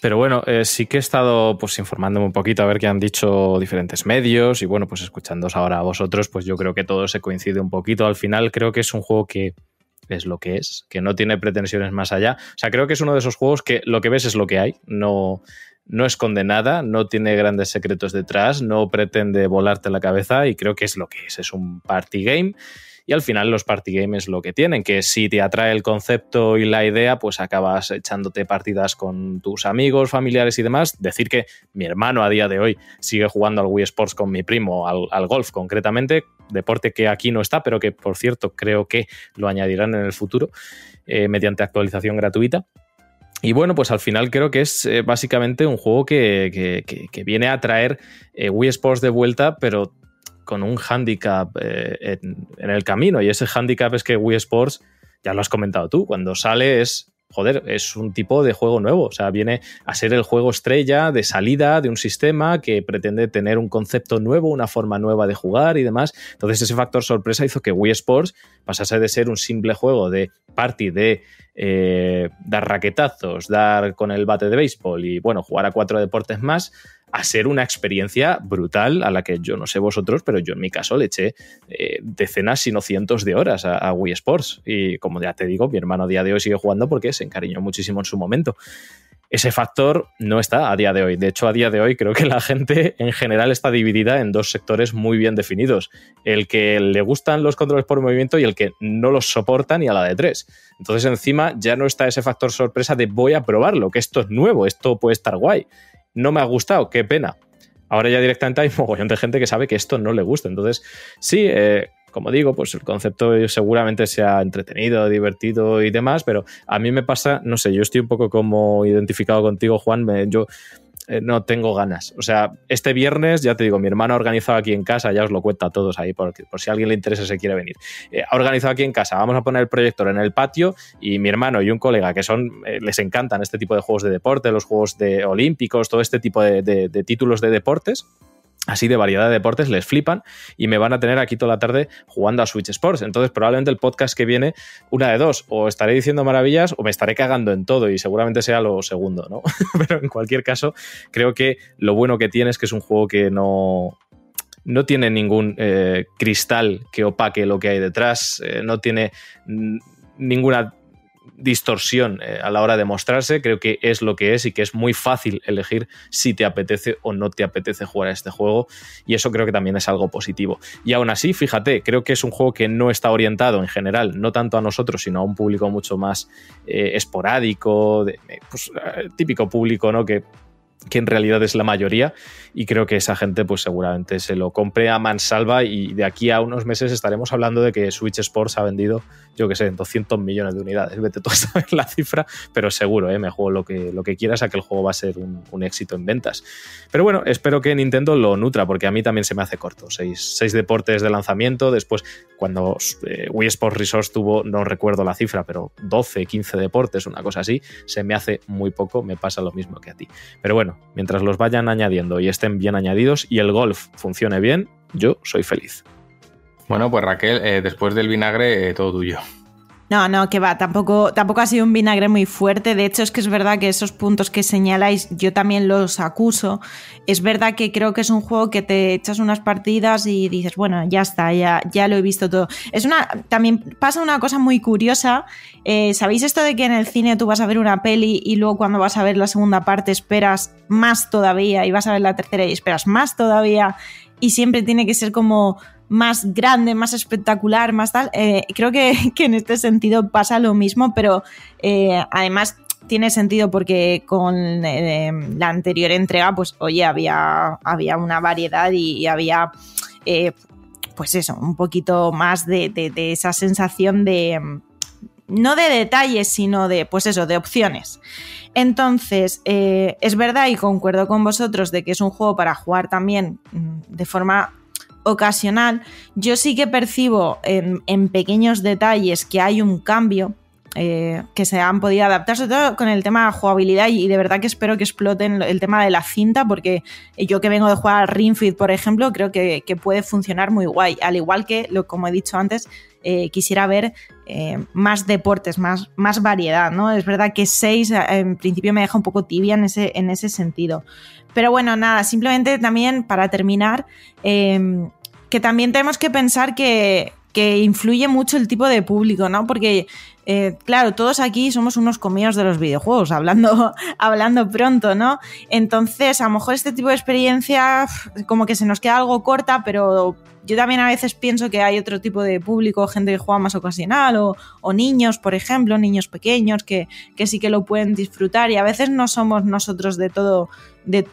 Pero bueno, eh, sí que he estado pues informándome un poquito a ver qué han dicho diferentes medios y bueno, pues escuchándoos ahora a vosotros, pues yo creo que todo se coincide un poquito. Al final creo que es un juego que es lo que es, que no tiene pretensiones más allá. O sea, creo que es uno de esos juegos que lo que ves es lo que hay, no, no esconde nada, no tiene grandes secretos detrás, no pretende volarte la cabeza y creo que es lo que es, es un party game. Y al final los party games es lo que tienen, que si te atrae el concepto y la idea, pues acabas echándote partidas con tus amigos, familiares y demás. Decir que mi hermano a día de hoy sigue jugando al Wii Sports con mi primo, al, golf concretamente, deporte que aquí no está, pero que por cierto creo que lo añadirán en el futuro eh, mediante actualización gratuita. Y bueno, pues al final creo que es eh, básicamente un juego que, viene a traer eh, Wii Sports de vuelta, pero con un handicap eh, en, el camino. Y ese handicap es que Wii Sports, ya lo has comentado tú, cuando sale es, joder, es un tipo de juego nuevo. O sea, viene a ser el juego estrella de salida de un sistema que pretende tener un concepto nuevo, una forma nueva de jugar y demás. Entonces ese factor sorpresa hizo que Wii Sports pasase de ser un simple juego de party de eh, dar raquetazos, dar con el bate de béisbol y bueno, jugar a cuatro deportes más, a ser una experiencia brutal a la que yo no sé vosotros, pero yo en mi caso le eché eh, decenas, si no cientos de horas a, Wii Sports. Y como ya te digo, mi hermano a día de hoy sigue jugando porque se encariñó muchísimo en su momento ese factor no está a día de hoy. De hecho, a día de hoy creo que la gente en general está dividida en dos sectores muy bien definidos. El que le gustan los controles por movimiento y el que no los soporta ni a la de tres. Entonces encima ya no está ese factor sorpresa de voy a probarlo, que esto es nuevo, esto puede estar guay. No me ha gustado, qué pena. Ahora ya directamente hay mogollón de gente que sabe que esto no le gusta. Entonces, sí, eh, como digo, pues el concepto seguramente sea entretenido, divertido y demás, pero a mí me pasa, no sé, yo estoy un poco como identificado contigo, Juan, yo eh, no tengo ganas. O sea, este viernes, ya te digo, mi hermano ha organizado aquí en casa, ya os lo cuento a todos ahí, por, por si a alguien le interesa se quiere venir. Eh, ha organizado aquí en casa, vamos a poner el proyector en el patio y mi hermano y un colega que son, eh, les encantan este tipo de juegos de deporte, los juegos de olímpicos, todo este tipo de títulos de deportes así de variedad de deportes, les flipan y me van a tener aquí toda la tarde jugando a Switch Sports. Entonces, probablemente el podcast que viene, una de dos, o estaré diciendo maravillas o me estaré cagando en todo y seguramente sea lo segundo, ¿no? Pero en cualquier caso, creo que lo bueno que tiene es que es un juego que no, no tiene ningún eh, cristal que opaque lo que hay detrás, eh, no tiene ninguna distorsión eh, a la hora de mostrarse, creo que es lo que es y que es muy fácil elegir si te apetece o no te apetece jugar a este juego y eso creo que también es algo positivo. Y aún así, fíjate, creo que es un juego que no está orientado en general, no tanto a nosotros, sino a un público mucho más eh, esporádico, de, pues, eh, típico público, ¿no? Que que en realidad es la mayoría y creo que esa gente pues seguramente se lo compre a mansalva y de aquí a unos meses estaremos hablando de que Switch Sports ha vendido, yo que sé, 200 millones de unidades, vete tú a saber la cifra, pero seguro, ¿eh? me juego lo que, lo que quieras a que el juego va a ser un, éxito en ventas. Pero bueno, espero que Nintendo lo nutra porque a mí también se me hace corto, seis, deportes de lanzamiento, después cuando eh, Wii Sports Resource tuvo, no recuerdo la cifra, pero 12, 15 deportes, una cosa así, se me hace muy poco, me pasa lo mismo que a ti. Pero bueno, mientras los vayan añadiendo y estén bien añadidos y el golf funcione bien, yo soy feliz. Bueno, pues Raquel, eh, después del vinagre, eh, todo tuyo. No, no, que va, tampoco, tampoco ha sido un vinagre muy fuerte. De hecho, es que es verdad que esos puntos que señaláis, yo también los acuso. Es verdad que creo que es un juego que te echas unas partidas y dices, bueno, ya está, ya, ya lo he visto todo. Es una. También pasa una cosa muy curiosa. Eh, ¿Sabéis esto de que en el cine tú vas a ver una peli y luego cuando vas a ver la segunda parte esperas más todavía y vas a ver la tercera y esperas más todavía? Y siempre tiene que ser como más grande, más espectacular, más tal. Eh, creo que, en este sentido pasa lo mismo, pero eh, además tiene sentido porque con eh, la anterior entrega, pues oye, había, había una variedad y, había, pues eso, un poquito más de, esa sensación de, no de detalles, sino de, pues eso, de opciones. Entonces, es verdad y concuerdo con vosotros de que es un juego para jugar también mm, de forma ocasional, yo sí que percibo en, pequeños detalles que hay un cambio. Eh, que se han podido adaptar, sobre todo con el tema de jugabilidad, y de verdad que espero que exploten el tema de la cinta, porque yo que vengo de jugar a Ring por ejemplo, creo que, puede funcionar muy guay. Al igual que, lo, como he dicho antes, eh, quisiera ver eh, más deportes, más, más variedad, ¿no? Es verdad que 6 en principio me deja un poco tibia en ese, en ese sentido. Pero bueno, nada, simplemente también para terminar, que también tenemos que pensar que, influye mucho el tipo de público, ¿no? Porque, eh, claro, todos aquí somos unos comidos de los videojuegos, hablando, hablando pronto, ¿no? Entonces, a lo mejor este tipo de experiencia como que se nos queda algo corta, pero yo también a veces pienso que hay otro tipo de público, gente que juega más ocasional, o, niños, por ejemplo, niños pequeños que, que, sí que lo pueden disfrutar y a veces no somos nosotros de todo, de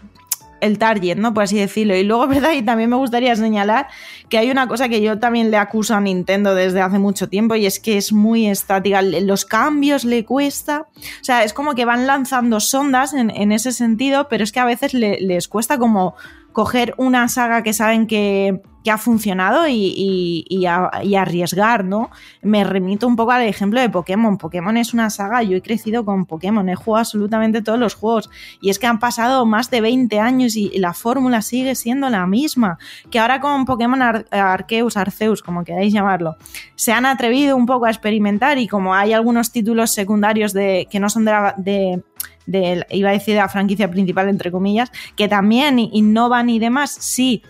el target, ¿no? Por así decirlo. Y luego, ¿verdad? Y también me gustaría señalar que hay una cosa que yo también le acuso a Nintendo desde hace mucho tiempo y es que es muy estática. Los cambios le cuesta. O sea, es como que van lanzando sondas en, ese sentido, pero es que a veces les cuesta como coger una saga que saben que, ha funcionado y, arriesgar, ¿no? Me remito un poco al ejemplo de Pokémon. Pokémon es una saga, yo he crecido con Pokémon, he jugado absolutamente todos los juegos y es que han pasado más de 20 años y, la fórmula sigue siendo la misma. Que ahora con Pokémon Arceus, Arceus, como queráis llamarlo, se han atrevido un poco a experimentar y como hay algunos títulos secundarios de, que no son de iba a decir de la franquicia principal, entre comillas, que también innovan y demás, sí,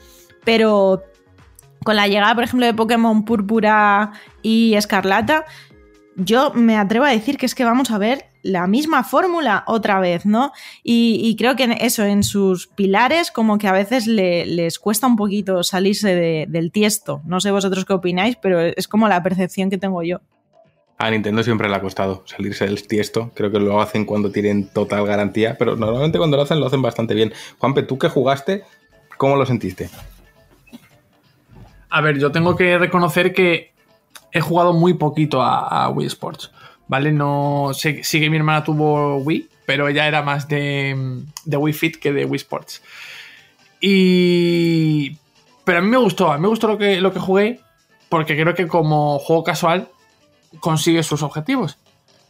pero con la llegada, por ejemplo, de Pokémon Púrpura y Escarlata, yo me atrevo a decir que es que vamos a ver la misma fórmula otra vez, ¿no? Y, creo que eso, en sus pilares, como que a veces les cuesta un poquito salirse del tiesto. No sé vosotros qué opináis, pero es como la percepción que tengo yo. A Nintendo siempre le ha costado salirse del tiesto. Creo que lo hacen cuando tienen total garantía, pero normalmente cuando lo hacen lo hacen bastante bien. Juanpe, tú que jugaste, ¿cómo lo sentiste? A ver, yo tengo que reconocer que he jugado muy poquito a, Wii Sports. ¿Vale? No sé, sí que mi hermana tuvo Wii, pero ella era más de, de Wii Fit que de Wii Sports. Y. Pero a mí me gustó, a mí me gustó lo que, lo que jugué, porque creo que como juego casual consigue sus objetivos.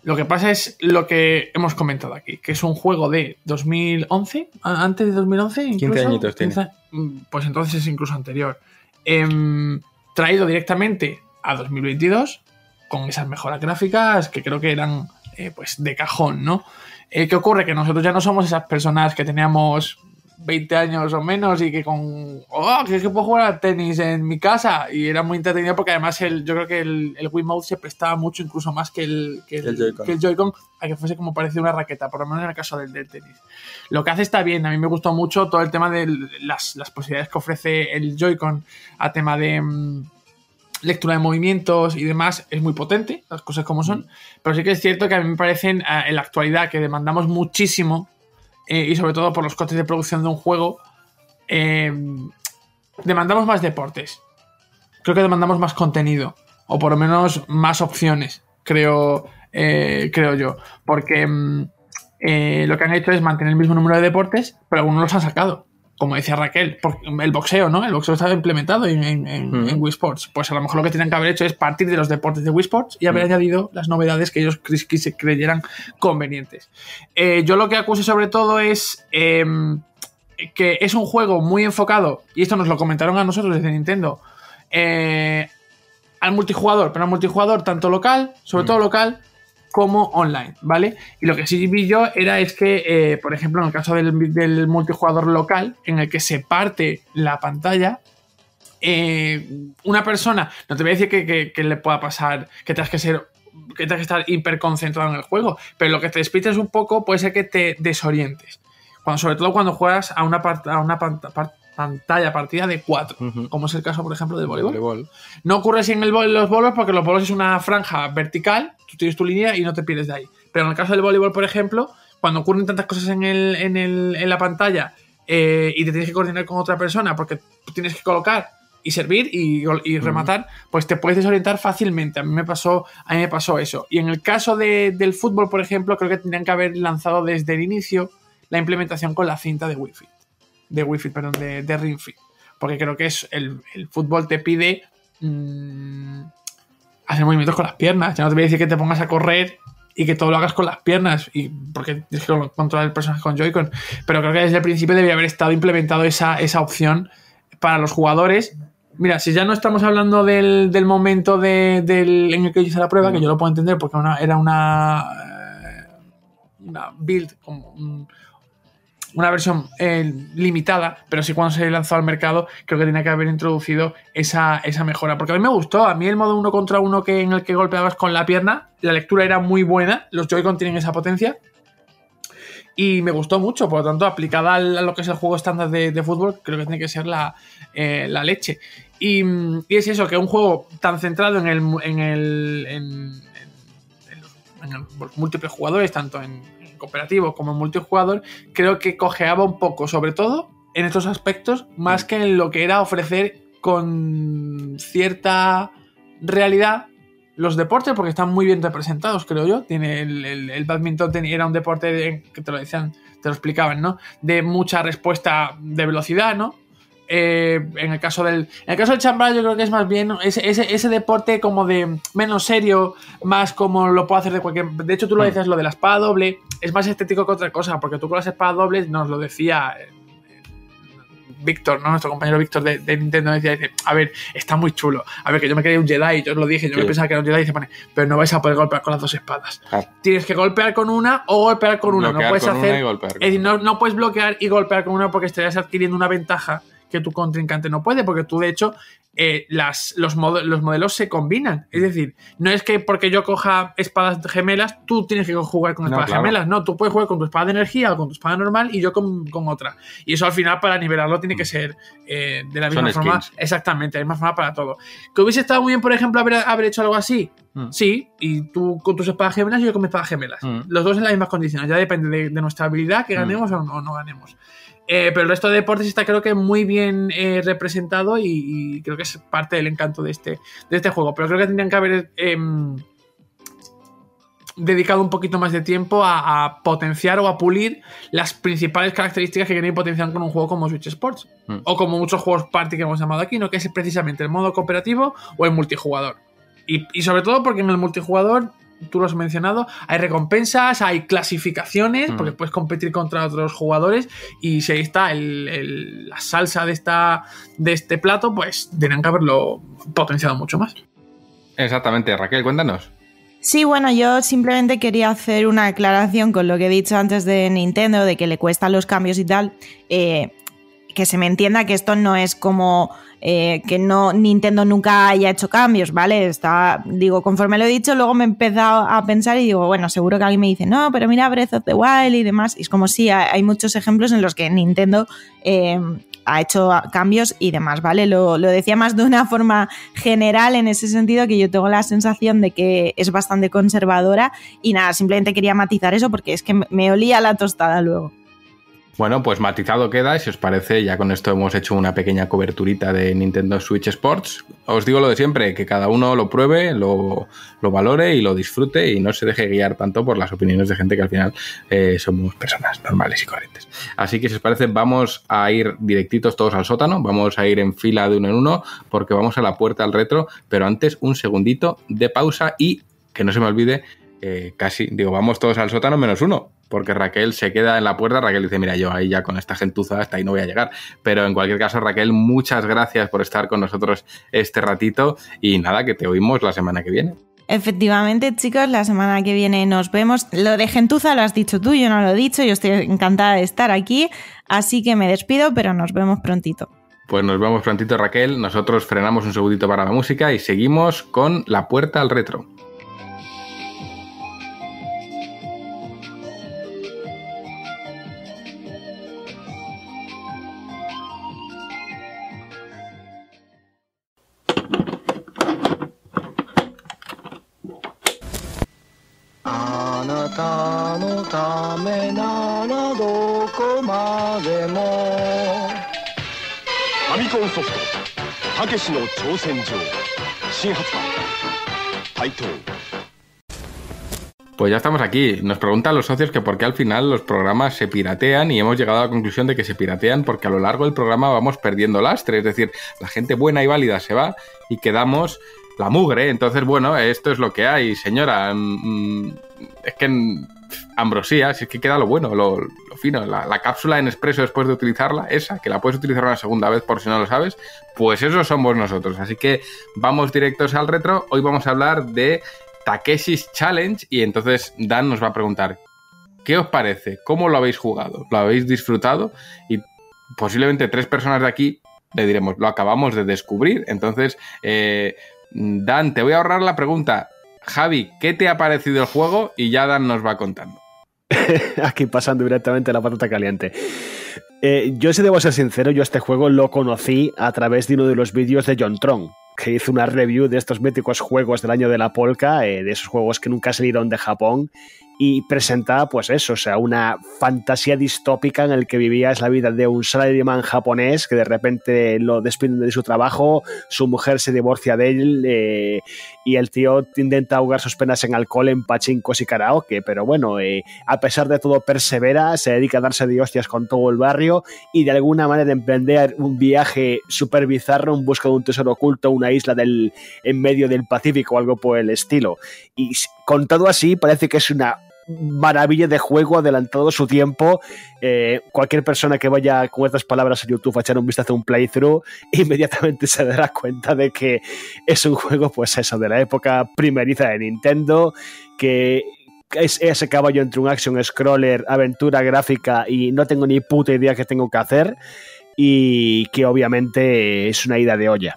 Lo que pasa es lo que hemos comentado aquí, que es un juego de 2011, antes de 2011 incluso. 15 añitos tiene. Mm, pues entonces es incluso anterior. Em, traído directamente a 2022 con esas mejoras gráficas que creo que eran eh, pues de cajón, ¿no? Eh, ¿Qué ocurre? Que nosotros ya no somos esas personas que teníamos 20 años o menos y que con, oh, que, que puedo jugar al tenis en mi casa y era muy entretenido porque además el, yo creo que el, el Wiimote se prestaba mucho, incluso más que el, que el, Joy-Con, a que fuese como parecía una raqueta, por lo menos en el caso del, del, tenis. Lo que hace está bien, a mí me gustó mucho todo el tema de las, las posibilidades que ofrece el Joy-Con a tema de... Mm, lectura de movimientos y demás es muy potente, las cosas como son, pero sí que es cierto que a mí me parecen en la actualidad que demandamos muchísimo eh, y sobre todo por los costes de producción de un juego, eh, demandamos más deportes. Creo que demandamos más contenido, o por lo menos más opciones, creo, eh, creo yo. Porque mm, lo que han hecho es mantener el mismo número de deportes, pero algunos los han sacado como decía Raquel, el boxeo, ¿no? El boxeo estaba implementado en, en, Wii Sports. Pues a lo mejor lo que tenían que haber hecho es partir de los deportes de Wii Sports y haber añadido las novedades que ellos se creyeran convenientes. Eh, yo lo que acuso sobre todo es em, que es un juego muy enfocado, y esto nos lo comentaron a nosotros desde Nintendo, eh, al multijugador, pero al multijugador tanto local, sobre todo local, como online, ¿vale? Y lo que sí vi yo era es que, eh, por ejemplo, en el caso del, multijugador local, en el que se parte la pantalla, eh, una persona, no te voy a decir que, le pueda pasar, que tengas que ser, que tengas que estar hiper concentrado en el juego, pero lo que te despites un poco puede ser que te desorientes. Sobre todo cuando juegas a una, part- a una pant- par- pantalla partida de 4, Ujú. como es el caso, por ejemplo, del voleibol. Voleibol. No ocurre así en el los bolos porque los bolos es una franja vertical, tú tienes tu línea y no te pierdes de ahí. Pero en el caso del voleibol, por ejemplo, cuando ocurren tantas cosas en, el- en el- en la pantalla eh, y te tienes que coordinar con otra persona porque tienes que colocar y servir y, y rematar, pues te puedes desorientar fácilmente. A mí me pasó, a mí me pasó eso. Y en el caso de- del fútbol, por ejemplo, creo que tendrían que haber lanzado desde el inicio la implementación con la cinta de Wi-Fi. De Wi-Fi, perdón, de, de Ring Fit. Porque creo que es el, el fútbol te pide mm, hacer movimientos con las piernas. Ya no te voy a decir que te pongas a correr y que todo lo hagas con las piernas, y porque tienes que controlar el personaje con Joy-Con. Pero creo que desde el principio debería haber estado implementado esa, esa opción para los jugadores. Mira, si ya no estamos hablando del, del momento de- del, en el que hice la prueba, que yo lo puedo entender porque una- era una, eh, una build, como una versión eh, limitada, pero sí cuando se lanzó al mercado creo que tenía que haber introducido esa, esa mejora. Porque a mí me gustó, a mí el modo uno contra uno que, en el que golpeabas con la pierna, la lectura era muy buena, los Joy-Con tienen esa potencia. Y me gustó mucho, por lo tanto, aplicada a lo que es el juego estándar de, fútbol, creo que tiene que ser la, eh, la leche. Y, mm, y es eso, que un juego tan centrado en el, en el, en, en- en los, múltiples jugadores, tanto en cooperativo como en multijugador, creo que cojeaba un poco, sobre todo en estos aspectos, más que en lo que era ofrecer con cierta realidad los deportes, porque están muy bien representados, creo yo. Tiene el, el, el badminton era un deporte de- que te lo decían, te lo explicaban, ¿no? De mucha respuesta de velocidad, ¿no? Eh, en el caso del. En el caso del chambral, yo creo que es más bien ese, ese, ese deporte como de menos serio, más como lo puedo hacer de cualquier. De hecho, tú lo dices, lo de la espada doble, es más estético que otra cosa, porque tú con las espadas dobles nos lo decía. eh, Víctor, ¿no? Nuestro compañero Víctor de, de Nintendo decía, dice, a ver, está muy chulo. A ver, que yo me quería un Jedi, yo os lo dije, yo me Sí. pensaba que era un Jedi y se pone, pero no vais a poder golpear con las dos espadas. Claro. Tienes que golpear con una o golpear con una. Bloquear no puedes hacer. es decir, no, no puedes bloquear y golpear con una porque estarías adquiriendo una ventaja que tu contrincante no puede, porque tú, de hecho, eh, las, los, modo- los modelos se combinan. Es decir, no es que porque yo coja espadas gemelas, tú tienes que jugar con No, espadas claro. gemelas. No, tú puedes jugar con tu espada de energía o con tu espada normal y yo con, con otra. Y eso al final, para nivelarlo, tiene que ser eh, de la Son misma forma. skins. Exactamente, de la misma forma para todo. ¿Que hubiese estado muy bien, por ejemplo, haber, haber hecho algo así? Mm. Sí, y tú con tus espadas gemelas y yo con mis espadas gemelas. Mm. Los dos en las mismas condiciones. Ya depende de, de nuestra habilidad que Mm. ganemos o, no, o no ganemos. Eh, pero el resto de deportes está creo que muy bien eh, representado y, y creo que es parte del encanto de este, de este juego. Pero creo que tendrían que haber em, dedicado un poquito más de tiempo a, a potenciar o a pulir las principales características que quieren potenciar con un juego como Switch Sports. Mm. O como muchos juegos party que hemos llamado aquí, ¿no? que es precisamente el modo cooperativo o el multijugador. Y, y sobre todo porque en el multijugador, tú lo has mencionado, hay recompensas, hay clasificaciones, Mm. porque puedes competir contra otros jugadores. Y si ahí está el- el- la salsa de, esta, de este plato, pues tendrían que haberlo potenciado mucho más. Exactamente, Raquel, cuéntanos. Sí, bueno, yo simplemente quería hacer una aclaración con lo que he dicho antes de Nintendo, de que le cuestan los cambios y tal. Eh, que se me entienda que esto no es como eh, que no Nintendo nunca haya hecho cambios, ¿vale? Está, digo, conforme lo he dicho, luego me he empezado a pensar y digo, bueno, seguro que alguien me dice, no, pero mira Breath of the Wild y demás. Y es como si hay hay muchos ejemplos en los que Nintendo eh, ha hecho cambios y demás, ¿vale? Lo, lo decía más de una forma general en ese sentido que yo tengo la sensación de que es bastante conservadora y nada, simplemente quería matizar eso porque es que me olía la tostada luego. Bueno, pues matizado queda, si os parece, ya con esto hemos hecho una pequeña coberturita de Nintendo Switch Sports. Os digo lo de siempre, que cada uno lo pruebe, lo, lo valore y lo disfrute y no se deje guiar tanto por las opiniones de gente que al final eh, somos personas normales y corrientes. Así que si os parece, vamos a ir directitos todos al sótano, vamos a ir en fila de uno en uno porque vamos a la puerta al retro, pero antes un segundito de pausa y que no se me olvide eh, casi, digo, vamos todos al sótano menos uno, porque Raquel se queda en la puerta, Raquel dice, mira, yo ahí ya con esta gentuza hasta ahí no voy a llegar, pero en cualquier caso, Raquel, muchas gracias por estar con nosotros este ratito y nada, que te oímos la semana que viene. Efectivamente, chicos, la semana que viene nos vemos. Lo de gentuza lo has dicho tú, yo no lo he dicho, yo estoy encantada de estar aquí, así que me despido, pero nos vemos prontito. Pues nos vemos prontito, Raquel. Nosotros frenamos un segundito para la música y seguimos con La Puerta al Retro. Pues ya estamos aquí. Nos preguntan los socios que por qué al final los programas se piratean y hemos llegado a la conclusión de que se piratean porque a lo largo del programa vamos perdiendo lastre, es decir, la gente buena y válida se va y quedamos la mugre. Entonces, bueno, esto es lo que hay, señora. Mm, es que ambrosía, si es que queda lo bueno, lo, fino. La, cápsula en expreso después de utilizarla, esa, que la puedes utilizar una segunda vez por si no lo sabes, pues eso somos nosotros. Así que vamos directos al retro. Hoy vamos a hablar de Takeshi's Challenge y entonces Dan nos va a preguntar, ¿qué os parece? ¿Cómo lo habéis jugado? ¿Lo habéis disfrutado? Y posiblemente tres personas de aquí le diremos, lo acabamos de descubrir. Entonces, eh, Dan, te voy a ahorrar la pregunta. Javi, ¿qué te ha parecido el juego? Y ya Dan nos va contando. Aquí pasando directamente la patata caliente. Eh, yo si debo ser sincero, yo este juego lo conocí a través de uno de los vídeos de John Tron, que hizo una review de estos míticos juegos del año de la polka, eh, de esos juegos que nunca salieron de Japón y presentaba pues eso, o sea, una fantasía distópica en el que vivías la vida de un salaryman japonés que de repente lo despiden de su trabajo, su mujer se divorcia de él eh, y el tío intenta ahogar sus penas en alcohol, en pachincos y karaoke, pero bueno, eh, a pesar de todo persevera, se dedica a darse de hostias con todo el barrio y de alguna manera emprender un viaje súper bizarro en busca de un tesoro oculto, una isla del, en medio del Pacífico o algo por el estilo. Y contado así, parece que es una maravilla de juego adelantado su tiempo. Eh, cualquier persona que vaya con estas palabras a YouTube a echar un vistazo a un playthrough, inmediatamente se dará cuenta de que es un juego, pues eso, de la época primeriza de Nintendo, que es ese caballo entre un action scroller, aventura gráfica y no tengo ni puta idea qué tengo que hacer. Y que obviamente es una ida de olla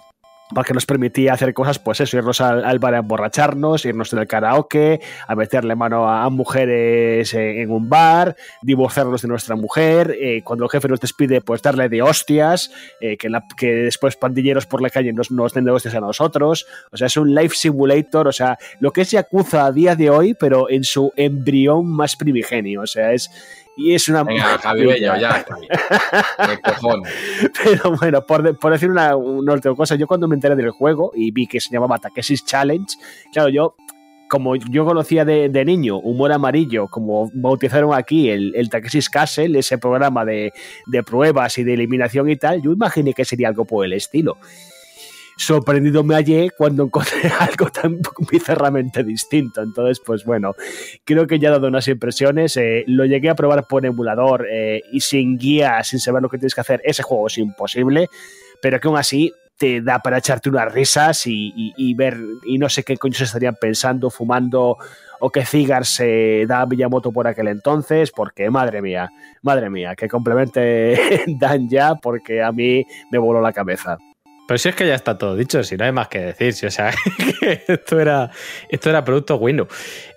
porque nos permitía hacer cosas, pues eso, irnos al, bar a emborracharnos, irnos en el karaoke, a meterle mano a, mujeres en, un bar, divorciarnos de nuestra mujer, eh, cuando el jefe nos despide, pues darle de hostias, eh, que, que después pandilleros por la calle nos, nos den de hostias a nosotros, o sea, es un life simulator, o sea, lo que es Yakuza a día de hoy, pero en su embrión más primigenio, o sea, es y es una. Venga, Javi Bello, ya. Pero bueno, por, por decir una, una última cosa, yo cuando me enteré del juego y vi que se llamaba Takeshi's Challenge, claro, yo como yo conocía de, de, niño Humor Amarillo, como bautizaron aquí el, el Castle, ese programa de, de, pruebas y de eliminación y tal, yo imaginé que sería algo por el estilo sorprendido me hallé cuando encontré algo tan bizarramente distinto. Entonces, pues bueno, creo que ya he dado unas impresiones. Eh, lo llegué a probar por emulador eh, y sin guía, sin saber lo que tienes que hacer. Ese juego es imposible, pero que aún así te da para echarte unas risas y, ver, y no sé qué coño se estarían pensando, fumando o qué cigar se da a Villamoto por aquel entonces, porque madre mía, madre mía, que complemente Dan ya, porque a mí me voló la cabeza. Pero si es que ya está todo dicho, si no hay más que decir, si, o sea, que esto era, esto era producto bueno.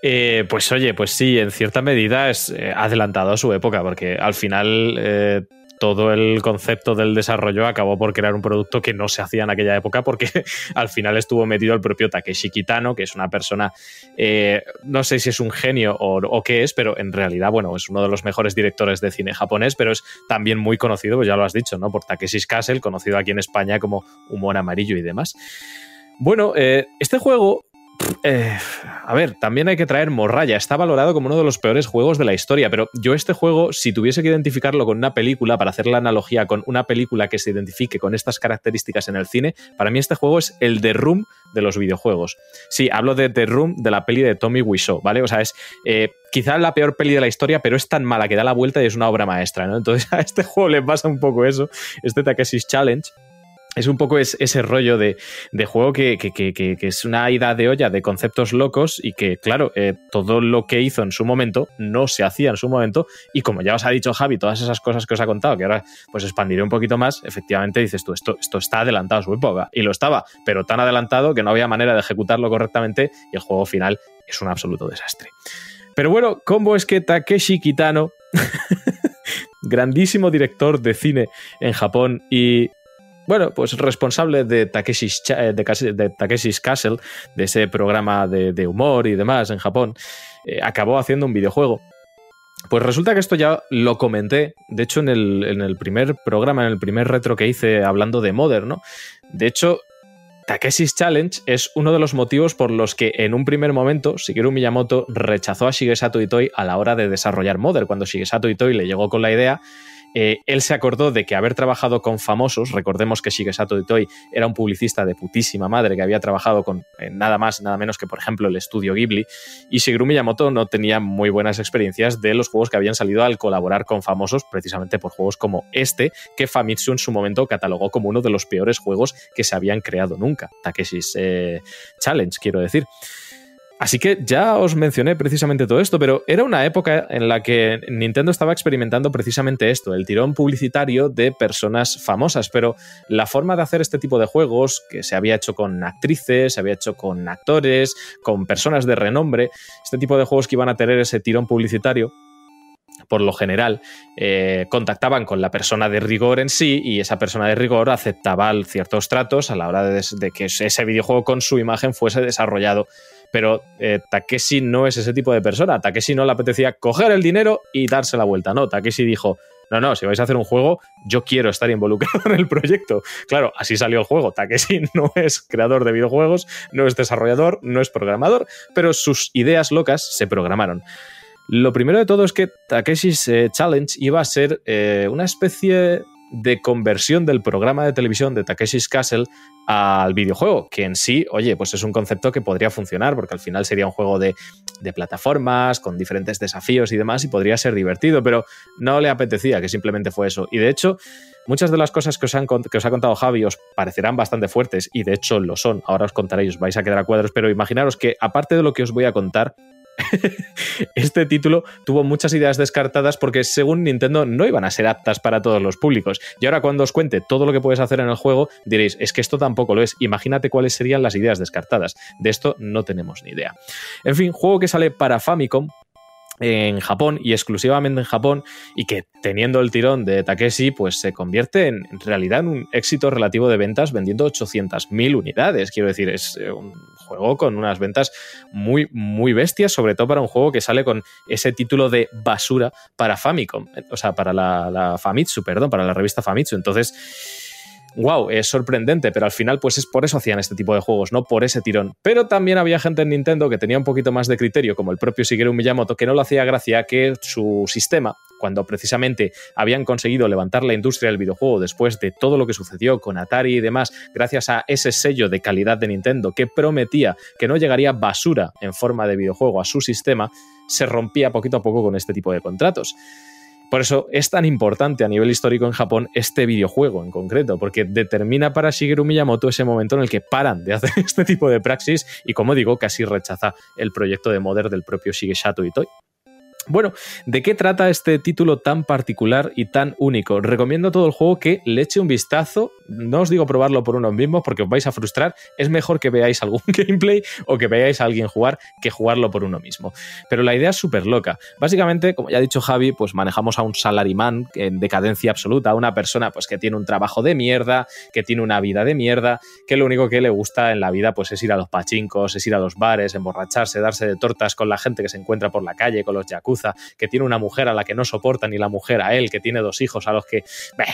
Eh, pues oye, pues sí, en cierta medida es eh, adelantado a su época, porque al final eh, todo el concepto del desarrollo acabó por crear un producto que no se hacía en aquella época porque al final estuvo metido el propio Takeshi Kitano, que es una persona, eh, no sé si es un genio o, qué es, pero en realidad, bueno, es uno de los mejores directores de cine japonés, pero es también muy conocido, pues ya lo has dicho, ¿no? Por Takeshi's Castle, conocido aquí en España como Humor Amarillo y demás. Bueno, eh, este juego eh, a ver, también hay que traer Morraya. Está valorado como uno de los peores juegos de la historia, pero yo este juego, si tuviese que identificarlo con una película, para hacer la analogía con una película que se identifique con estas características en el cine, para mí este juego es el The Room de los videojuegos. Sí, hablo de The Room de la peli de Tommy Wiseau, ¿vale? O sea, es eh, quizá la peor peli de la historia, pero es tan mala que da la vuelta y es una obra maestra, ¿no? Entonces a este juego le pasa un poco eso, este Takeshi's Challenge es un poco ese rollo de, juego que, es una ida de olla de conceptos locos y que, claro, eh, todo lo que hizo en su momento no se hacía en su momento. Y como ya os ha dicho Javi, todas esas cosas que os ha contado, que ahora pues expandiré un poquito más, efectivamente dices tú, esto, esto está adelantado a su época. Y lo estaba, pero tan adelantado que no había manera de ejecutarlo correctamente y el juego final es un absoluto desastre. Pero bueno, ¿cómo es que Takeshi Kitano, grandísimo director de cine en Japón y bueno, pues responsable de Takeshi's, eh, de, Castle, de ese programa de, humor y demás en Japón, eh, acabó haciendo un videojuego. Pues resulta que esto ya lo comenté, de hecho, en el, en el, primer programa, en el primer retro que hice hablando de Modern, ¿no? De hecho, Takeshi's Challenge es uno de los motivos por los que en un primer momento Shigeru Miyamoto rechazó a Shigesato Itoi a la hora de desarrollar Modern. Cuando Shigesato Itoi le llegó con la idea, eh, él se acordó de que haber trabajado con famosos, recordemos que Shigesato Itoi era un publicista de putísima madre que había trabajado con eh, nada más, nada menos que, por ejemplo, el estudio Ghibli, y Shigeru Miyamoto no tenía muy buenas experiencias de los juegos que habían salido al colaborar con famosos, precisamente por juegos como este, que Famitsu en su momento catalogó como uno de los peores juegos que se habían creado nunca, Takeshi's eh, Challenge, quiero decir. Así que ya os mencioné precisamente todo esto, pero era una época en la que Nintendo estaba experimentando precisamente esto, el tirón publicitario de personas famosas, pero la forma de hacer este tipo de juegos, que se había hecho con actrices, se había hecho con actores, con personas de renombre, este tipo de juegos que iban a tener ese tirón publicitario, por lo general, eh, contactaban con la persona de rigor en sí y esa persona de rigor aceptaba ciertos tratos a la hora de que ese videojuego con su imagen fuese desarrollado pero eh, Takeshi no es ese tipo de persona. Takeshi no le apetecía coger el dinero y darse la vuelta. No, Takeshi dijo, no, no, si vais a hacer un juego, yo quiero estar involucrado en el proyecto. Claro, así salió el juego. Takeshi no es creador de videojuegos, no es desarrollador, no es programador, pero sus ideas locas se programaron. Lo primero de todo es que Takeshi's Challenge iba a ser eh, una especie de conversión del programa de televisión de Takeshi's Castle al videojuego, que en sí, oye, pues es un concepto que podría funcionar, porque al final sería un juego de, plataformas, con diferentes desafíos y demás, y podría ser divertido, pero no le apetecía que simplemente fue eso. Y de hecho, muchas de las cosas que os, han, que os ha contado Javi os parecerán bastante fuertes, y de hecho lo son, ahora os contaré y os vais a quedar a cuadros, pero imaginaros que aparte de lo que os voy a contar, este título tuvo muchas ideas descartadas porque según Nintendo no iban a ser aptas para todos los públicos. Y ahora cuando os cuente todo lo que puedes hacer en el juego, diréis, es que esto tampoco lo es. Imagínate cuáles serían las ideas descartadas. De esto no tenemos ni idea. En fin, juego que sale para Famicom, en Japón y exclusivamente en Japón y que teniendo el tirón de Takeshi pues se convierte en, realidad en un éxito relativo de ventas vendiendo 800.000 unidades. Quiero decir, es eh, un juego con unas ventas muy muy bestias, sobre todo para un juego que sale con ese título de basura para Famicom, o sea, para la, la Famitsu, perdón, para la revista Famitsu. Entonces wow, es sorprendente, pero al final pues es por eso hacían este tipo de juegos, no por ese tirón. Pero también había gente en Nintendo que tenía un poquito más de criterio, como el propio Shigeru Miyamoto, que no lo hacía gracia que su sistema, cuando precisamente habían conseguido levantar la industria del videojuego después de todo lo que sucedió con Atari y demás, gracias a ese sello de calidad de Nintendo que prometía que no llegaría basura en forma de videojuego a su sistema, se rompía poquito a poco con este tipo de contratos. Por eso es tan importante a nivel histórico en Japón este videojuego en concreto, porque determina para Shigeru Miyamoto ese momento en el que paran de hacer este tipo de praxis y, como digo, casi rechaza el proyecto de Modern del propio Shigesato Itoi. Bueno, ¿de qué trata este título tan particular y tan único? Recomiendo todo el juego que le eche un vistazo. No os digo probarlo por uno mismo porque os vais a frustrar. Es mejor que veáis algún gameplay o que veáis a alguien jugar que jugarlo por uno mismo. Pero la idea es súper loca. Básicamente, como ya ha dicho Javi, pues manejamos a un salarimán en decadencia absoluta, una persona pues que tiene un trabajo de mierda, que tiene una vida de mierda, que lo único que le gusta en la vida pues es ir a los pachincos, es ir a los bares, emborracharse, darse de tortas con la gente que se encuentra por la calle, con los jacuzzi que tiene una mujer a la que no soporta ni la mujer a él, que tiene dos hijos a los que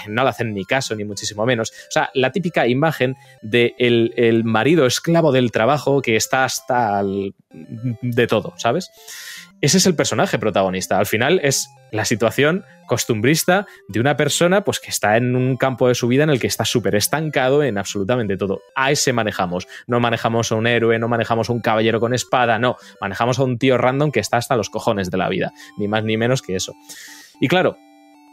no le hacen ni caso, ni muchísimo menos. O sea, la típica imagen de el, marido esclavo del trabajo que está hasta de todo, ¿sabes? Ese es el personaje protagonista. Al final es la situación costumbrista de una persona pues, que está en un campo de su vida en el que está súper estancado en absolutamente todo. A ese manejamos. No manejamos a un héroe, no manejamos a un caballero con espada, no. Manejamos a un tío random que está hasta los cojones de la vida. Ni más ni menos que eso. Y claro,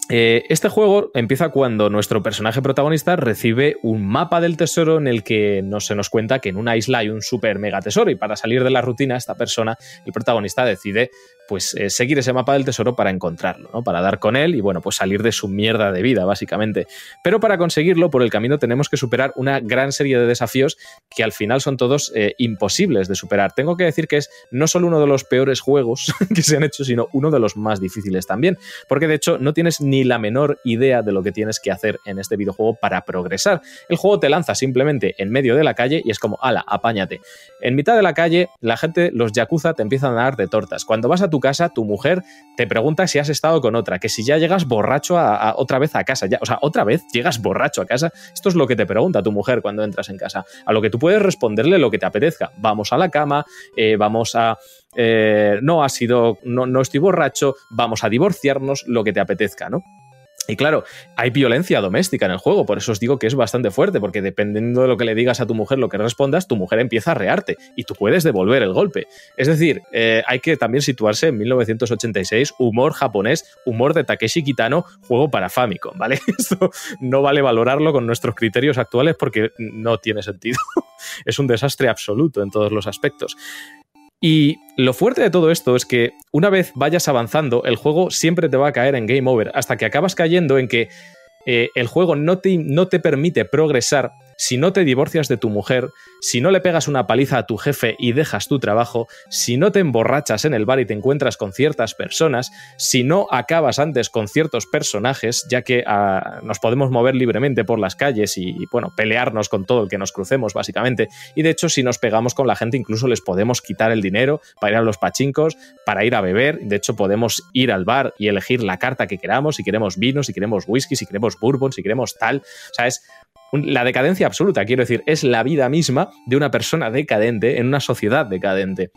eh, este juego empieza cuando nuestro personaje protagonista recibe un mapa del tesoro en el que no se nos cuenta que en una isla hay un super mega tesoro y para salir de la rutina esta persona, el protagonista decide pues eh, seguir ese mapa del tesoro para encontrarlo, ¿no? Para dar con él y bueno, pues salir de su mierda de vida, básicamente. Pero para conseguirlo, por el camino tenemos que superar una gran serie de desafíos que al final son todos eh, imposibles de superar. Tengo que decir que es no solo uno de los peores juegos que se han hecho, sino uno de los más difíciles también, porque de hecho no tienes ni la menor idea de lo que tienes que hacer en este videojuego para progresar. El juego te lanza simplemente en medio de la calle y es como, ala, apáñate. En mitad de la calle, la gente, los yakuza, te empiezan a dar de tortas. Cuando vas a tu casa, tu mujer te pregunta si has estado con otra, que si ya llegas borracho a, otra vez a casa, ya, o sea, otra vez llegas borracho a casa. Esto es lo que te pregunta tu mujer cuando entras en casa. A lo que tú puedes responderle lo que te apetezca. Vamos a la cama, eh, vamos a eh, no ha sido, no, no, estoy borracho, vamos a divorciarnos, lo que te apetezca, ¿no? Y claro, hay violencia doméstica en el juego, por eso os digo que es bastante fuerte, porque dependiendo de lo que le digas a tu mujer, lo que respondas, tu mujer empieza a rearte y tú puedes devolver el golpe. Es decir, eh, hay que también situarse en 1986, humor japonés, humor de Takeshi Kitano, juego para Famicom, ¿vale? Esto no vale valorarlo con nuestros criterios actuales porque no tiene sentido. es un desastre absoluto en todos los aspectos. Y lo fuerte de todo esto es que una vez vayas avanzando, el juego siempre te va a caer en game over, hasta que acabas cayendo en que eh, el juego no te, no te permite progresar si no te divorcias de tu mujer, si no le pegas una paliza a tu jefe y dejas tu trabajo, si no te emborrachas en el bar y te encuentras con ciertas personas, si no acabas antes con ciertos personajes, ya que ah, nos podemos mover libremente por las calles y, bueno, pelearnos con todo el que nos crucemos, básicamente. Y de hecho, si nos pegamos con la gente, incluso les podemos quitar el dinero para ir a los pachincos, para ir a beber. De hecho, podemos ir al bar y elegir la carta que queramos, si queremos vino, si queremos whisky, si queremos bourbon, si queremos tal. O sea, es la decadencia absoluta, quiero decir, es la vida misma de una persona decadente en una sociedad decadente.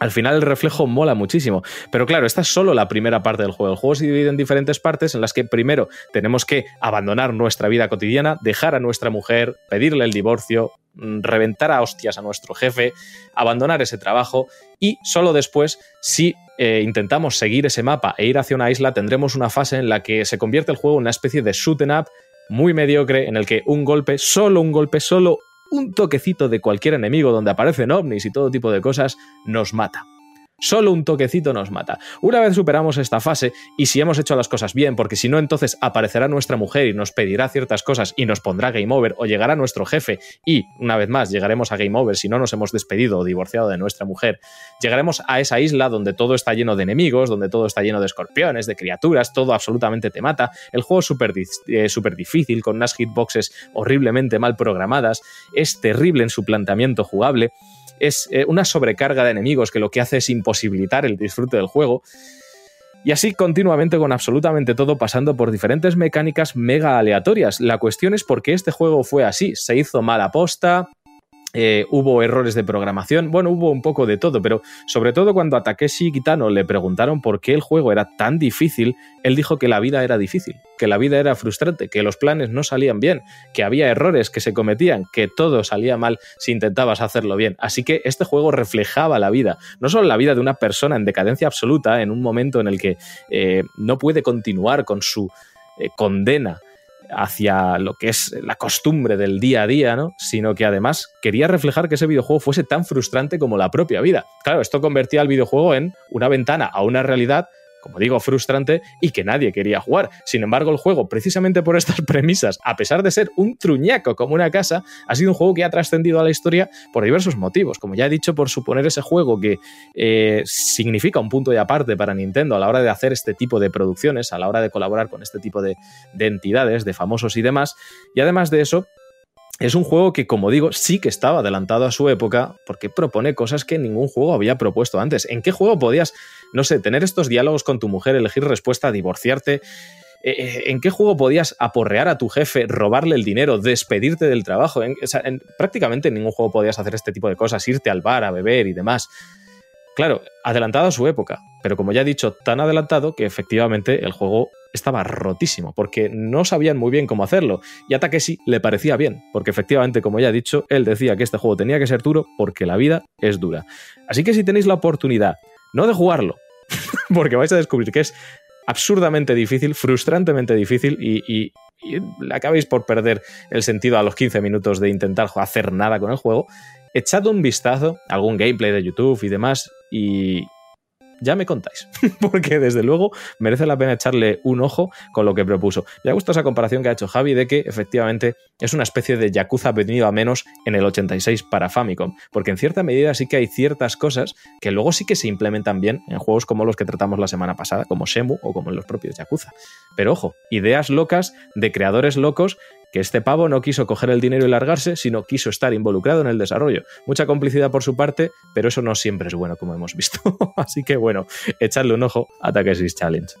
Al final el reflejo mola muchísimo. Pero claro, esta es solo la primera parte del juego. El juego se divide en diferentes partes en las que primero tenemos que abandonar nuestra vida cotidiana, dejar a nuestra mujer, pedirle el divorcio, mm, reventar a hostias a nuestro jefe, abandonar ese trabajo y solo después, si eh, intentamos seguir ese mapa e ir hacia una isla, tendremos una fase en la que se convierte el juego en una especie de shoot up muy mediocre en el que un golpe, solo un golpe, solo un toquecito de cualquier enemigo donde aparecen ovnis y todo tipo de cosas, nos mata. Solo un toquecito nos mata. Una vez superamos esta fase, y si hemos hecho las cosas bien, porque si no, entonces aparecerá nuestra mujer y nos pedirá ciertas cosas y nos pondrá game over, o llegará nuestro jefe y, una vez más, llegaremos a game over si no nos hemos despedido o divorciado de nuestra mujer. Llegaremos a esa isla donde todo está lleno de enemigos, donde todo está lleno de escorpiones, de criaturas, todo absolutamente te mata. El juego es súper eh, difícil, con unas hitboxes horriblemente mal programadas, es terrible en su planteamiento jugable es eh, una sobrecarga de enemigos que lo que hace es imposibilitar el disfrute del juego. Y así continuamente con absolutamente todo pasando por diferentes mecánicas mega aleatorias. La cuestión es por qué este juego fue así. Se hizo mal aposta, eh, hubo errores de programación, bueno, hubo un poco de todo, pero sobre todo cuando a Takeshi Kitano le preguntaron por qué el juego era tan difícil, él dijo que la vida era difícil, que la vida era frustrante, que los planes no salían bien, que había errores que se cometían, que todo salía mal si intentabas hacerlo bien. Así que este juego reflejaba la vida, no solo la vida de una persona en decadencia absoluta, en un momento en el que eh, no puede continuar con su eh, condena hacia lo que es la costumbre del día a día, ¿no? Sino que además quería reflejar que ese videojuego fuese tan frustrante como la propia vida. Claro, esto convertía al videojuego en una ventana a una realidad como digo, frustrante y que nadie quería jugar. Sin embargo, el juego, precisamente por estas premisas, a pesar de ser un truñaco como una casa, ha sido un juego que ha trascendido a la historia por diversos motivos. Como ya he dicho, por suponer ese juego que eh, significa un punto de aparte para Nintendo a la hora de hacer este tipo de producciones, a la hora de colaborar con este tipo de, de entidades, de famosos y demás. Y además de eso, es un juego que, como digo, sí que estaba adelantado a su época porque propone cosas que ningún juego había propuesto antes. ¿En qué juego podías, no sé, tener estos diálogos con tu mujer, elegir respuesta, divorciarte? Eh, eh, ¿En qué juego podías aporrear a tu jefe, robarle el dinero, despedirte del trabajo? En, prácticamente en ningún juego podías hacer este tipo de cosas, irte al bar a beber y demás. Claro, adelantado a su época, pero como ya he dicho, tan adelantado que efectivamente el juego estaba rotísimo, porque no sabían muy bien cómo hacerlo, y a Takeshi le parecía bien, porque efectivamente, como ya he dicho, él decía que este juego tenía que ser duro porque la vida es dura. Así que si tenéis la oportunidad, no de jugarlo, porque vais a descubrir que es absurdamente difícil, frustrantemente difícil y, le acabáis por perder el sentido a los 15 minutos de intentar hacer nada con el juego, echad un vistazo a algún gameplay de YouTube y demás y, ya me contáis, porque desde luego merece la pena echarle un ojo con lo que propuso. Me gusta esa comparación que ha hecho Javi de que efectivamente es una especie de Yakuza venido a menos en el 86 para Famicom, porque en cierta medida sí que hay ciertas cosas que luego sí que se implementan bien en juegos como los que tratamos la semana pasada, como Shemu o como en los propios Yakuza. Pero ojo, ideas locas de creadores locos que este pavo no quiso coger el dinero y largarse, sino quiso estar involucrado en el desarrollo. Mucha complicidad por su parte, pero eso no siempre es bueno, como hemos visto. Así que bueno, echarle un ojo a Takeshi's Challenge.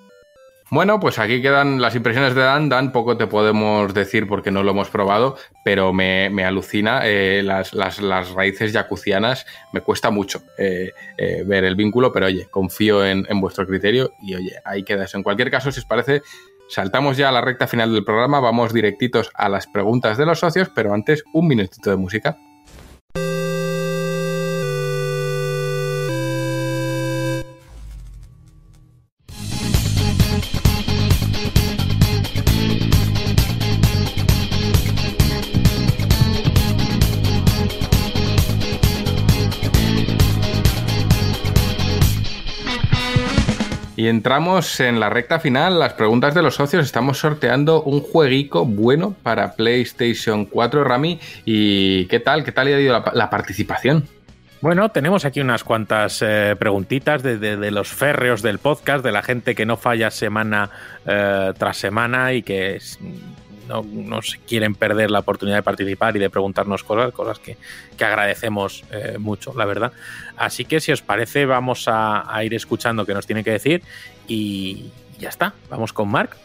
Bueno, pues aquí quedan las impresiones de Dan. Dan, poco te podemos decir porque no lo hemos probado, pero me, alucina eh, las, raíces yacucianas. Me cuesta mucho eh, eh, ver el vínculo, pero oye, confío en, en, vuestro criterio y oye, ahí quedas. En cualquier caso, si os parece, Saltamos ya a la recta final del programa, vamos directitos a las preguntas de los socios, pero antes un minutito de música. Y entramos en la recta final, las preguntas de los socios. Estamos sorteando un jueguico bueno para PlayStation 4, Rami. ¿Y qué tal? ¿Qué tal ha ido la, participación? Bueno, tenemos aquí unas cuantas eh, preguntitas de, los férreos del podcast, de la gente que no falla semana eh, tras semana y que no, se quieren perder la oportunidad de participar y de preguntarnos cosas, cosas que, agradecemos eh, mucho, la verdad. Así que si os parece, vamos a, ir escuchando qué nos tiene que decir y ya está. Vamos con Mark.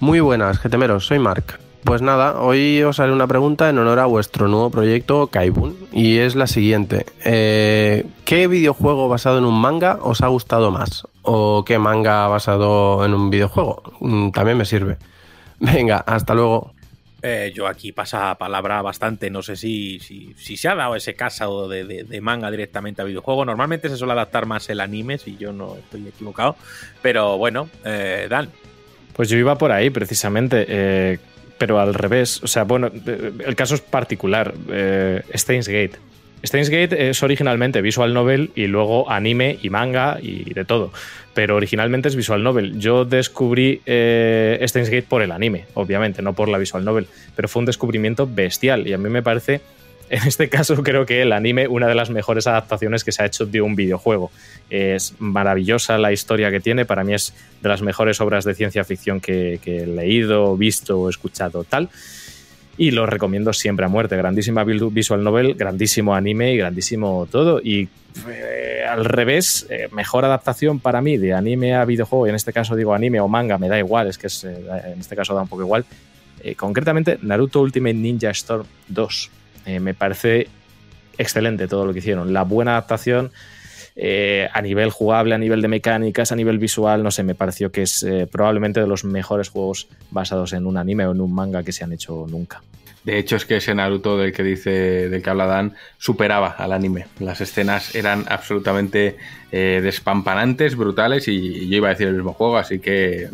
Muy buenas, GTMeros, soy Mark. Pues nada, hoy os haré una pregunta en honor a vuestro nuevo proyecto Kaibun y es la siguiente. Eh, ¿Qué videojuego basado en un manga os ha gustado más? ¿O qué manga basado en un videojuego? Mm, también me sirve. Venga, hasta luego. Eh, yo aquí pasa palabra bastante, no sé si, si, se ha dado ese caso de, manga directamente a videojuego. Normalmente se suele adaptar más el anime, si yo no estoy equivocado. Pero bueno, eh, Dan. Pues yo iba por ahí precisamente, eh, pero al revés. O sea, bueno, el caso es particular. Steins Gate. Steins Gate es originalmente visual novel y luego anime y manga y de todo pero originalmente es visual novel. Yo descubrí eh, Steins Gate por el anime, obviamente, no por la visual novel, pero fue un descubrimiento bestial y a mí me parece, en este caso creo que el anime, una de las mejores adaptaciones que se ha hecho de un videojuego. Es maravillosa la historia que tiene, para mí es de las mejores obras de ciencia ficción que, que he leído, visto o escuchado tal y lo recomiendo siempre a muerte. Grandísima visual novel, grandísimo anime y grandísimo todo. Y eh, al revés, eh, mejor adaptación para mí de anime a videojuego, y en este caso digo anime o manga, me da igual, es que eh, en este caso da un poco igual. concretamente, Naruto Ultimate Ninja Storm 2. me parece excelente todo lo que hicieron. La buena adaptación. A nivel jugable, a nivel de mecánicas, a nivel visual, no sé, me pareció que es probablemente de los mejores juegos basados en un anime o en un manga que se han hecho nunca. De hecho, es que ese Naruto del que dice, del que habla Dan, superaba al anime. Las escenas eran absolutamente eh, despampanantes, brutales, y, yo iba a decir el mismo juego, así que.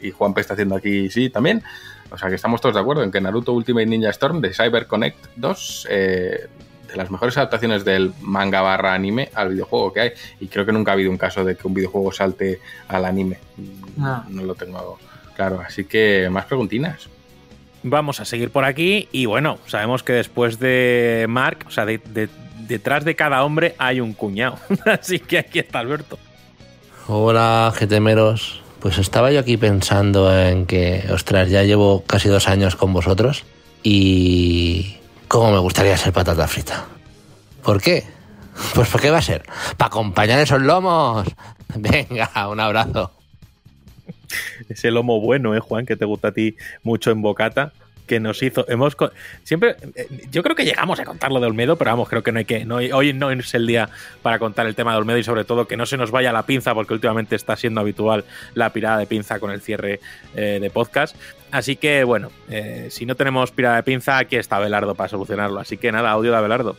Y Juanpe está haciendo aquí sí también. O sea que estamos todos de acuerdo en que Naruto Ultimate Ninja Storm de Cyber Connect 2, eh, de las mejores adaptaciones del manga barra anime al videojuego que hay. Y creo que nunca ha habido un caso de que un videojuego salte al anime. No, no lo tengo claro. Así que más preguntinas. Vamos a seguir por aquí y bueno, sabemos que después de Mark, o sea, detrás de cada hombre hay un cuñado. Así que aquí está Alberto. Hola, GTMeros. Pues estaba yo aquí pensando en que, ostras, ya llevo casi dos años con vosotros y cómo me gustaría ser patata frita. ¿Por qué? Pues porque va a ser para acompañar esos lomos. Venga, un abrazo. Ese lomo bueno, ¿eh, Juan? Que te gusta a ti mucho en bocata. Que nos hizo. Hemos. Siempre. eh, Yo creo que llegamos a contar lo de Olmedo, pero vamos, creo que no hay que. Hoy no es el día para contar el tema de Olmedo y sobre todo que no se nos vaya la pinza, porque últimamente está siendo habitual la pirada de pinza con el cierre eh, de podcast. Así que, bueno, eh, si no tenemos pirada de pinza, aquí está Abelardo para solucionarlo. Así que nada, audio de Abelardo.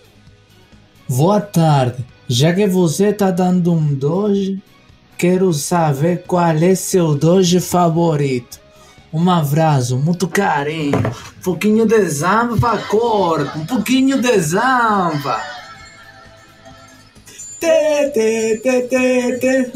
Boa tarde. Já que você tá dando um doge, quero saber qual é seu doge favorito. Um abraço, muito carinho. Um pouquinho de zamba pra corpo, um pouquinho de zamba. Tê, tê, tê, tê, tê.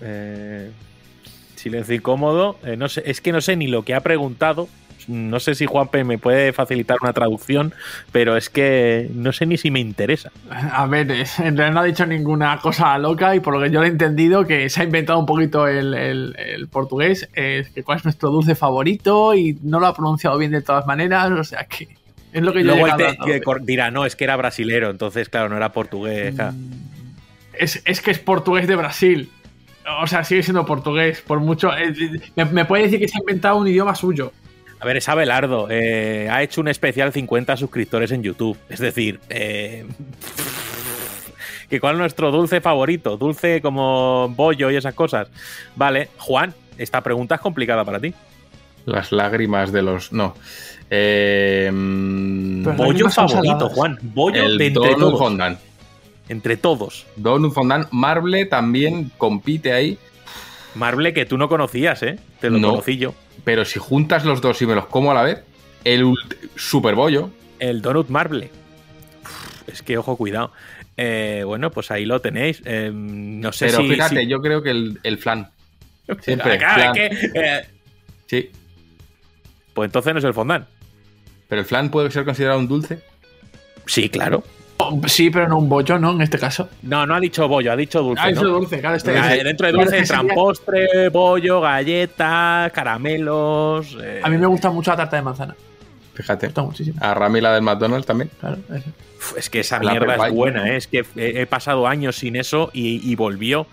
Eh, silencio incómodo. Eh, no sé, es que no sé ni lo que ha preguntado. No sé si Juanpe me puede facilitar una traducción, pero es que no sé ni si me interesa. A ver, eh, en realidad no ha dicho ninguna cosa loca y por lo que yo lo he entendido que se ha inventado un poquito el, el- el portugués, es que cuál es nuestro dulce favorito y no lo ha pronunciado bien de todas maneras, o sea que es lo que yo Luego te- dirá, no, es que era brasilero, entonces, claro, no era portugués. claro. es, es que es portugués de Brasil. O sea, sigue siendo portugués, por mucho... eh, me, me puede decir que se ha inventado un idioma suyo. A ver, es Abelardo. eh, ha hecho un especial 50 suscriptores en YouTube. Es decir, eh, que ¿cuál es nuestro dulce favorito? Dulce como bollo y esas cosas. Vale, Juan, esta pregunta es complicada para ti. Las lágrimas de los. No. Eh, Bollo favorito, saladas. Juan. Bollo el de entre Donut todos. Fondant. Entre todos. Donut Fondant. Marble también compite ahí. Marble que tú no conocías, ¿eh? Te lo No. conocí yo. Pero si juntas los dos y me los como a la vez, el super bollo. El Donut Marble. Uf, Es que, ojo, cuidado. Eh, bueno, pues ahí lo tenéis. Eh, no sé Pero si. fíjate, si- yo creo que el, el flan. Siempre. Claro, flan. es que, eh, Sí. pues entonces no es el fondant. Pero el flan puede ser considerado un dulce. Sí, claro. Sí, pero no un bollo, ¿no? En este caso. No, no ha dicho bollo, ha dicho dulce. Ah, ¿no? eso dulce, claro. Este, Ah, dentro de dulce sería- entran postre, bollo, galletas, caramelos. eh, A mí me gusta mucho la tarta de manzana. Me Fíjate. gusta muchísimo. A Rami la del McDonald's también. Claro, uf, es que esa la mierda es buena, ¿eh? es que he, he pasado años sin eso y, y volvió.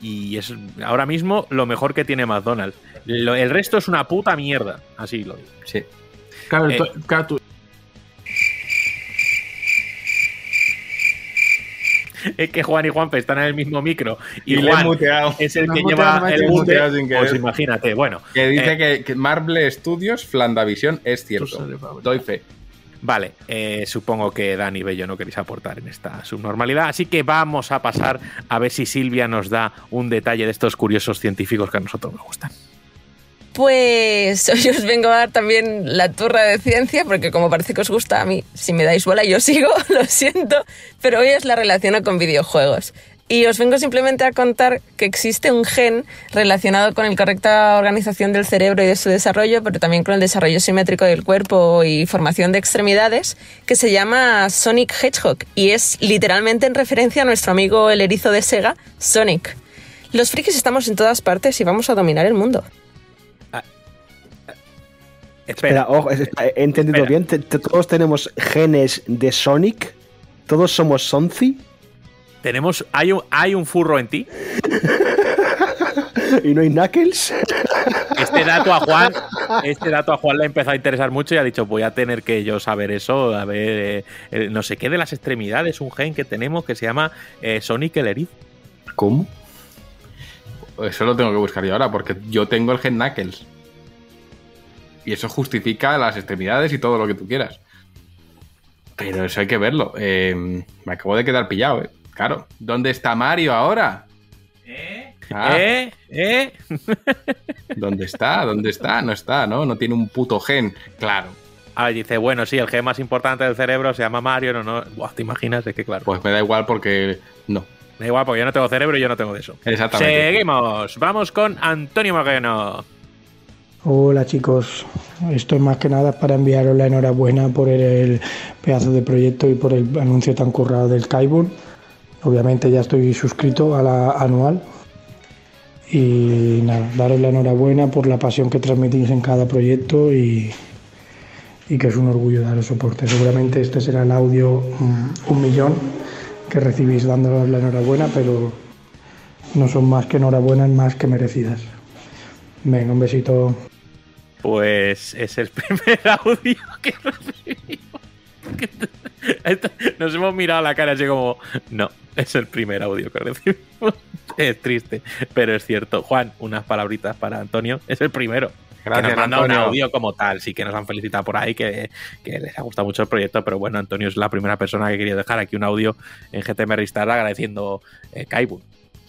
Y es ahora mismo lo mejor que tiene McDonald's. Lo- el resto es una puta mierda. Así lo digo. Sí. Claro, Eh, claro, tú- Es que Juan y Juanpe están en el mismo micro. Y, Y le he Juan muteado. es el que muteado, lleva el mute. sin Pues imagínate, bueno. Que dice Eh, que, que Marble Studios, Flandavisión, es cierto. Doy fe. Vale, eh, supongo que Dani y Bello no queréis aportar en esta subnormalidad, así que vamos a pasar a ver si Silvia nos da un detalle de estos curiosos científicos que a nosotros nos gustan. Pues hoy os vengo a dar también la turra de ciencia, porque como parece que os gusta a mí, si me dais bola yo sigo, lo siento, pero hoy os la relaciono con videojuegos. Y os vengo simplemente a contar que existe un gen relacionado con la correcta organización del cerebro y de su desarrollo, pero también con el desarrollo simétrico del cuerpo y formación de extremidades, que se llama Sonic Hedgehog y es literalmente en referencia a nuestro amigo el erizo de Sega, Sonic. Los frikis estamos en todas partes y vamos a dominar el mundo. Espera, ojo, he entendido Espera. bien. Todos tenemos genes de Sonic. Todos somos Sonzi. Tenemos, hay un, hay un furro en ti. Y no hay Knuckles. Este dato a Juan, este dato a Juan le ha empezado a interesar mucho y ha dicho, voy a tener que yo saber eso, a ver, eh, no sé qué de las extremidades, un gen que tenemos que se llama eh, Sonic el erizo. ¿Cómo? Eso lo tengo que buscar yo ahora, porque yo tengo el gen Knuckles. Y eso justifica las extremidades y todo lo que tú quieras. Pero eso hay que verlo. Eh, me acabo de quedar pillado, ¿eh? Claro. ¿Dónde está Mario ahora? Ah, ¿Eh? ¿Eh? ¿Dónde está? ¿Dónde está? No está, ¿no? No tiene un puto gen. Claro. Ah, dice, bueno, sí, el gen más importante del cerebro se llama Mario, no, no. Buah, ¿te imaginas? Es que claro. Pues me da igual porque no. Da igual, porque yo no tengo cerebro y yo no tengo de eso. Exactamente. Seguimos. Vamos con Antonio Moreno. Hola chicos, esto es más que nada para enviaros la enhorabuena por el pedazo de proyecto y por el anuncio tan currado del Kaibun. Obviamente ya estoy suscrito a la anual y nada, daros la enhorabuena por la pasión que transmitís en cada proyecto y, que es un orgullo daros soporte. Seguramente este será el audio mm, un millón que recibís dándonos la enhorabuena, pero no son más que enhorabuenas, más que merecidas. Venga, un besito. Pues es el primer audio que recibimos. Nos hemos mirado la cara así como, no, es el primer audio que recibimos. Es triste, pero es cierto. Juan, unas palabritas para Antonio. Es el primero. Gracias, que nos manda un Antonio. audio como tal. Sí que nos han felicitado por ahí, que, que les ha gustado mucho el proyecto. Pero bueno, Antonio es la primera persona que quería dejar aquí un audio en GTM Restart agradeciendo eh, Kaibun.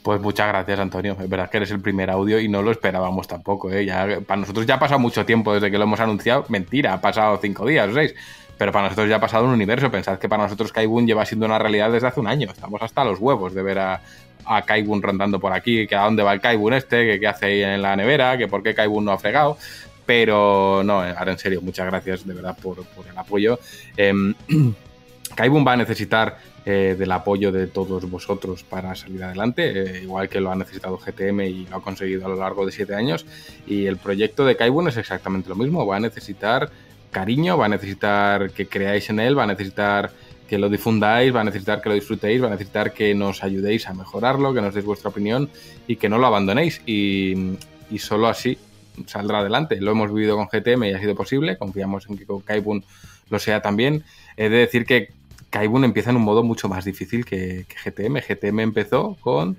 Pues muchas gracias, Antonio. Es verdad que eres el primer audio y no lo esperábamos tampoco. ¿eh? Ya, para nosotros ya ha pasado mucho tiempo desde que lo hemos anunciado. Mentira, ha pasado cinco días o seis. Pero para nosotros ya ha pasado un universo. Pensad que para nosotros Kaibun lleva siendo una realidad desde hace un año. Estamos hasta los huevos de ver a, a Kaibun rondando por aquí, que a dónde va el Kaibun este, qué hace ahí en la nevera, que por qué Kaibun no ha fregado. Pero no, ahora en serio, muchas gracias de verdad por, por el apoyo. Em, Kaibun va a necesitar eh, del apoyo de todos vosotros para salir adelante, eh, igual que lo ha necesitado GTM y lo ha conseguido a lo largo de siete años. Y el proyecto de Kaibun es exactamente lo mismo, va a necesitar cariño, va a necesitar que creáis en él, va a necesitar que lo difundáis, va a necesitar que lo disfrutéis, va a necesitar que nos ayudéis a mejorarlo, que nos deis vuestra opinión y que no lo abandonéis. Y, y solo así saldrá adelante. Lo hemos vivido con GTM y ha sido posible. Confiamos en que con Kaibun lo sea también. He de decir que Kaibun empieza en un modo mucho más difícil que, GTM. GTM empezó con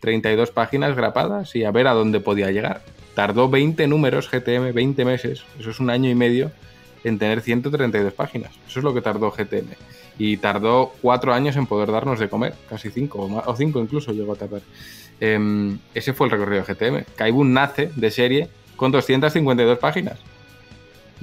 32 páginas grapadas y a ver a dónde podía llegar. Tardó 20 números GTM, 20 meses. Eso es un año y medio en tener 132 páginas. Eso es lo que tardó GTM. Y tardó cuatro años en poder darnos de comer, casi cinco, o, más- o cinco incluso llegó a tardar. Em, ese fue el recorrido de GTM. Kaibun nace de serie con 252 páginas.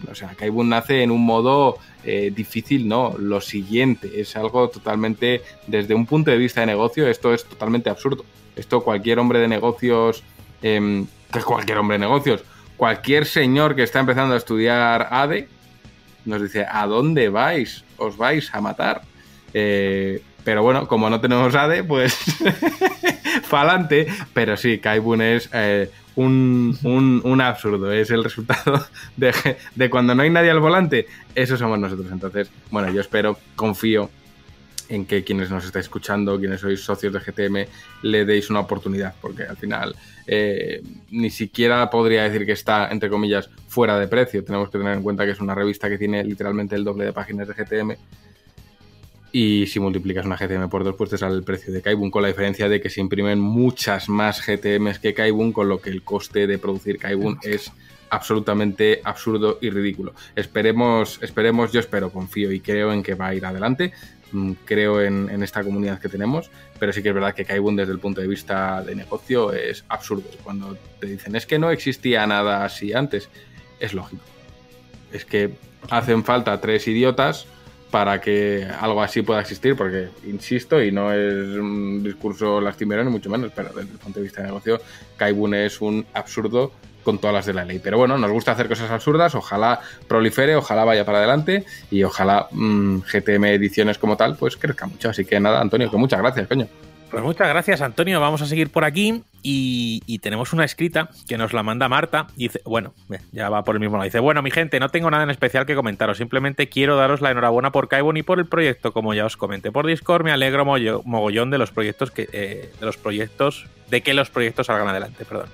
O sea, Kaibun nace en un modo eh, difícil, no. Lo siguiente es algo totalmente, desde un punto de vista de negocio, esto es totalmente absurdo. Esto cualquier hombre de negocios, em, que cualquier hombre de negocios, cualquier señor que está empezando a estudiar ADE, nos dice, ¿a dónde vais? ¿Os vais a matar? Eh, pero bueno, como no tenemos ADE, pues falante. Pero sí, Kaibun es eh, un, un- un absurdo. Es el resultado de, de cuando no hay nadie al volante. Eso somos nosotros. Entonces, bueno, yo espero, confío en que quienes nos estáis escuchando, quienes sois socios de GTM, le deis una oportunidad, porque al final eh, ni siquiera podría decir que está, entre comillas, fuera de precio. Tenemos que tener en cuenta que es una revista que tiene literalmente el doble de páginas de GTM. Y si multiplicas una GTM por dos, pues te sale el precio de Kaibun, con la diferencia de que se imprimen muchas más GTMs que Kaibun, con lo que el coste de producir Kaibun es absolutamente absurdo y ridículo. Esperemos, esperemos, yo espero, confío y creo en que va a ir adelante. Mm, Creo en, en esta comunidad que tenemos, pero sí que es verdad que Kaibun desde el punto de vista de negocio es absurdo. Cuando te dicen es que no existía nada así antes, es lógico. Es que hacen falta tres idiotas para que algo así pueda existir, porque, insisto, y no es un discurso lastimero ni mucho menos, pero desde el punto de vista de negocio, Kaibun es un absurdo con todas las de la ley. Pero bueno, nos gusta hacer cosas absurdas, ojalá prolifere, ojalá vaya para adelante y ojalá mm, GTM Ediciones como tal, pues crezca mucho. Así que nada, Antonio, que muchas gracias, coño. Pues muchas gracias, Antonio. Vamos a seguir por aquí. Y, y tenemos una escrita que nos la manda Marta. Y dice, bueno, eh, ya va por el mismo lado. Dice, bueno, mi gente, no tengo nada en especial que comentaros. Simplemente quiero daros la enhorabuena por Kaibon y por el proyecto, como ya os comenté por Discord. Me alegro mogollón de los proyectos que, eh, de los proyectos, de que los proyectos salgan adelante, perdón.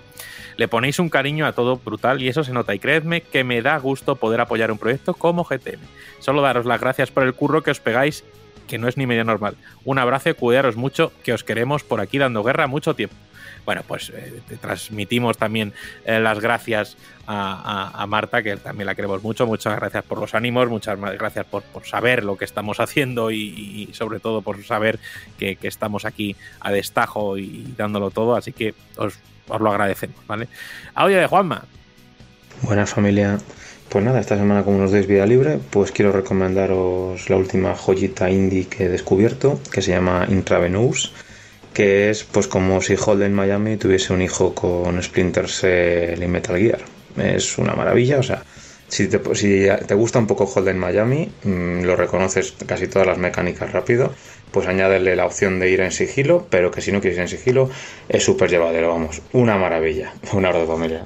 Le ponéis un cariño a todo brutal y eso se nota. Y creedme que me da gusto poder apoyar un proyecto como GTM. Solo daros las gracias por el curro que os pegáis, que no es ni medio normal. Un abrazo cuidaros mucho, que os queremos por aquí dando guerra mucho tiempo. Bueno, pues eh, te transmitimos también eh, las gracias a, Marta, que también la queremos mucho. Muchas gracias por los ánimos, muchas gracias por, por saber lo que estamos haciendo y, y sobre todo por saber que, que estamos aquí a destajo y dándolo todo. Así que os, os lo agradecemos, ¿vale? Audio de Juanma. Buenas familia. Pues nada, esta semana como nos deis vida libre, pues quiero recomendaros la última joyita indie que he descubierto, que se llama Intravenous, que es pues como si Holden Miami tuviese un hijo con Splinter Cell y Metal Gear. es una maravilla, o sea, si te, si te gusta un poco Holden Miami, mmm, lo reconoces casi todas las mecánicas rápido, pues añádele la opción de ir en sigilo, pero que si no quieres ir en sigilo, es súper llevadero, vamos, una maravilla, un abrazo familia.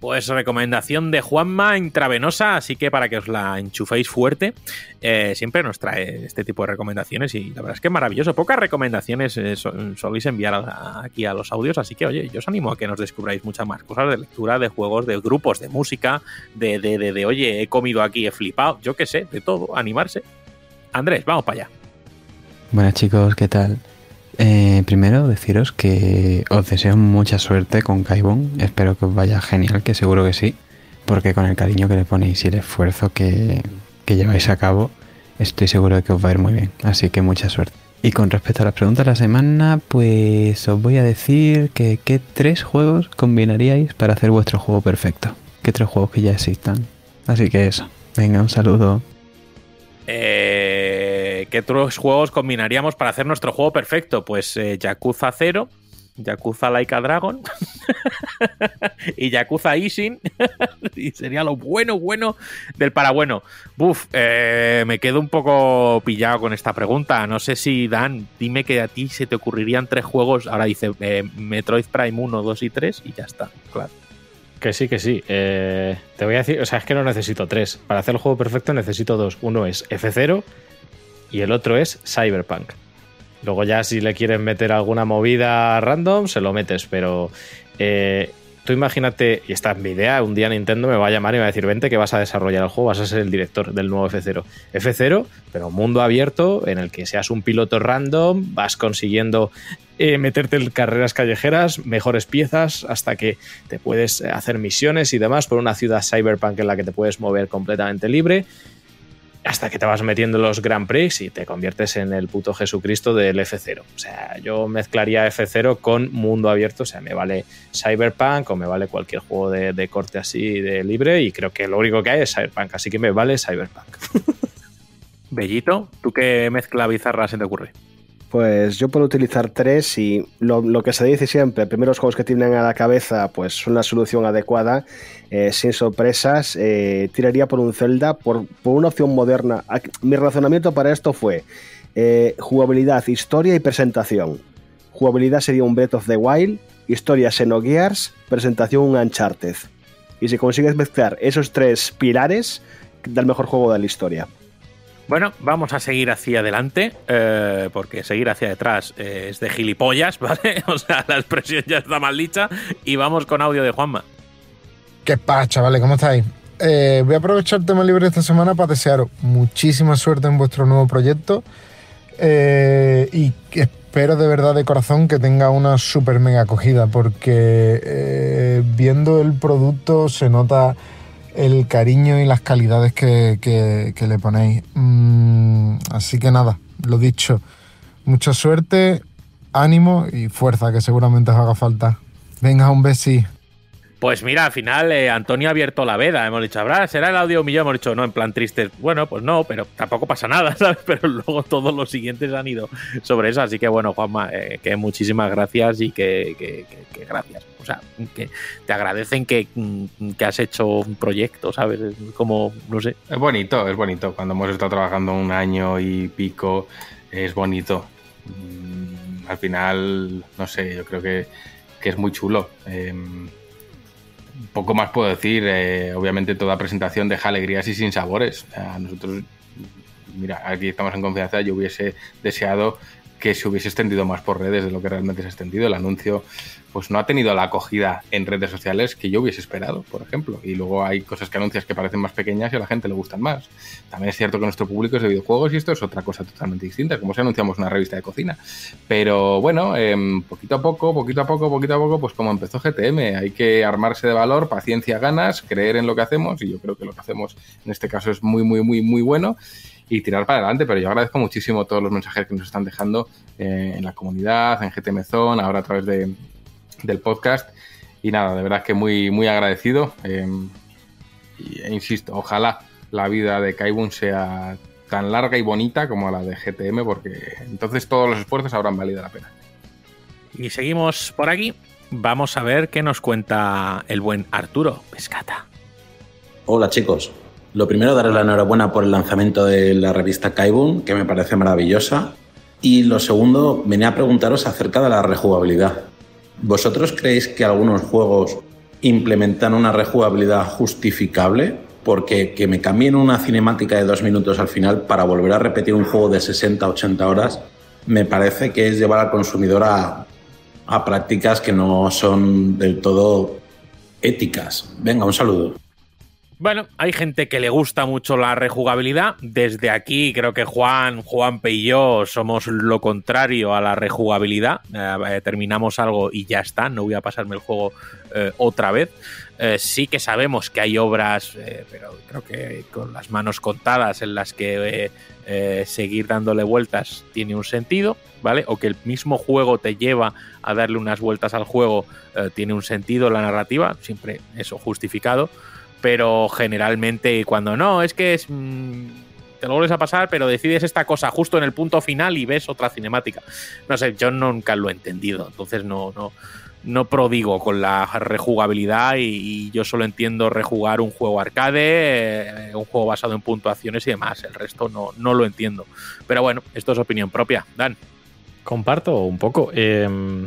Pues recomendación de Juanma intravenosa, así que para que os la enchuféis fuerte, eh, siempre nos trae este tipo de recomendaciones y la verdad es que es maravilloso. Pocas recomendaciones eh, soléis enviar a, aquí a los audios, así que oye, yo os animo a que nos descubráis muchas más cosas de lectura, de juegos, de grupos, de música, de, de, de, de oye, he comido aquí, he flipado, yo qué sé, de todo, animarse. Andrés, vamos para allá. Buenas chicos, ¿qué tal? Eh, primero deciros que os deseo mucha suerte con Kaibon. Espero que os vaya genial, que seguro que sí. Porque con el cariño que le ponéis y el esfuerzo que, lleváis a cabo, estoy seguro de que os va a ir muy bien. Así que mucha suerte. Y con respecto a las preguntas de la semana, pues os voy a decir que qué tres juegos combinaríais para hacer vuestro juego perfecto. ¿Qué tres juegos que ya existan? Así que eso. Venga, un saludo. Eh, ¿Qué otros juegos combinaríamos para hacer nuestro juego perfecto? Pues eh, Yakuza 0, Yakuza Laika Dragon y Yakuza Ishin. y sería lo bueno, bueno del para bueno. Buf, eh, me quedo un poco pillado con esta pregunta. No sé si, Dan, dime que a ti se te ocurrirían tres juegos. Ahora dice eh, Metroid Prime 1, 2 y 3 y ya está, claro. Que sí, que sí. Eh, te voy a decir, o sea, es que no necesito tres. Para hacer el juego perfecto necesito dos. Uno es F0 y el otro es Cyberpunk. Luego ya si le quieres meter alguna movida random, se lo metes, pero eh, tú imagínate, y esta es mi idea, un día Nintendo me va a llamar y me va a decir, vente que vas a desarrollar el juego, vas a ser el director del nuevo F0. F0, pero mundo abierto en el que seas un piloto random, vas consiguiendo eh, meterte en carreras callejeras, mejores piezas, hasta que te puedes hacer misiones y demás por una ciudad cyberpunk en la que te puedes mover completamente libre hasta que te vas metiendo en los Grand Prix y te conviertes en el puto Jesucristo del F0. O sea, yo mezclaría F0 con mundo abierto, o sea, me vale Cyberpunk o me vale cualquier juego de, de corte así de libre y creo que lo único que hay es Cyberpunk, así que me vale Cyberpunk. Bellito, ¿tú qué mezcla bizarra se te ocurre? Pues yo puedo utilizar tres y lo, que se dice siempre, primeros juegos que tienen a la cabeza, pues una solución adecuada, eh, sin sorpresas, eh, tiraría por un Zelda, por, por, una opción moderna. Mi razonamiento para esto fue eh, jugabilidad, historia y presentación. Jugabilidad sería un Breath of the Wild, historia Xenogears, presentación un Uncharted. Y si consigues mezclar esos tres pilares, da el mejor juego de la historia. Bueno, vamos a seguir hacia adelante, eh, porque seguir hacia detrás eh, es de gilipollas, ¿vale? O sea, la expresión ya está mal dicha. Y vamos con audio de Juanma. ¿Qué pasa, chavales? ¿Cómo estáis? Eh, voy a aprovechar el tema libre esta semana para desearos muchísima suerte en vuestro nuevo proyecto. Y espero de verdad de corazón que tenga una super mega acogida, porque viendo el producto se nota el cariño y las calidades que, que, le ponéis. Mm, así que nada, lo dicho, mucha suerte, ánimo y fuerza, que seguramente os haga falta. Venga, un besi. Pues mira, al final eh, Antonio ha abierto la veda. Hemos dicho, ¿habrá? ¿Será el audio millón? Hemos dicho, no, en plan triste. Bueno, pues no, pero tampoco pasa nada, ¿sabes? Pero luego todos los siguientes han ido sobre eso. Así que bueno, Juanma, eh, que muchísimas gracias y que, que, que, que, gracias. O sea, que te agradecen que, que has hecho un proyecto, ¿sabes? Es como, no sé. Es bonito, es bonito. Cuando hemos estado trabajando un año y pico, es bonito. Mm, al final, no sé, yo creo que, es muy chulo. Eh, poco más puedo decir. Eh, obviamente toda presentación deja alegrías y sin sabores. A nosotros, mira, aquí estamos en confianza. Yo hubiese deseado que se hubiese extendido más por redes de lo que realmente se ha extendido. El anuncio pues no ha tenido la acogida en redes sociales que yo hubiese esperado, por ejemplo. Y luego hay cosas que anuncias que parecen más pequeñas y a la gente le gustan más. También es cierto que nuestro público es de videojuegos y esto es otra cosa totalmente distinta, como si anunciamos una revista de cocina. Pero bueno, eh, poquito a poco, poquito a poco, poquito a poco, pues como empezó GTM, hay que armarse de valor, paciencia, ganas, creer en lo que hacemos y yo creo que lo que hacemos en este caso es muy, muy, muy, muy bueno y tirar para adelante. Pero yo agradezco muchísimo todos los mensajes que nos están dejando eh, en la comunidad, en GTM Zone, ahora a través de, del podcast. Y nada, de verdad que muy, muy agradecido. Eh, y, e insisto, ojalá la vida de Kaibun sea tan larga y bonita como la de GTM, porque entonces todos los esfuerzos habrán valido la pena. Y seguimos por aquí. vamos a ver qué nos cuenta el buen Arturo Pescata. Hola chicos. Lo primero, darle la enhorabuena por el lanzamiento de la revista Kaibun, que me parece maravillosa. Y lo segundo, venía a preguntaros acerca de la rejugabilidad. ¿Vosotros creéis que algunos juegos implementan una rejugabilidad justificable? Porque que me cambien una cinemática de dos minutos al final para volver a repetir un juego de 60-80 horas, me parece que es llevar al consumidor a, a prácticas que no son del todo éticas. Venga, un saludo. Bueno, hay gente que le gusta mucho la rejugabilidad. Desde aquí creo que Juan, Juanpe y yo somos lo contrario a la rejugabilidad. Eh, eh, terminamos algo y ya está, no voy a pasarme el juego eh, otra vez. sí que sabemos que hay obras, pero creo que con las manos contadas en las que seguir dándole vueltas tiene un sentido, ¿vale? O que el mismo juego te lleva a darle unas vueltas al juego tiene un sentido la narrativa, siempre eso justificado pero generalmente cuando no, es que es, mm, te lo vuelves a pasar, pero decides esta cosa justo en el punto final y ves otra cinemática. No sé, yo nunca lo he entendido, entonces no, no, no prodigo con la rejugabilidad y, yo solo entiendo rejugar un juego arcade, eh, un juego basado en puntuaciones y demás. El resto no, no lo entiendo. Pero bueno, esto es opinión propia. Dan. Comparto un poco. Em,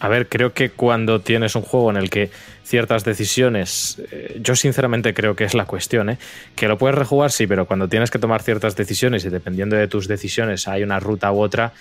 a ver, creo que cuando tienes un juego en el que ciertas decisiones, eh, yo sinceramente creo que es la cuestión, ¿eh? que lo puedes rejugar, sí, pero cuando tienes que tomar ciertas decisiones y dependiendo de tus decisiones hay una ruta u otra,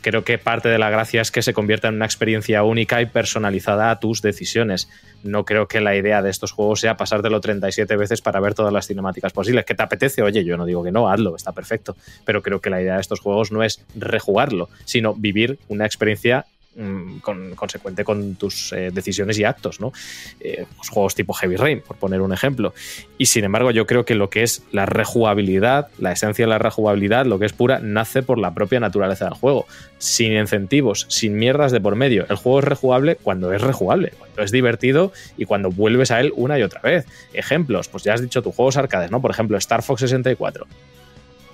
creo que parte de la gracia es que se convierta en una experiencia única y personalizada a tus decisiones. No creo que la idea de estos juegos sea pasártelo 37 veces para ver todas las cinemáticas posibles. ¿Qué te apetece? Oye, yo no digo que no, hazlo, está perfecto. Pero creo que la idea de estos juegos no es rejugarlo, sino vivir una experiencia Mm, con, consecuente con tus eh, decisiones y actos, ¿no? Eh, pues juegos tipo Heavy Rain, por poner un ejemplo. Y sin embargo, yo creo que lo que es la rejugabilidad, la esencia de la rejugabilidad, lo que es pura, nace por la propia naturaleza del juego. Sin incentivos, sin mierdas de por medio. El juego es rejugable cuando es rejugable, cuando es divertido y cuando vuelves a él una y otra vez. Ejemplos, pues ya has dicho tus juegos arcades, ¿no? Por ejemplo, Star Fox 64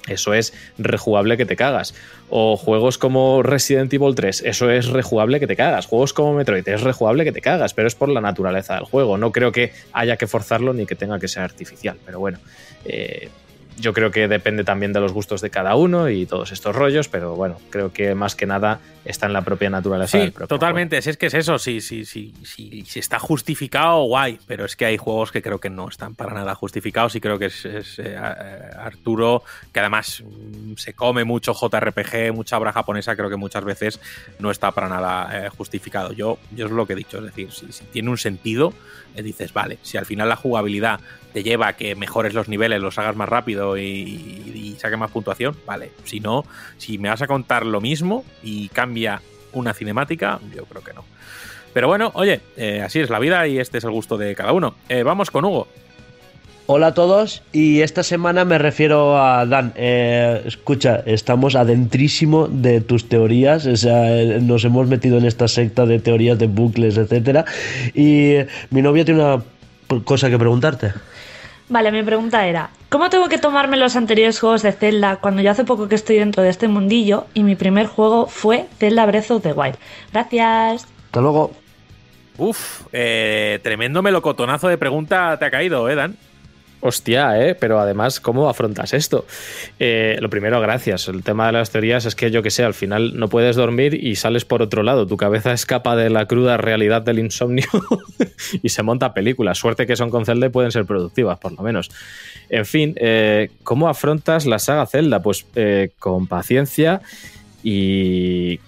eso es rejugable que te cagas. O juegos como Resident Evil 3, eso es rejugable que te cagas. Juegos como Metroid, es rejugable que te cagas, pero es por la naturaleza del juego. No creo que haya que forzarlo ni que tenga que ser artificial. Pero bueno, eh, yo creo que depende también de los gustos de cada uno y todos estos rollos, pero bueno, creo que más que nada está en la propia naturaleza sí, Totalmente, si es que es eso, si, sí, sí, sí, si está justificado, guay, pero es que hay juegos que creo que no están para nada justificados y creo que es, eh, Arturo, que además mm, se come mucho JRPG, mucha obra japonesa, creo que muchas veces no está para nada eh, justificado. Yo, yo es lo que he dicho, es decir, si, tiene un sentido, eh, dices, vale, si al final la jugabilidad te lleva a que mejores los niveles, los hagas más rápido y, y, saques más puntuación, vale. Si no, si me vas a contar lo mismo y cambia una cinemática, yo creo que no. Pero bueno, oye, eh, así es la vida y este es el gusto de cada uno. Eh, vamos con Hugo. Hola a todos y esta semana me refiero a Dan. Eh, escucha, estamos adentrísimo de tus teorías, o sea, nos hemos metido en esta secta de teorías de bucles, etcétera. Y mi novia tiene una cosa que preguntarte. Vale, mi pregunta era, ¿cómo tengo que tomarme los anteriores juegos de Zelda cuando yo hace poco que estoy dentro de este mundillo y mi primer juego fue Zelda Breath of the Wild? Gracias. Hasta luego. Uf, eh, tremendo melocotonazo de pregunta te ha caído, ¿eh, Dan? Hostia, ¿eh? Pero además, ¿cómo afrontas esto? Eh, lo primero, gracias. El tema de las teorías es que yo que sé, al final no puedes dormir y sales por otro lado. Tu cabeza escapa de la cruda realidad del insomnio y se monta películas. Suerte que son con Zelda y pueden ser productivas, por lo menos. En fin, eh, ¿cómo afrontas la saga Zelda? Pues eh, con paciencia y...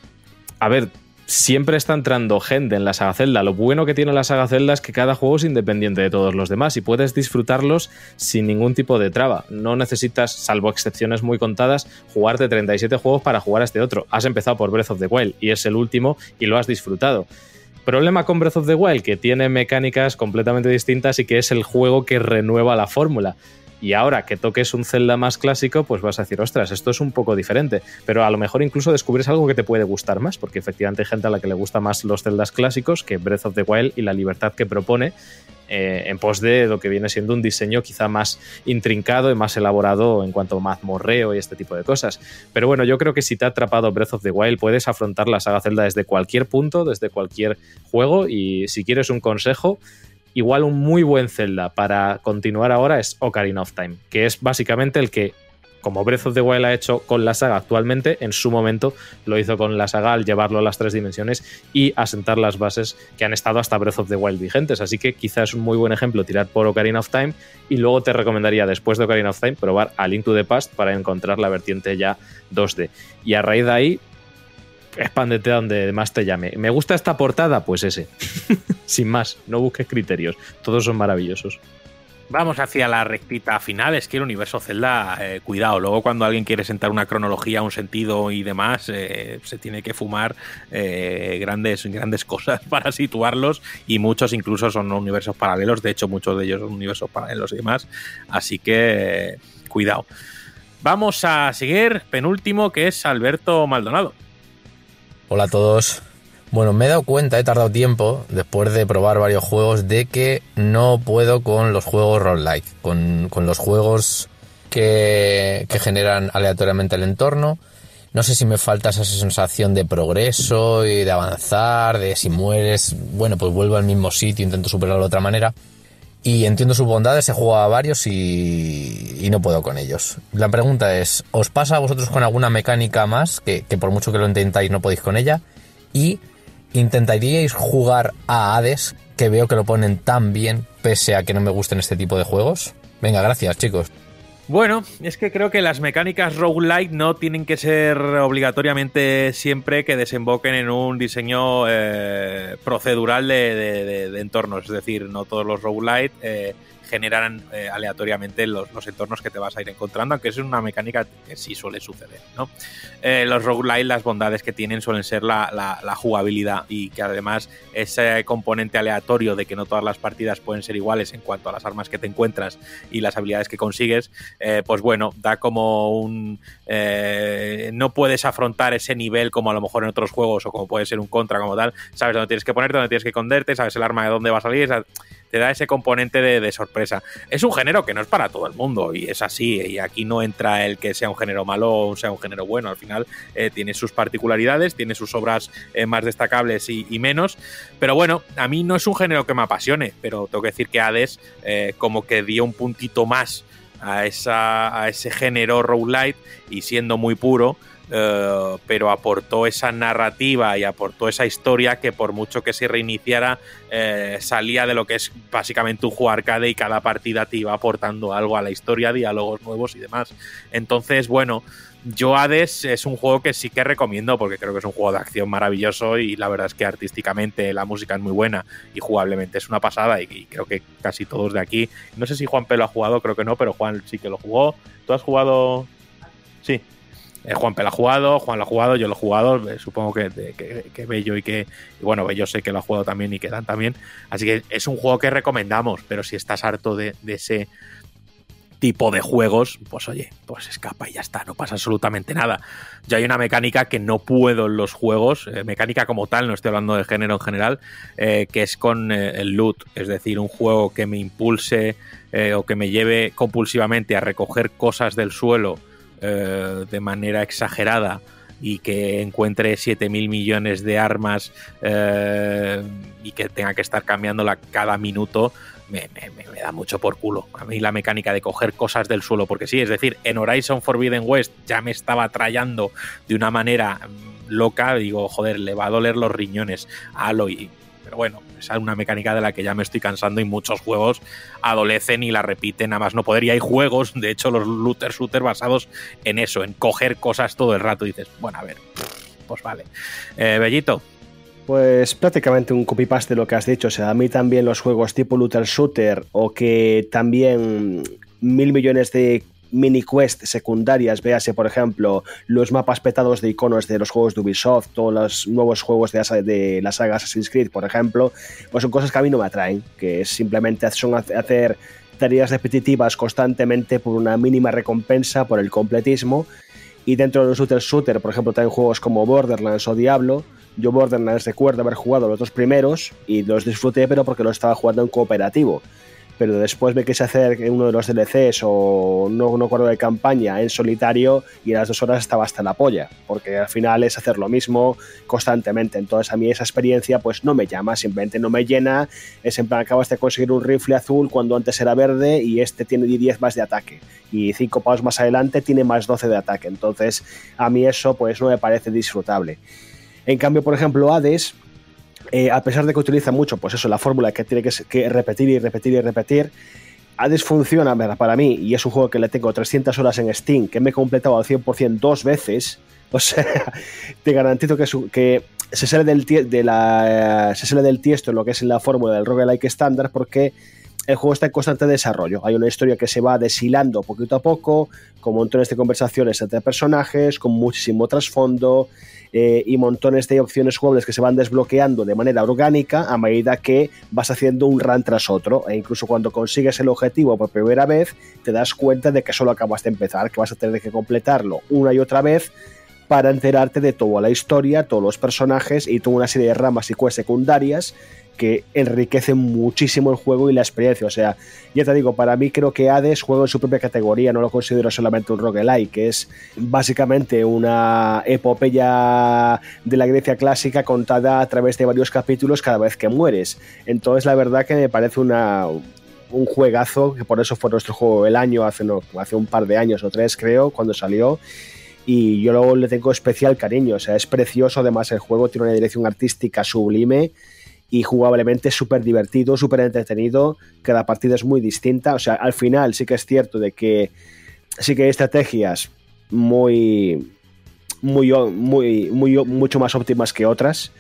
A ver, siempre está entrando gente en la saga Zelda. Lo bueno que tiene la saga Zelda es que cada juego es independiente de todos los demás y puedes disfrutarlos sin ningún tipo de traba. No necesitas, salvo excepciones muy contadas, jugarte 37 juegos para jugar a este otro. Has empezado por Breath of the Wild y es el último y lo has disfrutado. Problema con Breath of the Wild, que tiene mecánicas completamente distintas y que es el juego que renueva la fórmula. Y ahora que toques un Zelda más clásico, pues vas a decir, ostras, esto es un poco diferente. Pero a lo mejor incluso descubres algo que te puede gustar más, porque efectivamente hay gente a la que le gusta más los Zeldas clásicos que Breath of the Wild y la libertad que propone eh, en pos de lo que viene siendo un diseño quizá más intrincado y más elaborado en cuanto a mazmorreo y este tipo de cosas. Pero bueno, yo creo que si te ha atrapado Breath of the Wild, puedes afrontar la saga Zelda desde cualquier punto, desde cualquier juego, y si quieres un consejo, igual un muy buen Zelda para continuar ahora es Ocarina of Time, que es básicamente el que como Breath of the Wild ha hecho con la saga actualmente, en su momento lo hizo con la saga al llevarlo a las tres dimensiones y asentar las bases que han estado hasta Breath of the Wild vigentes. Así que quizás es un muy buen ejemplo tirar por Ocarina of Time y luego te recomendaría después de Ocarina of Time probar a Link to the Past para encontrar la vertiente ya 2D. Y a raíz de ahí, expándete a donde más te llame. ¿Me gusta esta portada? Pues ese. Sin más, no busques criterios. Todos son maravillosos. Vamos hacia la rectita final. Es que el universo Zelda, eh, cuidado. Luego, cuando alguien quiere sentar una cronología, un sentido y demás, eh, se tiene que fumar eh, grandes, grandes cosas para situarlos. Y muchos incluso son universos paralelos. De hecho, muchos de ellos son universos paralelos y demás. Así que, cuidado. Vamos a seguir, penúltimo, que es Alberto Maldonado. Hola a todos. Bueno, me he dado cuenta, he tardado tiempo, después de probar varios juegos, de que no puedo con los juegos roguelike, con, con los juegos que, que generan aleatoriamente el entorno. No sé si me falta esa sensación de progreso y de avanzar, de si mueres, bueno, pues vuelvo al mismo sitio, intento superarlo de otra manera. Y entiendo sus bondades, he jugado a varios y, y no puedo con ellos. La pregunta es, ¿os pasa a vosotros con alguna mecánica más que, que por mucho que lo intentáis no podéis con ella? Y ¿Intentaríais jugar a Hades, que veo que lo ponen tan bien, pese a que no me gusten este tipo de juegos? Venga, gracias, chicos. Bueno, es que creo que las mecánicas roguelike no tienen que ser obligatoriamente siempre que desemboquen en un diseño eh, procedural de, de- de- de entornos. Es decir, no todos los roguelite eh, generan eh, aleatoriamente los, los entornos que te vas a ir encontrando, aunque es una mecánica que sí suele suceder. ¿no? Eh, los roguelite, las bondades que tienen suelen ser la, la- jugabilidad y que además ese componente aleatorio de que no todas las partidas pueden ser iguales en cuanto a las armas que te encuentras y las habilidades que consigues, eh, pues bueno, da como un... no puedes afrontar ese nivel como a lo mejor en otros juegos o como puede ser un contra como tal, sabes dónde tienes que ponerte, dónde tienes que esconderte, sabes el arma de dónde va a salir, sa- te da ese componente de, sorpresa. Es un género que no es para todo el mundo y es así, y aquí no entra el que sea un género malo o sea un género bueno, al final eh, tiene sus particularidades, tiene sus obras eh, más destacables y, y menos, pero bueno, a mí no es un género que me apasione, pero tengo que decir que Hades eh, como que dio un puntito más a, esa, a ese género roguelite y siendo muy puro, eh, pero aportó esa narrativa y aportó esa historia que por mucho que se reiniciara eh, salía de lo que es básicamente un juego arcade y cada partida te iba aportando algo a la historia, diálogos nuevos y demás. Entonces, bueno, yo Hades es un juego que sí que recomiendo porque creo que es un juego de acción maravilloso y la verdad es que artísticamente la música es muy buena y jugablemente es una pasada y, creo que casi todos de aquí, no sé si Juan P lo ha jugado, creo que no, pero Juan sí que lo jugó. ¿Tú has jugado? Sí. Eh, Juan P lo ha jugado, Juan lo ha jugado, yo lo he jugado, eh, supongo que, que, que Bello y que, y bueno, Bello sé que lo ha jugado también y que Dan también, así que es un juego que recomendamos, pero si estás harto de, ese tipo de juegos, pues oye, pues escapa y ya está, no pasa absolutamente nada. Yo hay una mecánica que no puedo en los juegos, eh, mecánica como tal, no estoy hablando de género en general, que es con el loot, es decir, un juego que me impulse o que me lleve compulsivamente a recoger cosas del suelo eh, de manera exagerada y que encuentre 7 mil millones de armas eh, y que tenga que estar cambiándola cada minuto, me, me- me- me da mucho por culo. A mí la mecánica de coger cosas del suelo, porque sí, es decir, en Horizon Forbidden West ya me estaba trayendo de una manera mm, loca, digo, joder, le va a doler los riñones a Aloy. Bueno, esa es una mecánica de la que ya me estoy cansando y muchos juegos adolecen y la repiten a más no poder. Y hay juegos, de hecho, los looter shooter basados en eso, en coger cosas todo el rato. Y dices, bueno, a ver, pues vale. Eh, Bellito, Pues prácticamente un copy-paste de lo que has dicho. O sea, a mí también los juegos tipo Looter Shooter o que también mil millones de mini quest secundarias, véase por ejemplo los mapas petados de iconos de los juegos de Ubisoft, todos los nuevos juegos de, de la saga Assassin's Creed, por ejemplo, pues son cosas que a mí no me atraen, que simplemente son hace- hacer tareas repetitivas constantemente por una mínima recompensa, por el completismo. Y dentro de los shooter shooter, por ejemplo, también juegos como Borderlands o Diablo. Yo Borderlands recuerdo haber jugado los dos primeros y los disfruté, pero porque lo estaba jugando en cooperativo pero después me quise hacer uno de los DLCs o no, no acuerdo de campaña en solitario y a las dos horas estaba hasta la polla, porque al final es hacer lo mismo constantemente. Entonces a mí esa experiencia pues no me llama, simplemente no me llena. Es en plan, acabas de conseguir un rifle azul cuando antes era verde y este tiene 10 más de ataque y 5 pavos más adelante tiene más 12 de ataque. Entonces a mí eso pues no me parece disfrutable. En cambio, por ejemplo, Hades eh, a pesar de que utiliza mucho, pues eso, la fórmula que tiene que, repetir y repetir y repetir, Hades funciona para mí y es un juego que le tengo 300 horas en Steam, que me he completado al 100% dos veces. O sea, te garantizo que, que se, sale del de la, se sale del tiesto en lo que es la fórmula del roguelike estándar porque el juego está en constante desarrollo. Hay una historia que se va deshilando poquito a poco, con montones de conversaciones entre personajes, con muchísimo trasfondo. Eh, y montones de opciones jugables que se van desbloqueando de manera orgánica a medida que vas haciendo un run tras otro. E incluso cuando consigues el objetivo por primera vez, te das cuenta de que solo acabas de empezar, que vas a tener que completarlo una y otra vez para enterarte de toda la historia, todos los personajes y toda una serie de ramas y quests secundarias que enriquecen muchísimo el juego y la experiencia. O sea, ya te digo, para mí creo que Hades juega en su propia categoría, no lo considero solamente un roguelike, que es básicamente una epopeya de la Grecia clásica contada a través de varios capítulos cada vez que mueres. Entonces, la verdad que me parece un juegazo, que por eso fue nuestro juego del año hace, hace un par de años o tres, creo, cuando salió y yo luego le tengo especial cariño. O sea, es precioso. Además, el juego tiene una dirección artística sublime y jugablemente súper divertido, súper entretenido. Cada partida es muy distinta. O sea, al final sí que es cierto de que sí que hay estrategias muy, muy, muy, muy, mucho más óptimas que otras.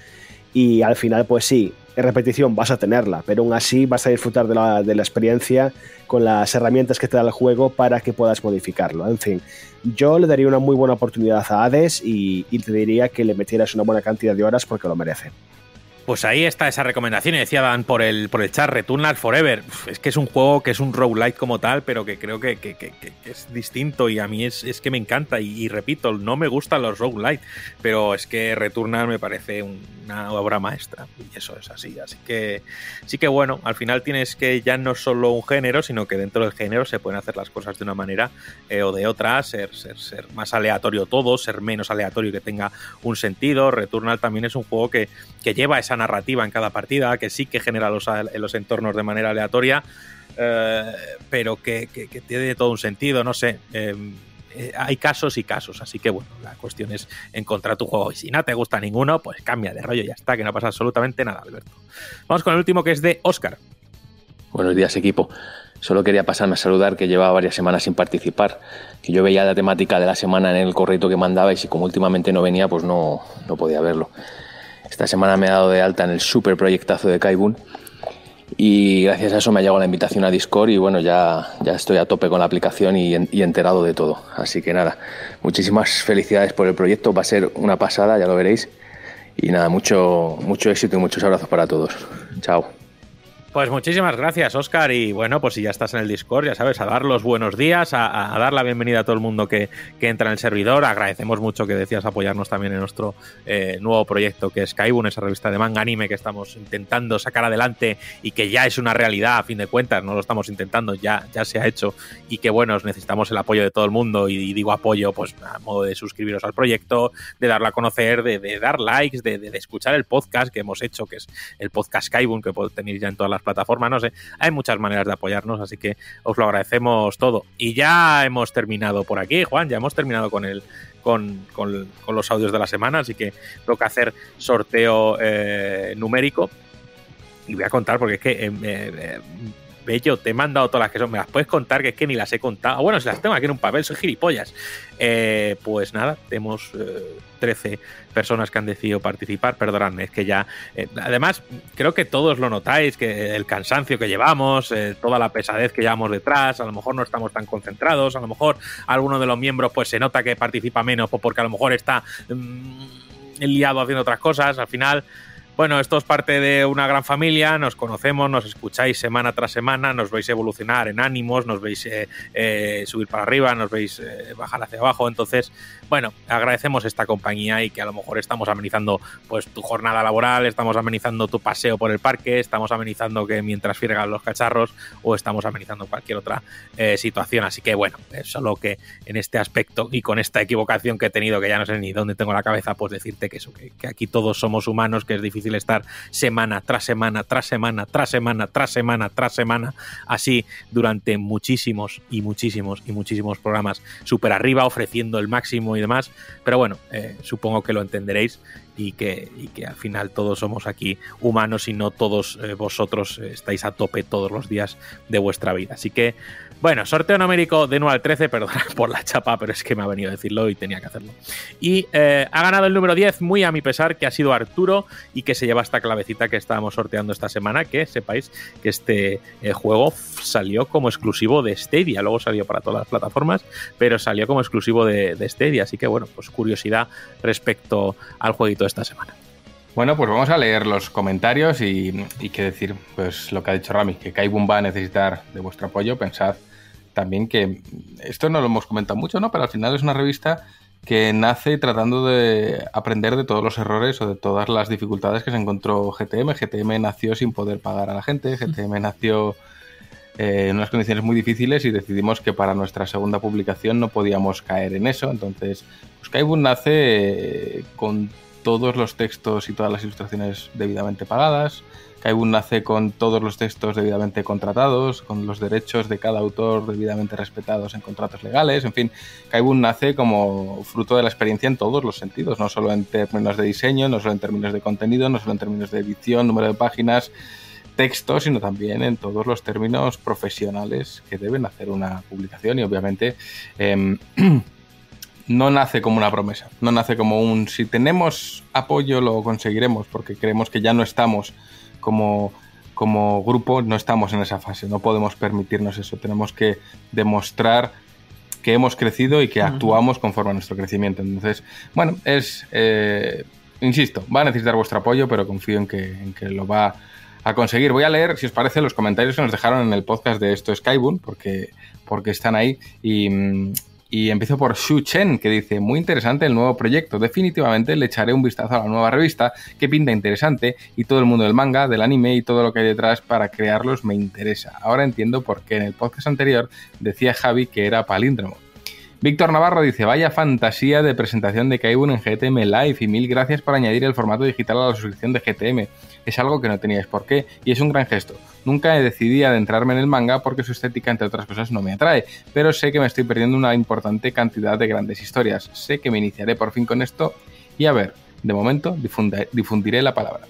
Y al final, pues sí, en repetición vas a tenerla, pero aún así vas a disfrutar de la, experiencia con las herramientas que te da el juego para que puedas modificarlo. En fin, yo le daría una muy buena oportunidad a Hades y te diría que le metieras una buena cantidad de horas porque lo merece. Pues ahí está esa recomendación. Y decía Dan por el, por el chat, Returnal Forever. Es que es un juego que es un roguelike como tal, pero que creo que, es distinto y a mí es, es que me encanta. Y, repito, no me gustan los roguelike, pero es que Returnal me parece una obra maestra. Y eso es así. Así que sí que bueno, al final tienes que ya no solo un género, sino que dentro del género se pueden hacer las cosas de una manera eh, o de otra, ser, ser, ser más aleatorio todo, ser menos aleatorio que tenga un sentido. Returnal también es un juego que, que lleva esa narrativa en cada partida, que sí que genera los, los entornos de manera aleatoria, eh, pero que, tiene todo un sentido, no sé. Em, eh, hay casos y casos, así que bueno, la cuestión es encontrar tu juego. Y si no te gusta ninguno, pues cambia de rollo y ya está, que no pasa absolutamente nada, Alberto. Vamos con el último que es de Oscar. Buenos días, equipo. Solo quería pasarme a saludar que llevaba varias semanas sin participar, que yo veía la temática de la semana en el correo que mandaba y si como últimamente no venía, pues no, no podía verlo. Esta semana me he dado de alta en el super proyectazo de Kaibun y gracias a eso me ha llegado la invitación a Discord y bueno, ya, ya estoy a tope con la aplicación y, y, enterado de todo. Así que nada, muchísimas felicidades por el proyecto, va a ser una pasada, ya lo veréis. Y nada, mucho, mucho éxito y muchos abrazos para todos. Chao. Pues muchísimas gracias, Oscar. Y bueno, pues si ya estás en el Discord, ya sabes, a dar los buenos días, a, dar la bienvenida a todo el mundo que, entra en el servidor. Agradecemos mucho que decías apoyarnos también en nuestro eh, nuevo proyecto que es Kaibun, esa revista de manga anime que estamos intentando sacar adelante y que ya es una realidad a fin de cuentas. No lo estamos intentando, ya, ya se ha hecho. Y que bueno, necesitamos el apoyo de todo el mundo. Y, digo apoyo, pues a modo de suscribiros al proyecto, de darlo a conocer, de, dar likes, de, escuchar el podcast que hemos hecho, que es el podcast Kaibun, que tenéis ya en todas las plataforma, no sé, hay muchas maneras de apoyarnos, así que os lo agradecemos todo. Y ya hemos terminado por aquí, Juan, ya hemos terminado con el, con, con, los audios de la semana, así que toca hacer sorteo eh, numérico. Y voy a contar porque es que eh, eh, Bello, te he mandado todas las que son. ¿Me las puedes contar? Que es que ni las he contado. Bueno, si las tengo aquí en un papel, soy gilipollas. Eh, pues nada, tenemos 13 eh, personas que han decidido participar. Perdonadme, es que ya. Eh, además, creo que todos lo notáis: que el cansancio que llevamos, toda la pesadez que llevamos detrás, a lo mejor no estamos tan concentrados, a lo mejor alguno de los miembros pues se nota que participa menos porque a lo mejor está mm, liado haciendo otras cosas. Al final bueno, esto es parte de una gran familia, nos conocemos, nos escucháis semana tras semana, nos veis evolucionar en ánimos, nos veis eh, eh, subir para arriba, nos veis eh, bajar hacia abajo. Entonces, bueno, agradecemos esta compañía y que a lo mejor estamos amenizando pues tu jornada laboral, estamos amenizando tu paseo por el parque, estamos amenizando que mientras firgan los cacharros o estamos amenizando cualquier otra situación. Así que bueno, solo que en este aspecto y con esta equivocación que he tenido, que ya no sé ni dónde tengo la cabeza, pues decirte que eso, que aquí todos somos humanos, que es difícil estar semana tras semana, tras semana, tras semana, tras semana, tras semana, así durante muchísimos y muchísimos y muchísimos programas súper arriba, ofreciendo el máximo y demás. Pero bueno, eh, supongo que lo entenderéis y que, y que, al final todos somos aquí humanos y no todos eh, vosotros estáis a tope todos los días de vuestra vida. Así que bueno, sorteo numérico de 1 al 13, perdón por la chapa, pero es que me ha venido a decirlo y tenía que hacerlo. Y eh, ha ganado el número 10, muy a mi pesar, que ha sido Arturo y que se lleva esta clavecita que estábamos sorteando esta semana, que sepáis que este eh, juego salió como exclusivo de Stadia, luego salió para todas las plataformas, pero salió como exclusivo de, de Stadia, así que bueno, pues curiosidad respecto al jueguito esta semana. Bueno, pues vamos a leer los comentarios y, y qué decir, pues lo que ha dicho Rami, que Kaibun va a necesitar de vuestro apoyo. Pensad también que esto no lo hemos comentado mucho, ¿no? Pero al final es una revista que nace tratando de aprender de todos los errores o de todas las dificultades que se encontró GTM. GTM nació sin poder pagar a la gente, GTM nació eh, en unas condiciones muy difíciles y decidimos que para nuestra segunda publicación no podíamos caer en eso. Entonces, pues Kaibun nace eh, con todos los textos y todas las ilustraciones debidamente pagadas. Kaibun nace con todos los textos debidamente contratados, con los derechos de cada autor debidamente respetados en contratos legales. En fin, Kaibun nace como fruto de la experiencia en todos los sentidos, no solo en términos de diseño, no solo en términos de contenido, no solo en términos de edición, número de páginas, texto, sino también en todos los términos profesionales que deben hacer una publicación y obviamente eh, no nace como una promesa, no nace como un si tenemos apoyo lo conseguiremos, porque creemos que ya no estamos como, como grupo, no estamos en esa fase, no podemos permitirnos eso, tenemos que demostrar que hemos crecido y que actuamos conforme a nuestro crecimiento. Entonces, bueno, es, eh, insisto, va a necesitar vuestro apoyo, pero confío en que, en que lo va a conseguir. Voy a leer, si os parece, los comentarios que nos dejaron en el podcast de esto Skyboon, porque, porque están ahí y mm, y empiezo por Xu Chen, que dice, muy interesante el nuevo proyecto, definitivamente le echaré un vistazo a la nueva revista, que pinta interesante, y todo el mundo del manga, del anime y todo lo que hay detrás para crearlos me interesa. Ahora entiendo por qué en el podcast anterior decía Javi que era palíndromo. Víctor Navarro dice, vaya fantasía de presentación de Kaibun en GTM Live y mil gracias por añadir el formato digital a la suscripción de GTM. Es algo que no teníais por qué y es un gran gesto. Nunca he decidido adentrarme en el manga porque su estética, entre otras cosas, no me atrae, pero sé que me estoy perdiendo una importante cantidad de grandes historias. Sé que me iniciaré por fin con esto y a ver, de momento difundiré la palabra.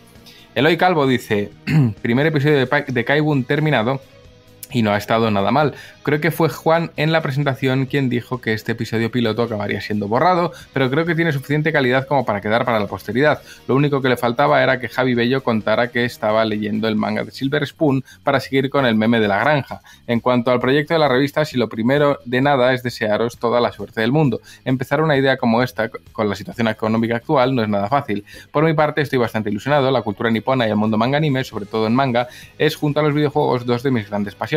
Eloy Calvo dice, primer episodio de, de Kaibun terminado y no ha estado nada mal. Creo que fue Juan en la presentación quien dijo que este episodio piloto acabaría siendo borrado, pero creo que tiene suficiente calidad como para quedar para la posteridad. Lo único que le faltaba era que Javi Bello contara que estaba leyendo el manga de Silver Spoon para seguir con el meme de la granja. En cuanto al proyecto de la revista, si lo primero de nada es desearos toda la suerte del mundo. Empezar una idea como esta con la situación económica actual no es nada fácil. Por mi parte estoy bastante ilusionado, la cultura nipona y el mundo manga anime, sobre todo en manga, es junto a los videojuegos dos de mis grandes pasiones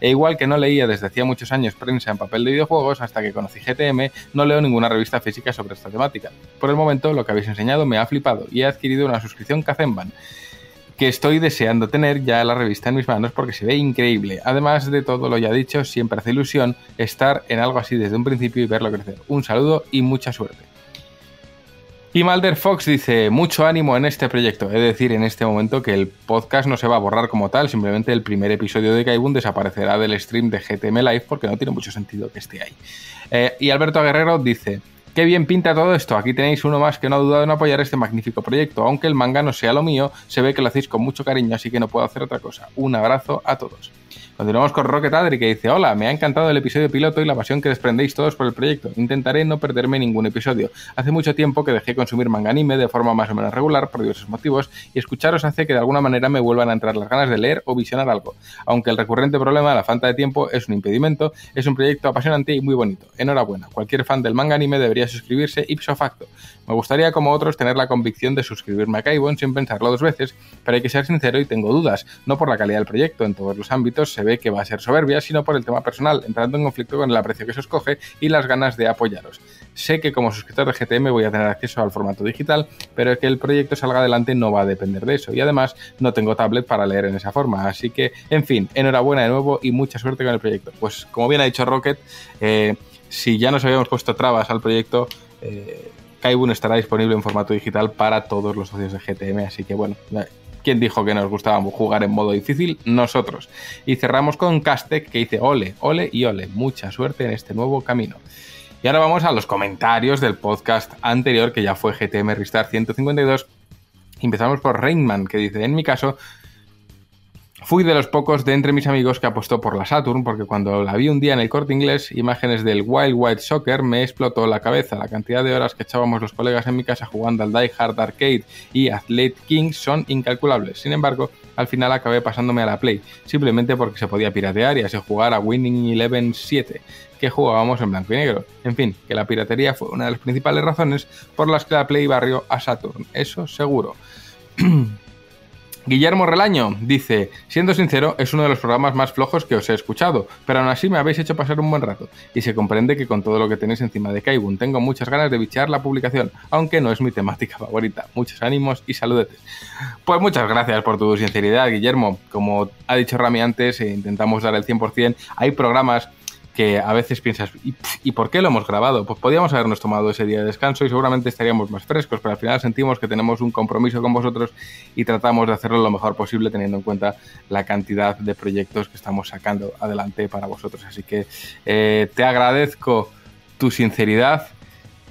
e igual que no leía desde hacía muchos años prensa en papel de videojuegos, hasta que conocí GTM, no leo ninguna revista física sobre esta temática. Por el momento, lo que habéis enseñado me ha flipado y he adquirido una suscripción Kazemban que estoy deseando tener ya la revista en mis manos porque se ve increíble. Además de todo lo ya dicho, siempre hace ilusión estar en algo así desde un principio y verlo crecer. Un saludo y mucha suerte. Y Malder Fox dice, mucho ánimo en este proyecto. Es decir, en este momento que el podcast no se va a borrar como tal, simplemente el primer episodio de Kaibun desaparecerá del stream de GTM Live porque no tiene mucho sentido que esté ahí. Eh, y Alberto Guerrero dice, qué bien pinta todo esto, aquí tenéis uno más que no ha dudado en apoyar este magnífico proyecto. Aunque el manga no sea lo mío, se ve que lo hacéis con mucho cariño, así que no puedo hacer otra cosa. Un abrazo a todos. Continuamos con Rocket Adri que dice, hola, me ha encantado el episodio piloto y la pasión que desprendéis todos por el proyecto. Intentaré no perderme ningún episodio. Hace mucho tiempo que dejé consumir manga anime de forma más o menos regular por diversos motivos y escucharos hace que de alguna manera me vuelvan a entrar las ganas de leer o visionar algo. Aunque el recurrente problema de la falta de tiempo es un impedimento, es un proyecto apasionante y muy bonito. Enhorabuena. Cualquier fan del manga anime debería suscribirse ipso facto. Me gustaría, como otros, tener la convicción de suscribirme a Kaibon sin pensarlo dos veces, pero hay que ser sincero y tengo dudas, no por la calidad del proyecto, en todos los ámbitos se ve que va a ser soberbia, sino por el tema personal, entrando en conflicto con el aprecio que se os coge y las ganas de apoyaros. Sé que como suscriptor de GTM voy a tener acceso al formato digital, pero que el proyecto salga adelante no va a depender de eso, y además no tengo tablet para leer en esa forma, así que, en fin, enhorabuena de nuevo y mucha suerte con el proyecto. Pues como bien ha dicho Rocket, eh, si ya nos habíamos puesto trabas al proyecto, eh, Kaibun estará disponible en formato digital para todos los socios de GTM, así que bueno, ¿quién dijo que nos gustaba jugar en modo difícil? Nosotros. Y cerramos con Castec que dice ole, ole y ole, mucha suerte en este nuevo camino. Y ahora vamos a los comentarios del podcast anterior, que ya fue GTM Restart 152. Empezamos por Rainman, que dice, en mi caso, Fui de los pocos de entre mis amigos que apostó por la Saturn porque cuando la vi un día en el corte inglés, imágenes del Wild Wild Soccer me explotó la cabeza. La cantidad de horas que echábamos los colegas en mi casa jugando al Die Hard Arcade y Athlete King son incalculables. Sin embargo, al final acabé pasándome a la Play, simplemente porque se podía piratear y así jugar a Winning Eleven 7 que jugábamos en blanco y negro. En fin, que la piratería fue una de las principales razones por las que la Play barrió a Saturn, eso seguro. Guillermo Relaño dice, siendo sincero, es uno de los programas más flojos que os he escuchado, pero aún así me habéis hecho pasar un buen rato, y se comprende que con todo lo que tenéis encima de Kaibun tengo muchas ganas de bichear la publicación, aunque no es mi temática favorita. Muchos ánimos y saludetes. Pues muchas gracias por tu sinceridad, Guillermo. Como ha dicho Rami antes, eh, intentamos dar el 100%. Hay programas que a veces piensas, ¿y, por qué lo hemos grabado? Pues podíamos habernos tomado ese día de descanso y seguramente estaríamos más frescos, pero al final sentimos que tenemos un compromiso con vosotros y tratamos de hacerlo lo mejor posible teniendo en cuenta la cantidad de proyectos que estamos sacando adelante para vosotros. Así que eh, te agradezco tu sinceridad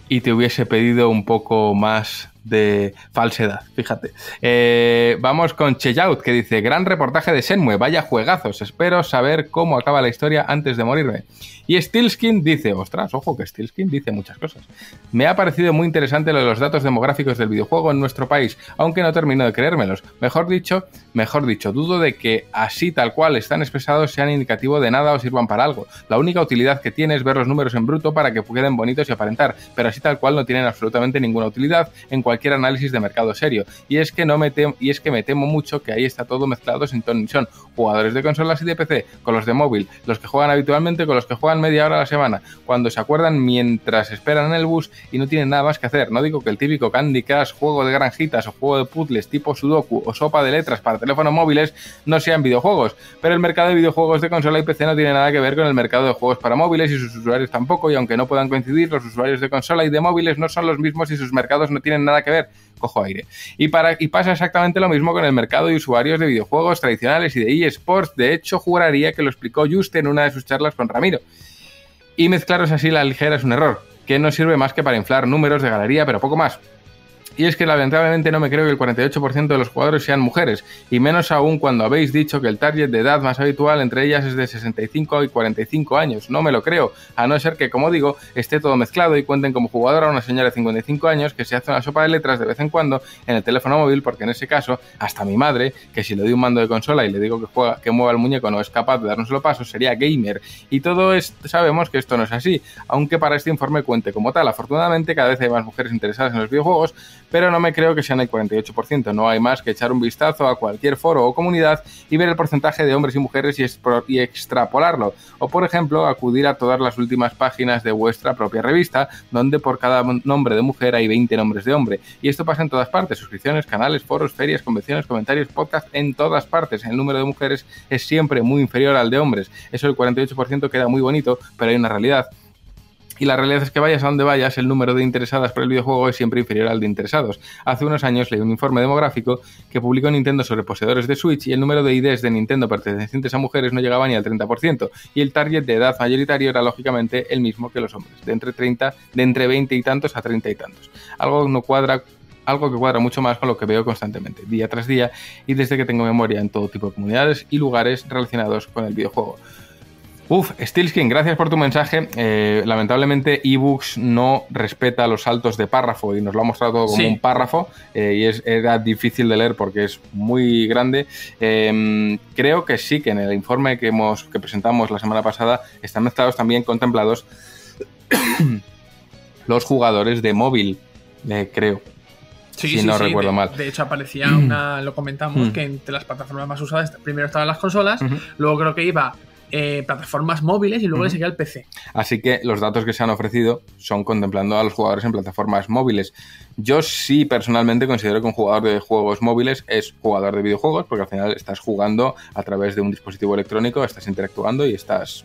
y te hubiese pedido un poco más de falsedad, fíjate. Eh, vamos con Cheyout, que dice, gran reportaje de Senmue, vaya juegazos, espero saber cómo acaba la historia antes de morirme. Y Steelskin dice, ostras, ojo que Steelskin dice muchas cosas. Me ha parecido muy interesante lo de los datos demográficos del videojuego en nuestro país, aunque no termino de creérmelos. Mejor dicho, mejor dicho, dudo de que así tal cual están expresados sean indicativo de nada o sirvan para algo. La única utilidad que tiene es ver los números en bruto para que queden bonitos y aparentar, pero así tal cual no tienen absolutamente ninguna utilidad en cualquier análisis de mercado serio. Y es que no me temo, y es que me temo mucho que ahí está todo mezclado sin ton ni son. Jugadores de consolas y de PC, con los de móvil, los que juegan habitualmente con los que juegan media hora a la semana, cuando se acuerdan mientras esperan en el bus y no tienen nada más que hacer. No digo que el típico Candy Crush, juego de granjitas o juego de puzzles tipo Sudoku o sopa de letras para teléfonos móviles no sean videojuegos, pero el mercado de videojuegos de consola y PC no tiene nada que ver con el mercado de juegos para móviles y sus usuarios tampoco, y aunque no puedan coincidir, los usuarios de consola y de móviles no son los mismos y sus mercados no tienen nada que ver cojo aire. Y, para, y pasa exactamente lo mismo con el mercado de usuarios de videojuegos tradicionales y de eSports. De hecho, juraría que lo explicó Just en una de sus charlas con Ramiro. Y mezclaros así la ligera es un error, que no sirve más que para inflar números de galería, pero poco más. Y es que lamentablemente no me creo que el 48% de los jugadores sean mujeres, y menos aún cuando habéis dicho que el target de edad más habitual entre ellas es de 65 y 45 años. No me lo creo, a no ser que, como digo, esté todo mezclado y cuenten como jugadora una señora de 55 años que se hace una sopa de letras de vez en cuando en el teléfono móvil, porque en ese caso, hasta mi madre, que si le doy un mando de consola y le digo que juega, que mueva el muñeco no es capaz de darnos los pasos, sería gamer. Y todo esto, sabemos que esto no es así, aunque para este informe cuente como tal. Afortunadamente, cada vez hay más mujeres interesadas en los videojuegos, pero no me creo que sean el 48%. No hay más que echar un vistazo a cualquier foro o comunidad y ver el porcentaje de hombres y mujeres y, extrapolarlo. O, por ejemplo, acudir a todas las últimas páginas de vuestra propia revista, donde por cada nombre de mujer hay 20 nombres de hombre. Y esto pasa en todas partes, suscripciones, canales, foros, ferias, convenciones, comentarios, podcast, en todas partes. El número de mujeres es siempre muy inferior al de hombres. Eso el 48% queda muy bonito, pero hay una realidad y la realidad es que vayas a donde vayas, el número de interesadas por el videojuego es siempre inferior al de interesados. Hace unos años leí un informe demográfico que publicó Nintendo sobre poseedores de Switch y el número de IDs de Nintendo pertenecientes a mujeres no llegaba ni al 30%, y el target de edad mayoritario era lógicamente el mismo que los hombres, de entre 30, de entre 20 y tantos a 30 y tantos. Algo no cuadra algo que cuadra mucho más con lo que veo constantemente, día tras día, y desde que tengo memoria en todo tipo de comunidades y lugares relacionados con el videojuego. Uf, Steelskin, gracias por tu mensaje. Eh, lamentablemente, ebooks no respeta los saltos de párrafo y nos lo ha mostrado todo como Sí. un párrafo eh, y es, era difícil de leer porque es muy grande. Eh, creo que sí, que en el informe que, hemos, que presentamos la semana pasada están mezclados también contemplados los jugadores de móvil, eh, creo. Sí, si sí, no sí, recuerdo de, mal. De hecho, aparecía una, lo comentamos, Mm. que entre las plataformas más usadas, primero estaban las consolas, luego creo que iba eh, plataformas móviles y luego le Ujú. seguía el PC. Así que los datos que se han ofrecido son contemplando a los jugadores en plataformas móviles. Yo sí personalmente considero que un jugador de juegos móviles es jugador de videojuegos porque al final estás jugando a través de un dispositivo electrónico, estás interactuando y estás,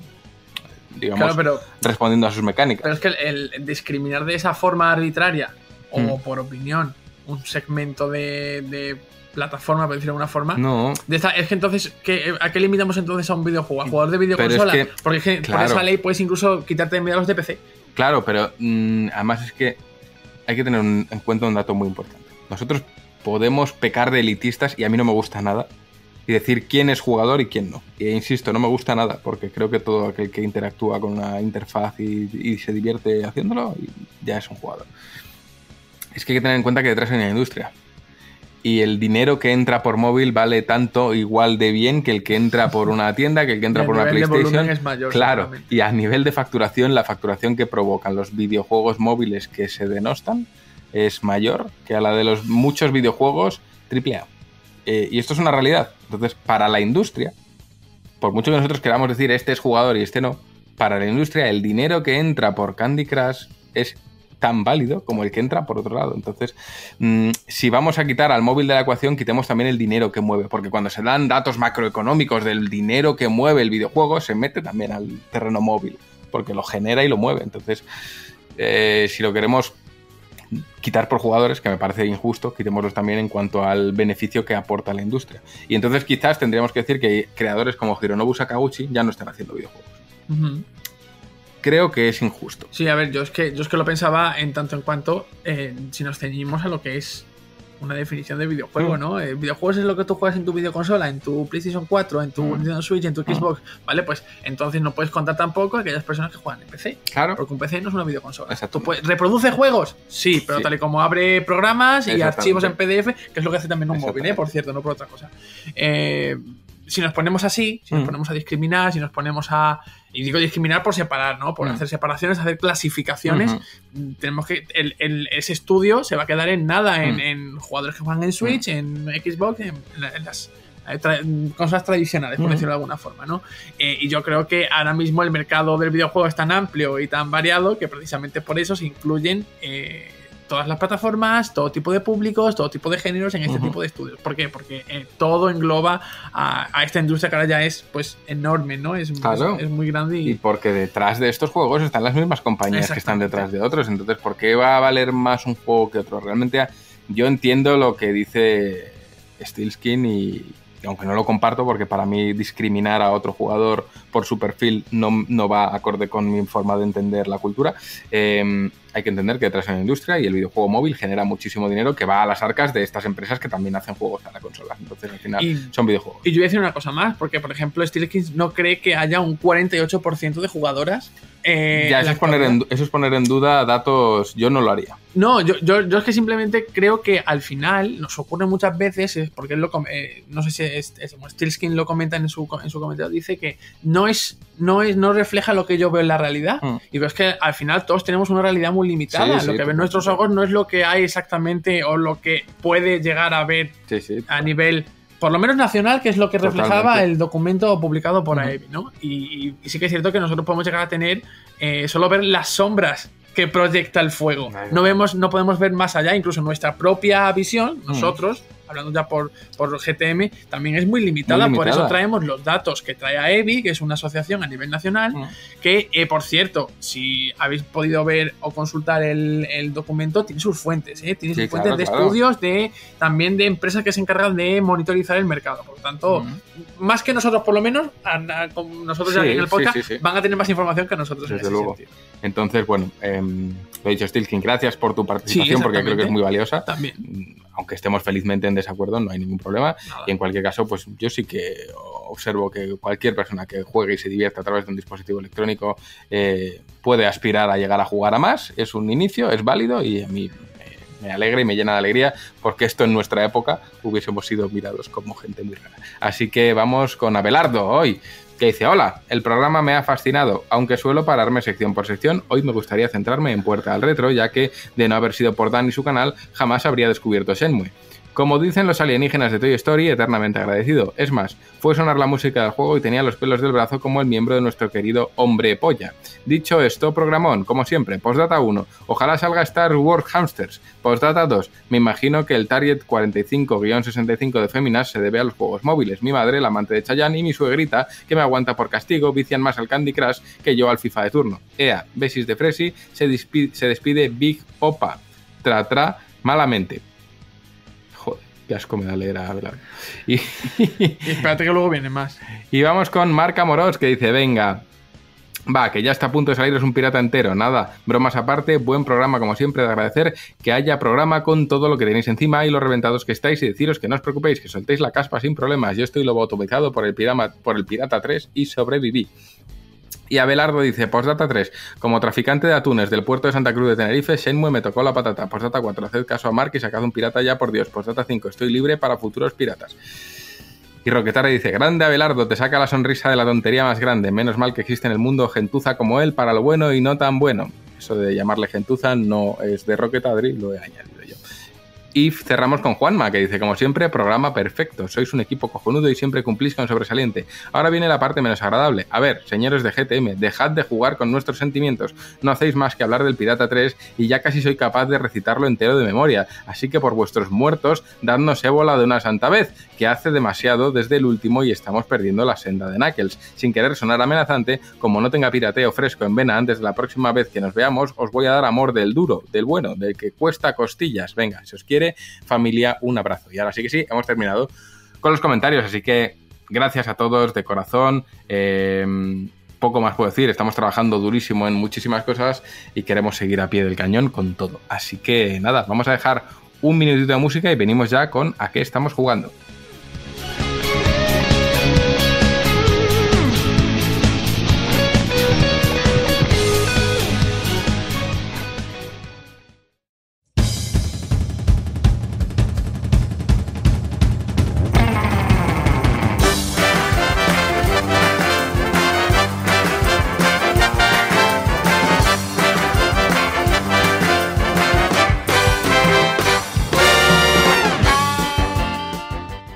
digamos, Claro, pero- respondiendo a sus mecánicas. Pero es que el, el discriminar de esa forma arbitraria o Mm. por opinión un segmento de, de plataforma, por decirlo de alguna forma, No. de esta- es que entonces, ¿qué- ¿a qué limitamos entonces a un videojuego? ¿A jugador de videoconsola? Pero es que- Porque es que por esa ley puedes incluso quitarte de los de PC. Claro, pero mm, además es que hay que tener un- en cuenta un dato muy importante. Nosotros podemos pecar de elitistas y a mí no me gusta nada y decir quién es jugador y quién no. E insisto, no me gusta nada porque creo que todo aquel que interactúa con una interfaz y, y se divierte haciéndolo ya es un jugador. Es que hay que tener en cuenta que detrás hay una industria. Y el dinero que entra por móvil vale tanto igual de bien que el que entra por una tienda, que el que entra el por una PlayStation. es mayor, claro, y a nivel de facturación, la facturación que provocan los videojuegos móviles que se denostan es mayor que a la de los muchos videojuegos AAA. Eh, y esto es una realidad. Entonces, para la industria, por mucho que nosotros queramos decir este es jugador y este no, para la industria el dinero que entra por Candy Crush es tan válido como el que entra por otro lado. Entonces, mm, si vamos a quitar al móvil de la ecuación, quitemos también el dinero que mueve, porque cuando se dan datos macroeconómicos del dinero que mueve el videojuego, se mete también al terreno móvil, porque lo genera y lo mueve. Entonces, eh, si lo queremos quitar por jugadores, que me parece injusto, quitémoslos también en cuanto al beneficio que aporta la industria. Y entonces quizás tendríamos que decir que creadores como Hironobu Sakaguchi ya no están haciendo videojuegos. Creo que es injusto. Sí, a ver, yo es que, yo es que lo pensaba en tanto en cuanto eh, si nos ceñimos a lo que es una definición de videojuego, Mm. ¿no? Eh, videojuegos es lo que tú juegas en tu videoconsola, en tu PlayStation 4, en tu Mm. Nintendo Switch, en tu Xbox, ¿vale? Pues entonces no puedes contar tampoco a aquellas personas que juegan en PC. Claro. Porque un PC no es una videoconsola. Exacto. ¿Tú puedes- ¿Reproduce juegos? Sí, pero Sí. tal y como abre programas y archivos en PDF, que es lo que hace también un móvil, ¿eh? Por cierto, no por otra cosa. Eh, si nos ponemos así, si nos Mm. ponemos a discriminar, si nos ponemos a. Y digo discriminar por separar, ¿no? Por Mm. hacer separaciones, hacer clasificaciones. Ujú. Tenemos que. el- el- ese estudio se va a quedar en nada en, Mm. en jugadores que juegan en Switch, en Xbox, en, en las eh, tra- cosas tradicionales, por decirlo de alguna forma, ¿no? Eh, y yo creo que ahora mismo el mercado del videojuego es tan amplio y tan variado que precisamente por eso se incluyen eh, todas las plataformas, todo tipo de públicos, todo tipo de géneros en este Ujú. tipo de estudios. ¿Por qué? Porque eh, todo engloba a, a esta industria que ahora ya es pues enorme, ¿no? Es, Claro. es, es muy grande y, Y porque detrás de estos juegos están las mismas compañías que están detrás de otros. Entonces, ¿por qué va a valer más un juego que otro? Realmente yo entiendo lo que dice Steelskin y, y aunque no lo comparto porque para mí discriminar a otro jugador por su perfil no, no va acorde con mi forma de entender la cultura, eh, hay que entender que detrás hay una industria y el videojuego móvil genera muchísimo dinero que va a las arcas de estas empresas que también hacen juegos para consolas. Entonces, al final, Y- son videojuegos. Y yo voy a decir una cosa más, porque por ejemplo Steelkins no cree que haya un 48% de jugadoras. Eh, ya, eso es, poner en, eso es poner en duda datos. Yo no lo haría. No, yo, yo, yo es que simplemente creo que al final nos ocurre muchas veces, es porque él lo com- eh, no sé si es, Steelskin lo comenta en su, en su comentario, dice que no es, no es, no refleja lo que yo veo en la realidad. Y veo es que al final todos tenemos una realidad muy limitada. Mm. Sí, lo que ven nuestros ojos no es lo que hay exactamente o lo que puede llegar a ver sí. a nivel, por lo menos nacional, que es lo que reflejaba Totalmente. el documento publicado por Ujú. AEBI, ¿no? Y, y- y sí que es cierto que nosotros podemos llegar a tener eh, solo ver las sombras que proyecta el fuego. No vemos, no podemos ver más allá, incluso nuestra propia visión, nosotros, hablando ya por, por GTM, también es muy limitada, Muy Por eso traemos los datos que trae EBI, que es una asociación a nivel nacional, que, eh, por cierto, si habéis podido ver o consultar el, el documento, tiene sus fuentes, ¿eh? tiene Sí, sus fuentes de claro. estudios, de también de empresas que se encargan de monitorizar el mercado. Por lo tanto, más que nosotros, por lo menos, a- a- con nosotros ya Sí, en el podcast, sí, van a tener más información que nosotros en ese luego. sentido. Entonces, bueno, em, lo he dicho, Stilkin, gracias por tu participación porque creo que es muy valiosa. También. Aunque estemos felizmente en desacuerdo, no hay ningún problema. Y en cualquier caso, pues yo sí que observo que cualquier persona que juegue y se divierta a través de un dispositivo electrónico eh, puede aspirar a llegar a jugar a más. Es un inicio, es válido y a mí me, me alegra y me llena de alegría porque esto en nuestra época hubiésemos sido mirados como gente muy rara. Así que vamos con Abelardo hoy que dice, hola, el programa me ha fascinado, aunque suelo pararme sección por sección, hoy me gustaría centrarme en Puerta al Retro, ya que de no haber sido por Dan y su canal, jamás habría descubierto Shenmue. Como dicen los alienígenas de Toy Story, eternamente agradecido. Es más, fue sonar la música del juego y tenía los pelos del brazo como el miembro de nuestro querido hombre polla. Dicho esto, programón, como siempre, postdata 1, ojalá salga Star Wars Hamsters. Postdata 2, me imagino que el Target 45-65 de Féminas se debe a los juegos móviles. Mi madre, la amante de Chayanne, y mi suegrita, que me aguanta por castigo, vician más al Candy Crush que yo al FIFA de turno. Ea, besis de Fresi, se, se despide Big Opa. Tra tra, malamente. Qué asco me da leer a. Y, Y espérate que luego viene más. y vamos con Marc Amorós que dice, venga, va, que ya está a punto de salir, es un pirata entero, nada, bromas aparte, buen programa como siempre, de agradecer que haya programa con todo lo que tenéis encima y los reventados que estáis y deciros que no os preocupéis, que soltéis la caspa sin problemas, yo estoy lobotomizado por el, pirama, por el Pirata 3 y sobreviví. Y Abelardo dice, postdata 3, como traficante de atunes del puerto de Santa Cruz de Tenerife, Shenmue me tocó la patata. Postdata 4, haced caso a Mark y sacad un pirata ya, por Dios. Postdata 5, estoy libre para futuros piratas. Y Roquetara dice, grande Abelardo, te saca la sonrisa de la tontería más grande. Menos mal que existe en el mundo gentuza como él para lo bueno y no tan bueno. Eso de llamarle gentuza no es de Roquetadri, lo he añadido yo. Y cerramos con Juanma, que dice, como siempre, programa perfecto. Sois un equipo cojonudo y siempre cumplís con sobresaliente. Ahora viene la parte menos agradable. A ver, señores de GTM, dejad de jugar con nuestros sentimientos. No hacéis más que hablar del Pirata 3 y ya casi soy capaz de recitarlo entero de memoria. Así que por vuestros muertos, dadnos ébola de una santa vez, que hace demasiado desde el último y estamos perdiendo la senda de Knuckles. Sin querer sonar amenazante, como no tenga pirateo fresco en vena antes de la próxima vez que nos veamos, os voy a dar amor del duro, del bueno, del que cuesta costillas. Venga, si os quiere, familia, un abrazo. Y ahora sí que sí, hemos terminado con los comentarios, así que gracias a todos de corazón. Eh, poco más puedo decir, estamos trabajando durísimo en muchísimas cosas y queremos seguir a pie del cañón con todo. Así que nada, vamos a dejar un minutito de música y venimos ya con a qué estamos jugando.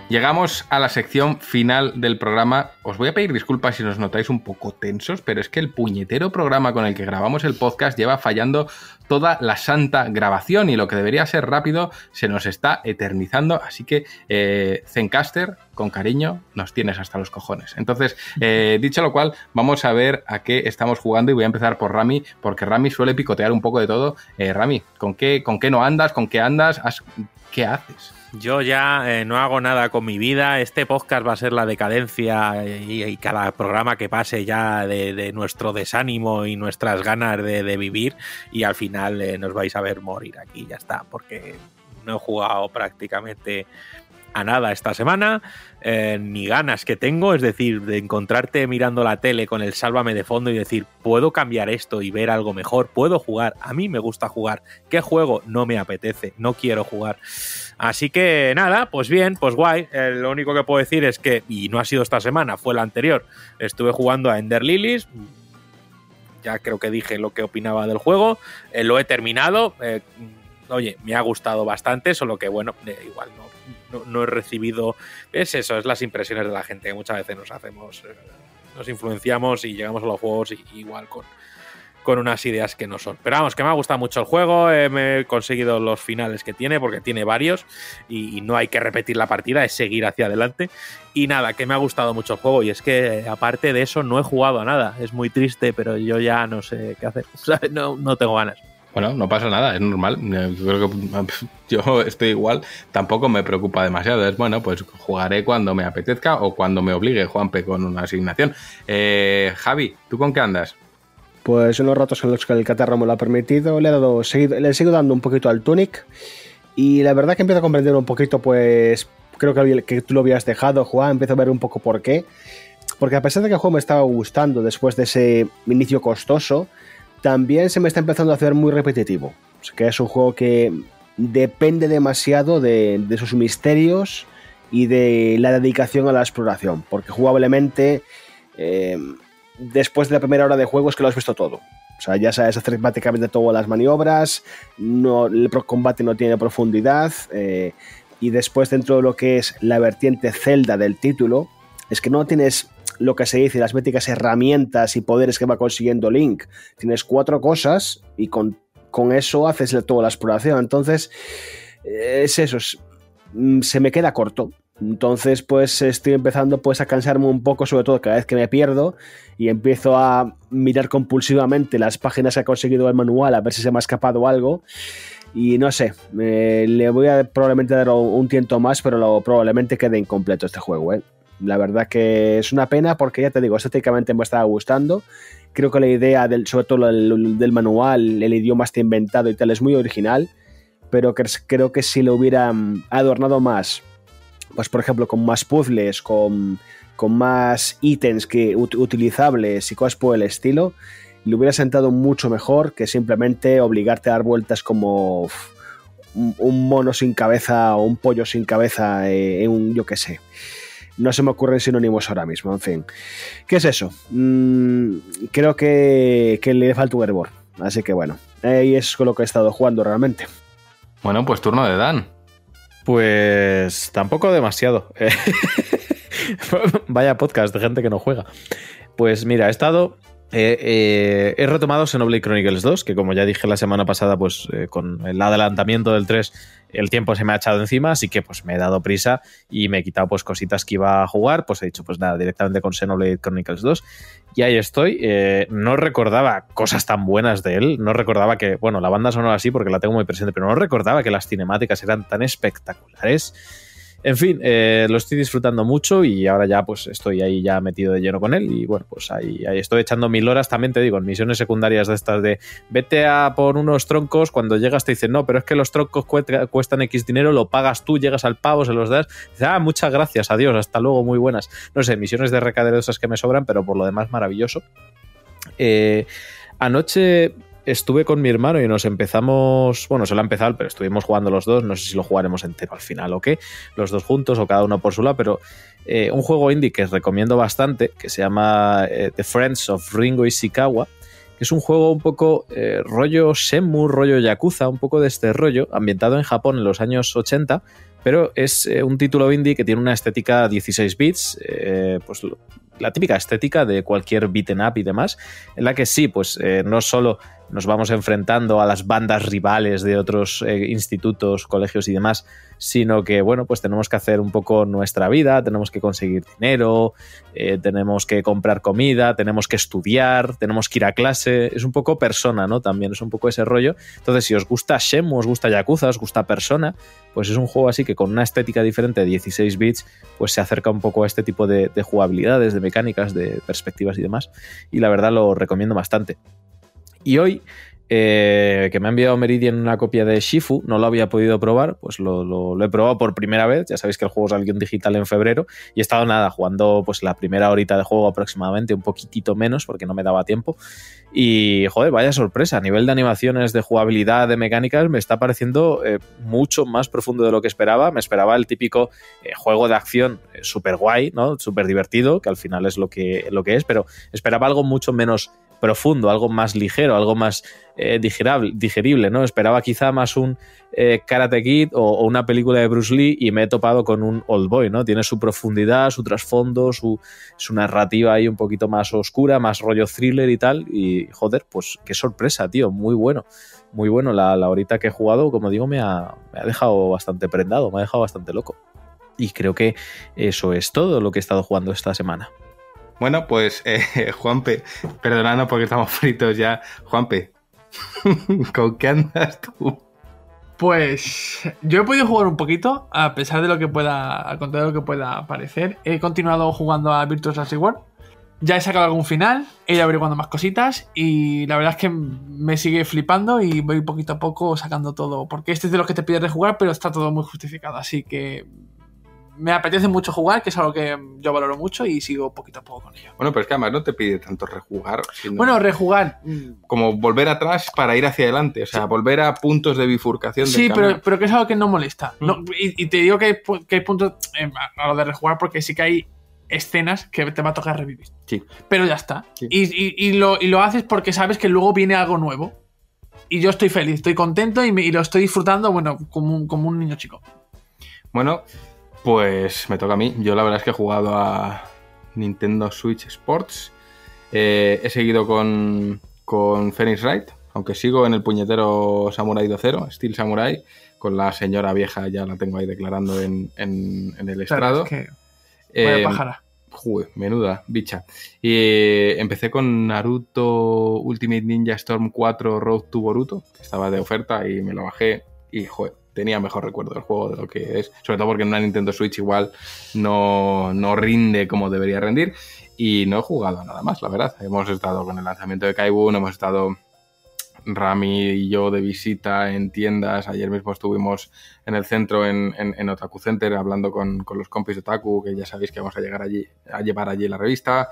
Llegamos a la sección final del programa. Os voy a pedir disculpas si nos notáis un poco tensos, pero es que el puñetero programa con el que grabamos el podcast lleva fallando toda la santa grabación y lo que debería ser rápido se nos está eternizando. Así que, eh, Zencaster, con cariño, nos tienes hasta los cojones. Entonces, eh, dicho lo cual, vamos a ver a qué estamos jugando y voy a empezar por Rami, porque Rami suele picotear un poco de todo. Eh, Rami, ¿con qué, ¿con qué no andas? ¿Con qué andas? ¿Has- ¿Qué haces? Yo ya eh, no hago nada con mi vida. Este podcast va a ser la decadencia eh, y, cada programa que pase ya de, nuestro desánimo y nuestras ganas de, vivir. Y al final eh, nos vais a ver morir aquí, ya está, porque no he jugado prácticamente a nada esta semana, ni ganas que tengo, es decir, de encontrarte mirando la tele con el sálvame de fondo y decir, puedo cambiar esto y ver algo mejor, puedo jugar, a mí me gusta jugar, ¿qué juego? No me apetece, no quiero jugar. Así que nada, pues bien, pues guay. Eh, lo único que puedo decir es que, y no ha sido esta semana, fue la anterior, estuve jugando a Ender Lilies. Ya creo que dije lo que opinaba del juego. Eh, lo he terminado. eh, oye, me ha gustado bastante, solo que bueno, igual no, no, no he recibido. Es eso, es las impresiones de la gente. que Muchas veces nos hacemos. nos influenciamos y llegamos a los juegos y- igual con, con unas ideas que no son. Pero vamos, que me ha gustado mucho el juego, eh, me he conseguido los finales que tiene, porque tiene varios, y, no hay que repetir la partida, es seguir hacia adelante. Y nada, que me ha gustado mucho el juego, y es que eh, aparte de eso no he jugado a nada. Es muy triste, pero yo ya no sé qué hacer. ¿sabes? No, no tengo ganas. Bueno, no pasa nada, es normal. Eh, Yo creo que yo estoy igual, tampoco me preocupa demasiado. Es bueno, pues jugaré cuando me apetezca o cuando me obligue Juanpe con una asignación. Eh, Javi, ¿tú con qué andas? Pues en los ratos en los que el catarro me lo ha permitido, le he dado, le sigo dando un poquito al Tunic. Y la verdad que empiezo a comprender un poquito, pues creo que, tú lo habías dejado, Juan, empiezo a ver un poco por qué. Porque a pesar de que el juego me estaba gustando después de ese inicio costoso, también se me está empezando a hacer muy repetitivo. O sea, que es un juego que depende demasiado de, de sus misterios y de la dedicación a la exploración. Porque jugablemente, eh, después de la primera hora de juego, es que lo has visto todo. O sea, ya sabes hacer prácticamente todas las maniobras, no, el combate no tiene profundidad, eh, y después dentro de lo que es la vertiente Zelda del título, es que no tienes lo que se dice, las míticas herramientas y poderes que va consiguiendo Link. Tienes cuatro cosas y con, con eso haces toda la exploración. Entonces, es eso, es- mm, se me queda corto. Entonces, pues estoy empezando pues a cansarme un poco, sobre todo cada vez que me pierdo y empiezo a mirar compulsivamente las páginas que ha conseguido el manual a ver si se me ha escapado algo. Y no sé, eh, le voy a probablemente dar un, tiento más, pero lo- probablemente quede incompleto este juego. ¿eh? La verdad que es una pena porque ya te digo, estéticamente me estaba gustando. Creo que la idea, del, sobre todo el- del manual, el idioma está inventado y tal, es muy original. Pero que- creo que si lo hubieran adornado más, pues por ejemplo con más puzzles, con, con más ítems que, ut- utilizables y cosas por el estilo, le hubiera sentado mucho mejor que simplemente obligarte a dar vueltas como un mono sin cabeza o un pollo sin cabeza eh, en un, yo qué sé. No se me ocurren sinónimos ahora mismo, en fin. ¿Qué es eso? Mm, creo que, que le falta un hervor. Así que bueno, ahí es con lo que he estado jugando realmente. Bueno, pues turno de Dan. Pues tampoco demasiado. Vaya podcast de gente que no juega. Pues mira, he estado. Eh, eh, he retomado Xenoblade Chronicles 2, que como ya dije la semana pasada, pues eh, con el adelantamiento del 3, el tiempo se me ha echado encima, así que pues me he dado prisa y me he quitado pues cositas que iba a jugar, pues he dicho pues nada, directamente con Xenoblade Chronicles 2. Y ahí estoy. No recordaba cosas tan buenas de él, no recordaba que, bueno, la banda sonora sí, porque la tengo muy presente, pero no recordaba que las cinemáticas eran tan espectaculares. En fin, eh, lo estoy disfrutando mucho y ahora ya pues estoy ahí ya metido de lleno con él y bueno, pues ahí, ahí estoy echando mil horas, también te digo, en misiones secundarias de estas de vete a por unos troncos, cuando llegas te dicen, no, pero es que los troncos cuesta- cuestan X dinero, lo pagas tú, llegas al pavo, se los das, dices, ah, muchas gracias, adiós, hasta luego, muy buenas. No sé, misiones de recadero esas que me sobran, pero por lo demás maravilloso. Eh, anoche estuve con mi hermano y nos empezamos, bueno, se lo ha empezado, pero estuvimos jugando los dos, no sé si lo jugaremos entero al final o qué, los dos juntos o cada uno por su lado, pero eh, un juego indie que recomiendo bastante, que se llama eh, The Friends of Ringo Ishikawa, que es un juego un poco eh, rollo Shenmue, rollo Yakuza, un poco de este rollo, ambientado en Japón en los años 80, pero es un título indie que tiene una estética 16 bits, pues la típica estética de cualquier beaten up y demás, en la que sí, pues no solo nos vamos enfrentando a las bandas rivales de otros eh, institutos, colegios y demás, sino que, bueno, pues tenemos que hacer un poco nuestra vida, tenemos que conseguir dinero, eh, tenemos que comprar comida, tenemos que estudiar, tenemos que ir a clase, es un poco persona, ¿no? También es un poco ese rollo. Entonces, si os gusta Shenmue, os gusta Yakuza, os gusta Persona, pues es un juego así que con una estética diferente de 16 bits, pues se acerca un poco a este tipo de, de jugabilidades, de mecánicas, de perspectivas y demás. Y la verdad lo recomiendo bastante. Y hoy, eh, que me ha enviado Meridian una copia de Shifu, no lo había podido probar, pues lo, lo- lo he probado por primera vez. Ya sabéis que el juego salió en digital en febrero y he estado nada, jugando pues la primera horita de juego aproximadamente, un poquitito menos porque no me daba tiempo. Y joder, vaya sorpresa, a nivel de animaciones, de jugabilidad, de mecánicas, me está pareciendo eh, mucho más profundo de lo que esperaba. Me esperaba el típico eh, juego de acción súper guay, ¿no? Súper divertido, que al final es lo que, lo que es, pero esperaba algo mucho menos profundo, algo más ligero, algo más eh, digerible, ¿no? Esperaba quizá más un eh, Karate Kid o, o una película de Bruce Lee y me he topado con un Old Boy, ¿no? Tiene su profundidad, su trasfondo, su, su narrativa ahí un poquito más oscura, más rollo thriller y tal. Y joder, pues qué sorpresa, tío, muy bueno. Muy bueno, la, la horita que he jugado, como digo, me ha, me ha dejado bastante prendado, me ha dejado bastante loco. Y creo que eso es todo lo que he estado jugando esta semana. Bueno, pues eh, Juanpe, perdonando porque estamos fritos ya. Juanpe, ¿con qué andas tú? Pues yo he podido jugar un poquito, a pesar de lo que pueda, a contar lo que pueda parecer. He continuado jugando a Virtuous Last Reward. Ya he sacado algún final, he ido averiguando más cositas y la verdad es que me sigue flipando y voy poquito a poco sacando todo. Porque este es de los que te pides de jugar, pero está todo muy justificado. Así que me apetece mucho jugar, que es algo que yo valoro mucho y sigo poquito a poco con ello. Bueno, pero es que además no te pide tanto rejugar, sino Bueno, rejugar. mm, como volver atrás para ir hacia adelante, o sea, volver a puntos de bifurcación Sí, pero, pero que es algo que no molesta. No, y, y te digo que hay, que hay puntos eh, a lo de rejugar porque sí que hay escenas que te va a tocar revivir. Sí. Pero ya está. Y, y- y lo, y lo haces porque sabes que luego viene algo nuevo. Y yo estoy feliz, estoy contento y, me- y lo estoy disfrutando, bueno, como un, como un niño chico. Bueno, pues me toca a mí. Yo la verdad es que he jugado a Nintendo Switch Sports. Eh, he seguido con, con Phoenix Wright, aunque sigo en el puñetero Samurai 2.0, Steel Samurai, con la señora vieja, ya la tengo ahí declarando en, en- en el estrado. es que- vaya Eh, pájara. Joder, menuda bicha. Y eh, empecé con Naruto Ultimate Ninja Storm 4 Road to Boruto, que estaba de oferta y me lo bajé y joder, tenía mejor recuerdo del juego de lo que es. Sobre todo porque en una Nintendo Switch igual no, no rinde como debería rendir. Y no he jugado nada más, la verdad. Hemos estado con el lanzamiento de Kaibun, hemos estado Rami y yo de visita en tiendas. Ayer mismo estuvimos en el centro, en, Otaku Center, hablando con, con los compis de Otaku, que ya sabéis que vamos a llegar allí, a llevar allí la revista.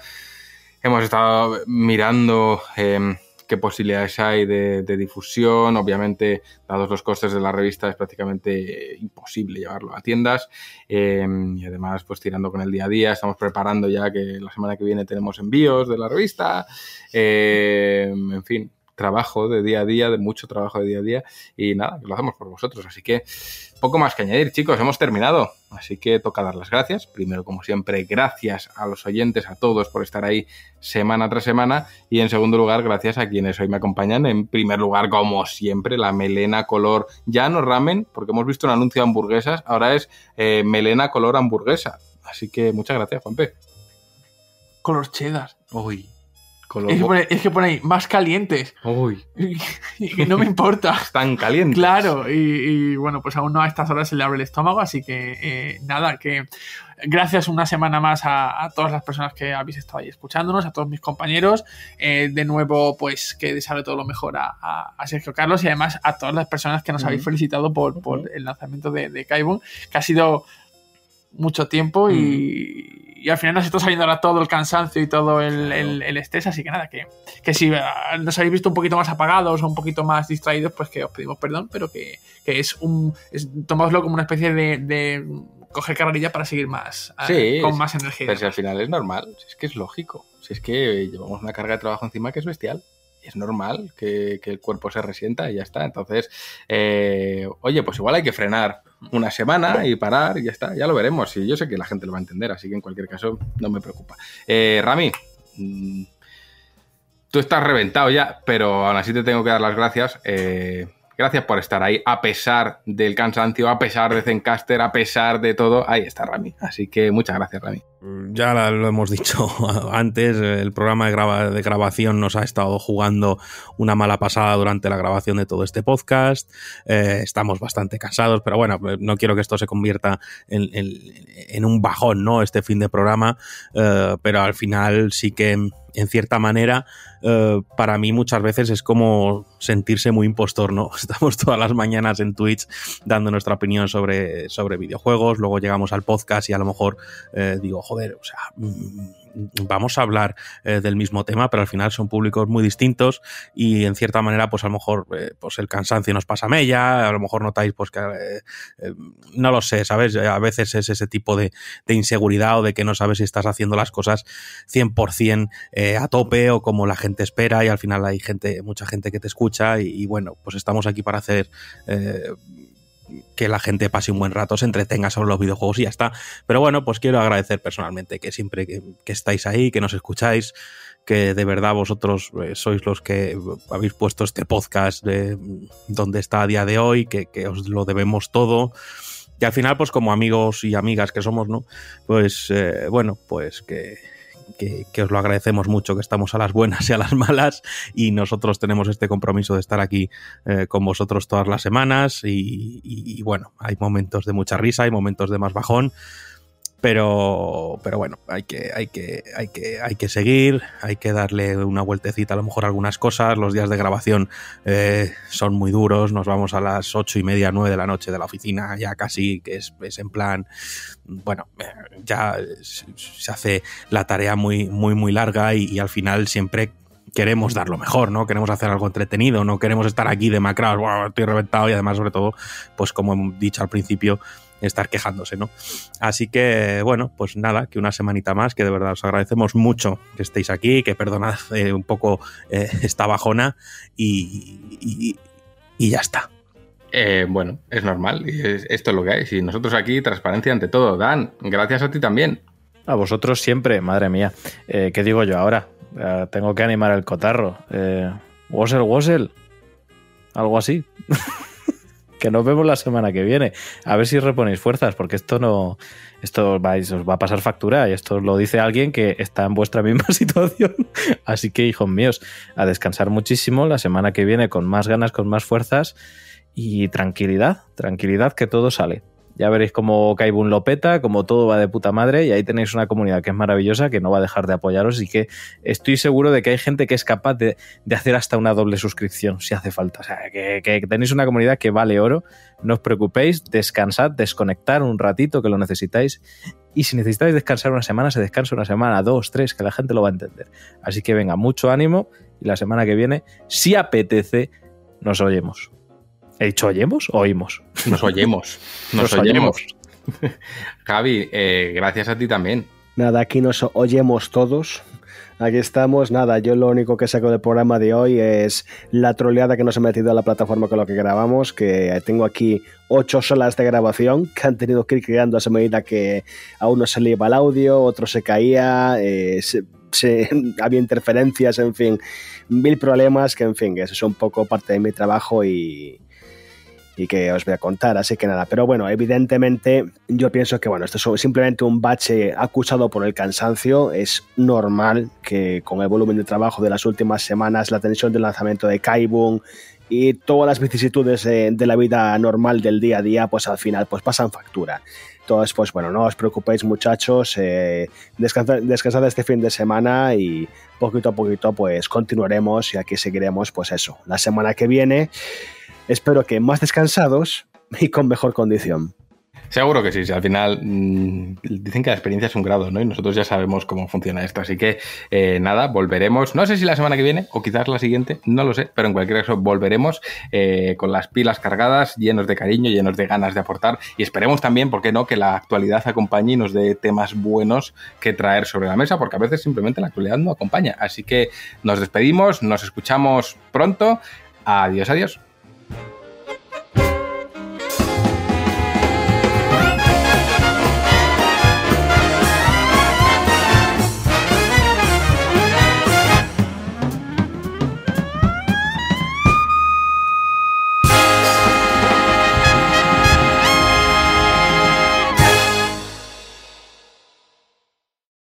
Hemos estado mirando eh, qué posibilidades hay de, difusión. Obviamente, dados los costes de la revista, es prácticamente imposible llevarlo a tiendas. Eh, y además, pues tirando con el día a día, estamos preparando ya que la semana que viene tenemos envíos de la revista. Eh, en fin, trabajo de día a día, de mucho trabajo de día a día. Y nada, lo hacemos por vosotros. Así que poco más que añadir, chicos, hemos terminado. Así que toca dar las gracias. Primero, como siempre, gracias a los oyentes, a todos por estar ahí semana tras semana. Y en segundo lugar, gracias a quienes hoy me acompañan. En primer lugar, como siempre, la melena color, ya no ramen, porque hemos visto un anuncio de hamburguesas, ahora es eh, melena color hamburguesa. Así que muchas gracias, Juanpe. Color cheddar. Uy, Es que, pone, es que pone ahí, más calientes. Uy. Y que no me importa. Están calientes. Claro, y, y, bueno, pues aún no a estas horas se le abre el estómago, así que eh, nada, que gracias una semana más a, a, todas las personas que habéis estado ahí escuchándonos, a todos mis compañeros. Eh, de nuevo, pues que desearle todo lo mejor a, a, a, Sergio Carlos y además a todas las personas que nos uh -huh. habéis felicitado por, por uh -huh. el lanzamiento de, de Kaibun, que ha sido mucho tiempo y, Mm. y, al final nos está saliendo ahora todo el cansancio y todo el, el, el estrés, así que nada, que, que si ah, nos habéis visto un poquito más apagados o un poquito más distraídos, pues que os pedimos perdón, pero que, que es un. Es, tomadlo como una especie de, de coger carrerilla para seguir más sí, eh, con más energía. Pero si al final es normal, si es que es lógico, si es que llevamos una carga de trabajo encima que es bestial. Es normal que, el cuerpo se resienta y ya está. Entonces, eh, oye, pues igual hay que frenar una semana y parar y ya está, ya lo veremos. Y yo sé que la gente lo va a entender, así que en cualquier caso no me preocupa. Eh, Rami, mmm, tú estás reventado ya, pero aún así te tengo que dar las gracias. Eh, gracias por estar ahí, a pesar del cansancio, a pesar de Zencaster, a pesar de todo. Ahí está Rami. Así que muchas gracias, Rami. Ya lo hemos dicho antes, el programa de, graba de, grabación nos ha estado jugando una mala pasada durante la grabación de todo este podcast. Eh, estamos bastante cansados, pero bueno, no quiero que esto se convierta en, un bajón, ¿no? Este fin de programa, eh, pero al final sí que en cierta manera, eh, para mí muchas veces es como sentirse muy impostor, ¿no? Estamos todas las mañanas en Twitch dando nuestra opinión sobre, sobre videojuegos, luego llegamos al podcast y a lo mejor digo, joder, o sea, vamos a hablar eh, del mismo tema, pero al final son públicos muy distintos y en cierta manera, pues a lo mejor eh, pues el cansancio nos pasa a mella, a lo mejor notáis pues que no lo sé, ¿sabes? A veces es ese tipo de, inseguridad o de que no sabes si estás haciendo las cosas 100% a tope o como la gente espera y al final hay gente, mucha gente que te escucha y bueno, pues estamos aquí para hacer que la gente pase un buen rato, se entretenga sobre los videojuegos y ya está. Pero bueno, pues quiero agradecer personalmente que siempre que, estáis ahí, que nos escucháis, que de verdad vosotros eh, sois los que habéis puesto este podcast de donde está a día de hoy, que, que os lo debemos todo. Y al final, pues como amigos y amigas que somos, ¿no? Pues eh, bueno, pues que, que, os lo agradecemos mucho, que estamos a las buenas y a las malas y nosotros tenemos este compromiso de estar aquí eh, con vosotros todas las semanas y, bueno, hay momentos de mucha risa, hay momentos de más bajón, pero, pero bueno, hay que, hay, que, hay, que, hay que seguir, hay que darle una vueltecita a lo mejor a algunas cosas. Los días de grabación eh, son muy duros, nos vamos a las ocho y media, nueve de la noche de la oficina, ya casi, que es, es en plan, bueno, eh, ya se hace la tarea muy, muy, muy larga y, al final siempre queremos dar lo mejor, ¿no? Queremos hacer algo entretenido, no queremos estar aquí de wow, estoy reventado y además, sobre todo, pues como he dicho al principio, estar quejándose, ¿no? Así que, bueno, pues nada, que una semanita más, que de verdad os agradecemos mucho que estéis aquí, que perdonad eh, un poco eh, esta bajona y, y, ya está. Eh, bueno, es normal, y esto es lo que hay. Y nosotros aquí, transparencia ante todo. Dan, gracias a ti también. A vosotros siempre, madre mía. ¿Qué digo yo ahora? tengo que animar el cotarro. Eh, Wossel, Algo así. que nos vemos la semana que viene. A ver si reponéis fuerzas, porque esto no. Esto vais, os va a pasar factura y esto lo dice alguien que está en vuestra misma situación. Así que, hijos míos, a descansar muchísimo la semana que viene con más ganas, con más fuerzas y tranquilidad, tranquilidad que todo sale. Ya veréis cómo Kaibun lo peta, como todo va de puta madre y ahí tenéis una comunidad que es maravillosa, que no va a dejar de apoyaros y que estoy seguro de que hay gente que es capaz de, hacer hasta una doble suscripción si hace falta. O sea, que, tenéis una comunidad que vale oro. No os preocupéis, descansad, desconectar un ratito que lo necesitáis. Y si necesitáis descansar una semana, se descansa una semana, dos, tres, que la gente lo va a entender. Así que venga, mucho ánimo y la semana que viene, si apetece, nos oyemos. ¿He dicho oyemos o oímos? Nos oyemos. Nos, oyemos. Javi, eh, gracias a ti también. Nada, aquí nos oyemos todos. Aquí estamos. Nada, yo lo único que saco del programa de hoy es la troleada que nos ha metido a la plataforma con lo que grabamos, que tengo aquí ocho solas de grabación que han tenido que ir creando a medida que a uno se le iba el audio, otro se caía, eh, había interferencias, en fin, mil problemas que, en fin, eso es un poco parte de mi trabajo y, y que os voy a contar, así que nada, pero bueno, evidentemente yo pienso que bueno, esto es simplemente un bache acusado por el cansancio, es normal que con el volumen de trabajo de las últimas semanas, la tensión del lanzamiento de Kaibun y todas las vicisitudes de, la vida normal del día a día, pues al final pues pasan factura. Entonces, pues bueno, no os preocupéis muchachos, eh, descansad, descansad este fin de semana y poquito a poquito pues continuaremos y aquí seguiremos pues eso, la semana que viene espero que más descansados y con mejor condición. Seguro que sí, al final mm, dicen que la experiencia es un grado, ¿no? Y nosotros ya sabemos cómo funciona esto, así que eh, nada, volveremos, no sé si la semana que viene o quizás la siguiente, no lo sé, pero en cualquier caso volveremos eh, con las pilas cargadas, llenos de cariño, llenos de ganas de aportar y esperemos también, ¿por qué no?, que la actualidad acompañe y nos dé temas buenos que traer sobre la mesa, porque a veces simplemente la actualidad no acompaña. Así que nos despedimos, nos escuchamos pronto, adiós, adiós.